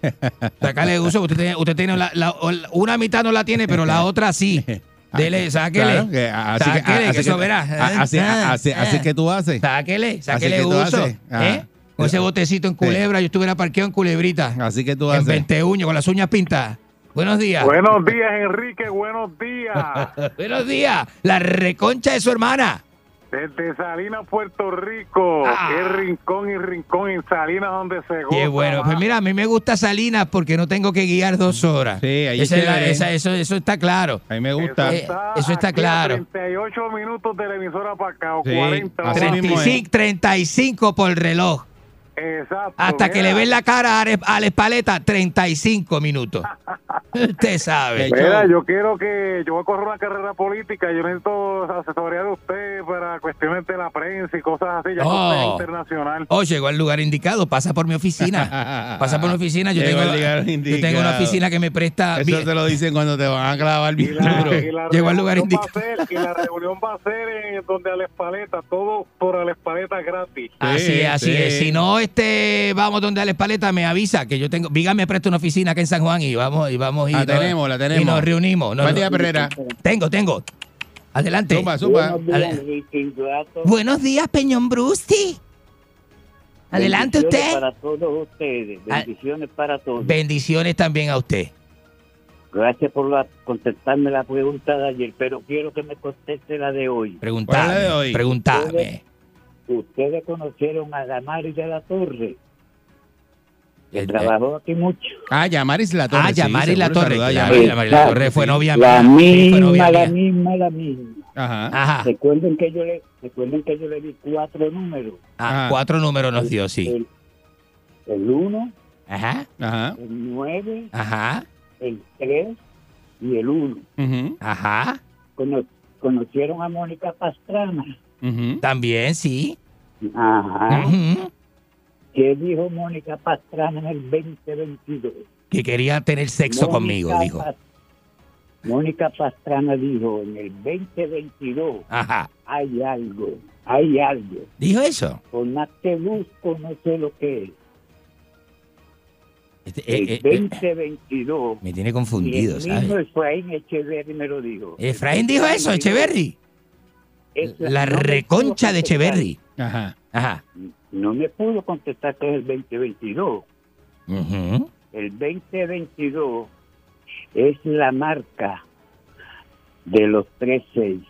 (laughs) Sácale uso. Usted tiene, usted tiene la- la- una mitad no la tiene, pero la (laughs) otra sí. (laughs) Dele, sáquele. Claro, que así que, Sáquele, que así eso que- verá. a- Así, Ah, así, así ah. que tú haces. Sáquele, sáquele uso. ¿eh? Con ese botecito en culebra, yo estuviera parqueado en culebrita. Así que tú En haces. 20 uñas, con las uñas pintadas. Buenos días. Buenos días, Enrique, buenos días. (laughs) Buenos días. La reconcha de su hermana. Desde Salinas, Puerto Rico. Ah. Es rincón y rincón en Salinas donde se goza. Qué bueno. Pues mira, a mí me gusta Salinas porque no tengo que guiar dos horas. Sí, ahí Esa es la- chévere. esa- eso, eso está claro. A mí me gusta. Eh, eso está aquí claro. 38 minutos de la emisora para acá, o Sí, 40. así o- mismo es. 35, 35 por reloj. Exacto. Hasta que le ven la cara a Ale- a la espaleta, 35 minutos. (laughs) Usted sabe. Mira, yo quiero que yo voy a correr una carrera política, yo necesito asesoría de usted para cuestiones de la prensa y cosas así, ya Oh. internacional. Oh, llegó al lugar indicado, pasa por mi oficina. Pasa por mi oficina. Yo, tengo, yo tengo una oficina que me presta. Eso te lo dicen cuando te van a clavar bien duro. Llegó al lugar indicado. ser- y la reunión va a ser en donde a la espaleta, todo por a la espaleta gratis. Así Sí, es, así sí. es. Si no este, vamos donde Alex Paleta me avisa que yo tengo, Viga me presta una oficina acá en San Juan y vamos y vamos y La nos- tenemos, la tenemos. Y nos reunimos. No, Buen no. día, Perrera. Tengo, tengo. Adelante. Zumba, zumba. Buenos días, Peñón Brusti. Adelante Bendiciones usted. Para todos ustedes. Ah. Bendiciones para todos. Bendiciones también a usted. Gracias por la, contestarme la pregunta de ayer, pero quiero que me conteste la de hoy. Preguntame. ¿Cuál es la de hoy? Preguntame. Ustedes conocieron a Damaris de la Torre, que El- trabajó aquí mucho. Ah, Yamaris La Torre. Ah, sí, Yamaris La seguro, Torre. claro, Yamaris. Yamaris La Torre fue novia La mía. Sí, novia misma, la mía. misma, la misma. Ajá. Ajá. Recuerden que yo le, recuerden que yo le di cuatro números. Ah, Ajá. cuatro números nos dio, sí. El, el uno, Ajá. Ajá. el nueve, Ajá. el tres y el uno. Ujú, Ajá. Cono- conocieron a Mónica Pastrana. También, sí. Ajá. Ujú. ¿Qué dijo Mónica Pastrana en el 2022? Que quería tener sexo Mónica conmigo, dijo. Mónica Pastrana dijo en el 2022 Ajá. hay algo, hay algo. ¿Dijo eso? Por más que busco no sé lo que es. Este, El eh, eh, eh, 2022 me tiene y confundido, el ¿sabes? Efraín Echeverri me lo dijo. Efraín dijo eso, Echeverry. Es La no reconcha de. Echeverry. Ajá. Ajá. No me pudo contestar que es el 2022. Ujú. El 2022 es la marca de los 3-6.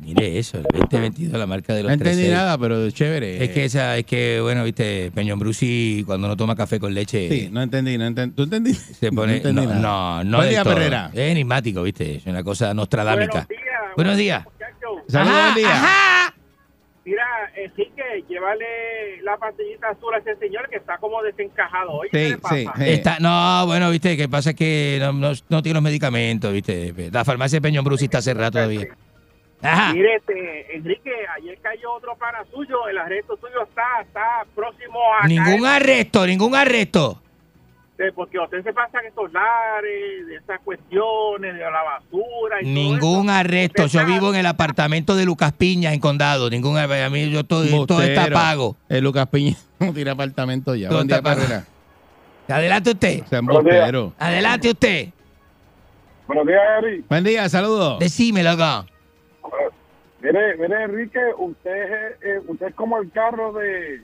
Mire eso, el 2022, la marca de No los entendí 13. nada, pero chévere. Es que esa, es que, bueno, viste, Peñón Brusi cuando no toma café con leche Sí, no entendí, no entendí. ¿Tú entendí? se pone. entendí No, nada. no, no. Buen día, todo. Perrera. Es enigmático, viste, es una cosa nostradámica. Buenos días. Saludos, Ajá, buen día. ajá. Mira, Enrique, llévale la pastillita azul a ese señor que está como desencajado hoy. ¿Qué le pasa? Está, no, bueno, viste, que pasa es que no, no- no tiene los medicamentos, viste. La farmacia de Peñón Bruce está cerrada todavía. Ajá. Mire, este, Enrique, ayer cayó otro para suyo, el arresto suyo está, está próximo a Ningún caer, arresto, ningún arresto. Eh, porque usted se pasa en estos lares, de esas cuestiones, de la basura y Ningún arresto. Yo vivo en el apartamento de Lucas Piña en Condado. Ningún A mí yo estoy, todo está pago. El Lucas Piña (laughs) no tiene apartamento ya. Todo Buen día, está pago. Herrera. Adelante usted. Sean embustero. Adelante usted. Buenos días, Eric. Buen día, saludos. Decímelo acá. Mire, mire, Enrique, usted, es, eh, usted es como el carro de,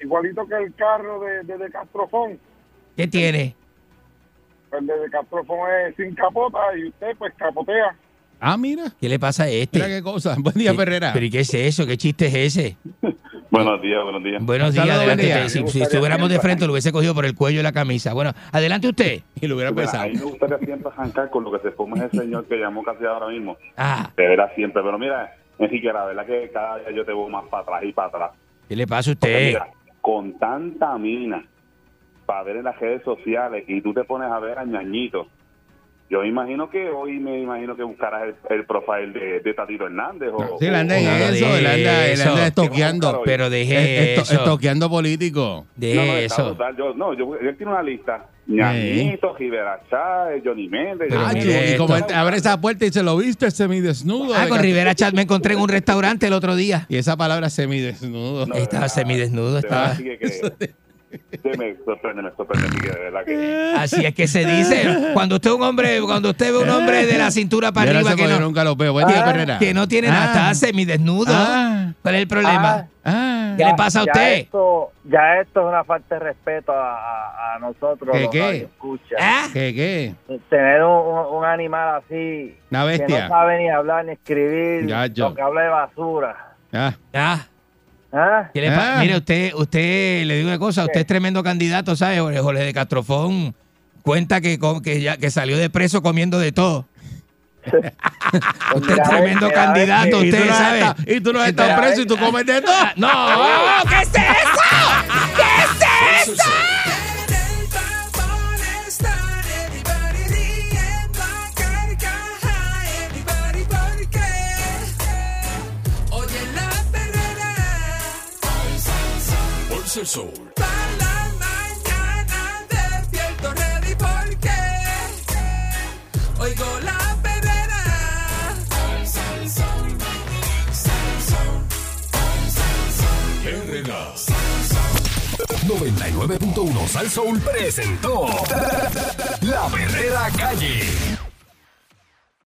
igualito que el carro de, de, de Castrofón. ¿Qué tiene? El de, es sin capota y usted pues capotea. Ah, mira. ¿Qué le pasa a este? Mira qué cosa. (laughs) Buen día, ¿Qué- Ferrera. ¿Pero y qué es eso? ¿Qué chiste es ese? (laughs) Buenos días, buenos días. Buenos días, Saludos, adelante. buen día. usted. Si, si estuviéramos de frente, lo hubiese cogido por el cuello de la camisa. Bueno, adelante usted. (laughs) Y lo hubiera Mira, pensado. a mí me gustaría siempre arrancar con lo que se fuma ese señor que llamó casi ahora mismo. Ah, De veras siempre. Pero mira, Enrique, la verdad que cada día yo te veo más para atrás y para atrás. ¿qué le pasa a Porque usted? mira, con tanta mina para ver en las redes sociales y tú te pones a ver a ñañito. Yo me imagino que hoy me imagino que buscarás el, el profile de, de Tatito Hernández. O, Sí, él anda en eso, él anda, él anda estoqueando. Pero deje Eh, esto- eso. Estoqueando político. De No, no, está eso. brutal. Yo, no, yo, él tiene una lista. Ñañito, Rivera Chávez, Johnny Méndez. Ah, y como él abre esa puerta y se lo viste semidesnudo. Ah, con Rivera Chat me encontré en un restaurante el otro día. Y esa palabra semidesnudo. No, Estaba verdad, semidesnudo, (laughs) de estaba. que- que me sorprende, me sorprende, Enrique, de verdad que... Así es que se dice. Cuando usted un hombre, cuando usted ve un hombre de la cintura para Yo no arriba sé que no, nunca lo veo. Buen día, Ah, que no tiene nada, Ah. está semidesnudo. Ah. ¿Cuál es el problema? Ah. ¿Qué le pasa a Ya usted? esto, ya esto es una falta de respeto a, a- a nosotros, ¿Qué, los qué? ¿Ah? ¿Qué, qué? Tener un, animal así Una que bestia. no sabe ni hablar ni escribir, Ya, yo. lo que habla de basura. Ah. Ah, ¿Ah? ¿qué le? Ah. Mire, usted, usted, le digo una cosa, usted es tremendo candidato, ¿sabe? Jorge de Castrofón cuenta que, que, ya, que salió de preso comiendo de todo. (laughs) usted es tremendo candidato, usted sabe. Y tú no has estado preso y tú comes de todo. (laughs) No, (laughs) ¿qué es eso? ¿Qué es eso? El sol. Para la mañana despierto ready porque oigo la perrera. 99.1 Sal Soul presentó La Verdadera Calle.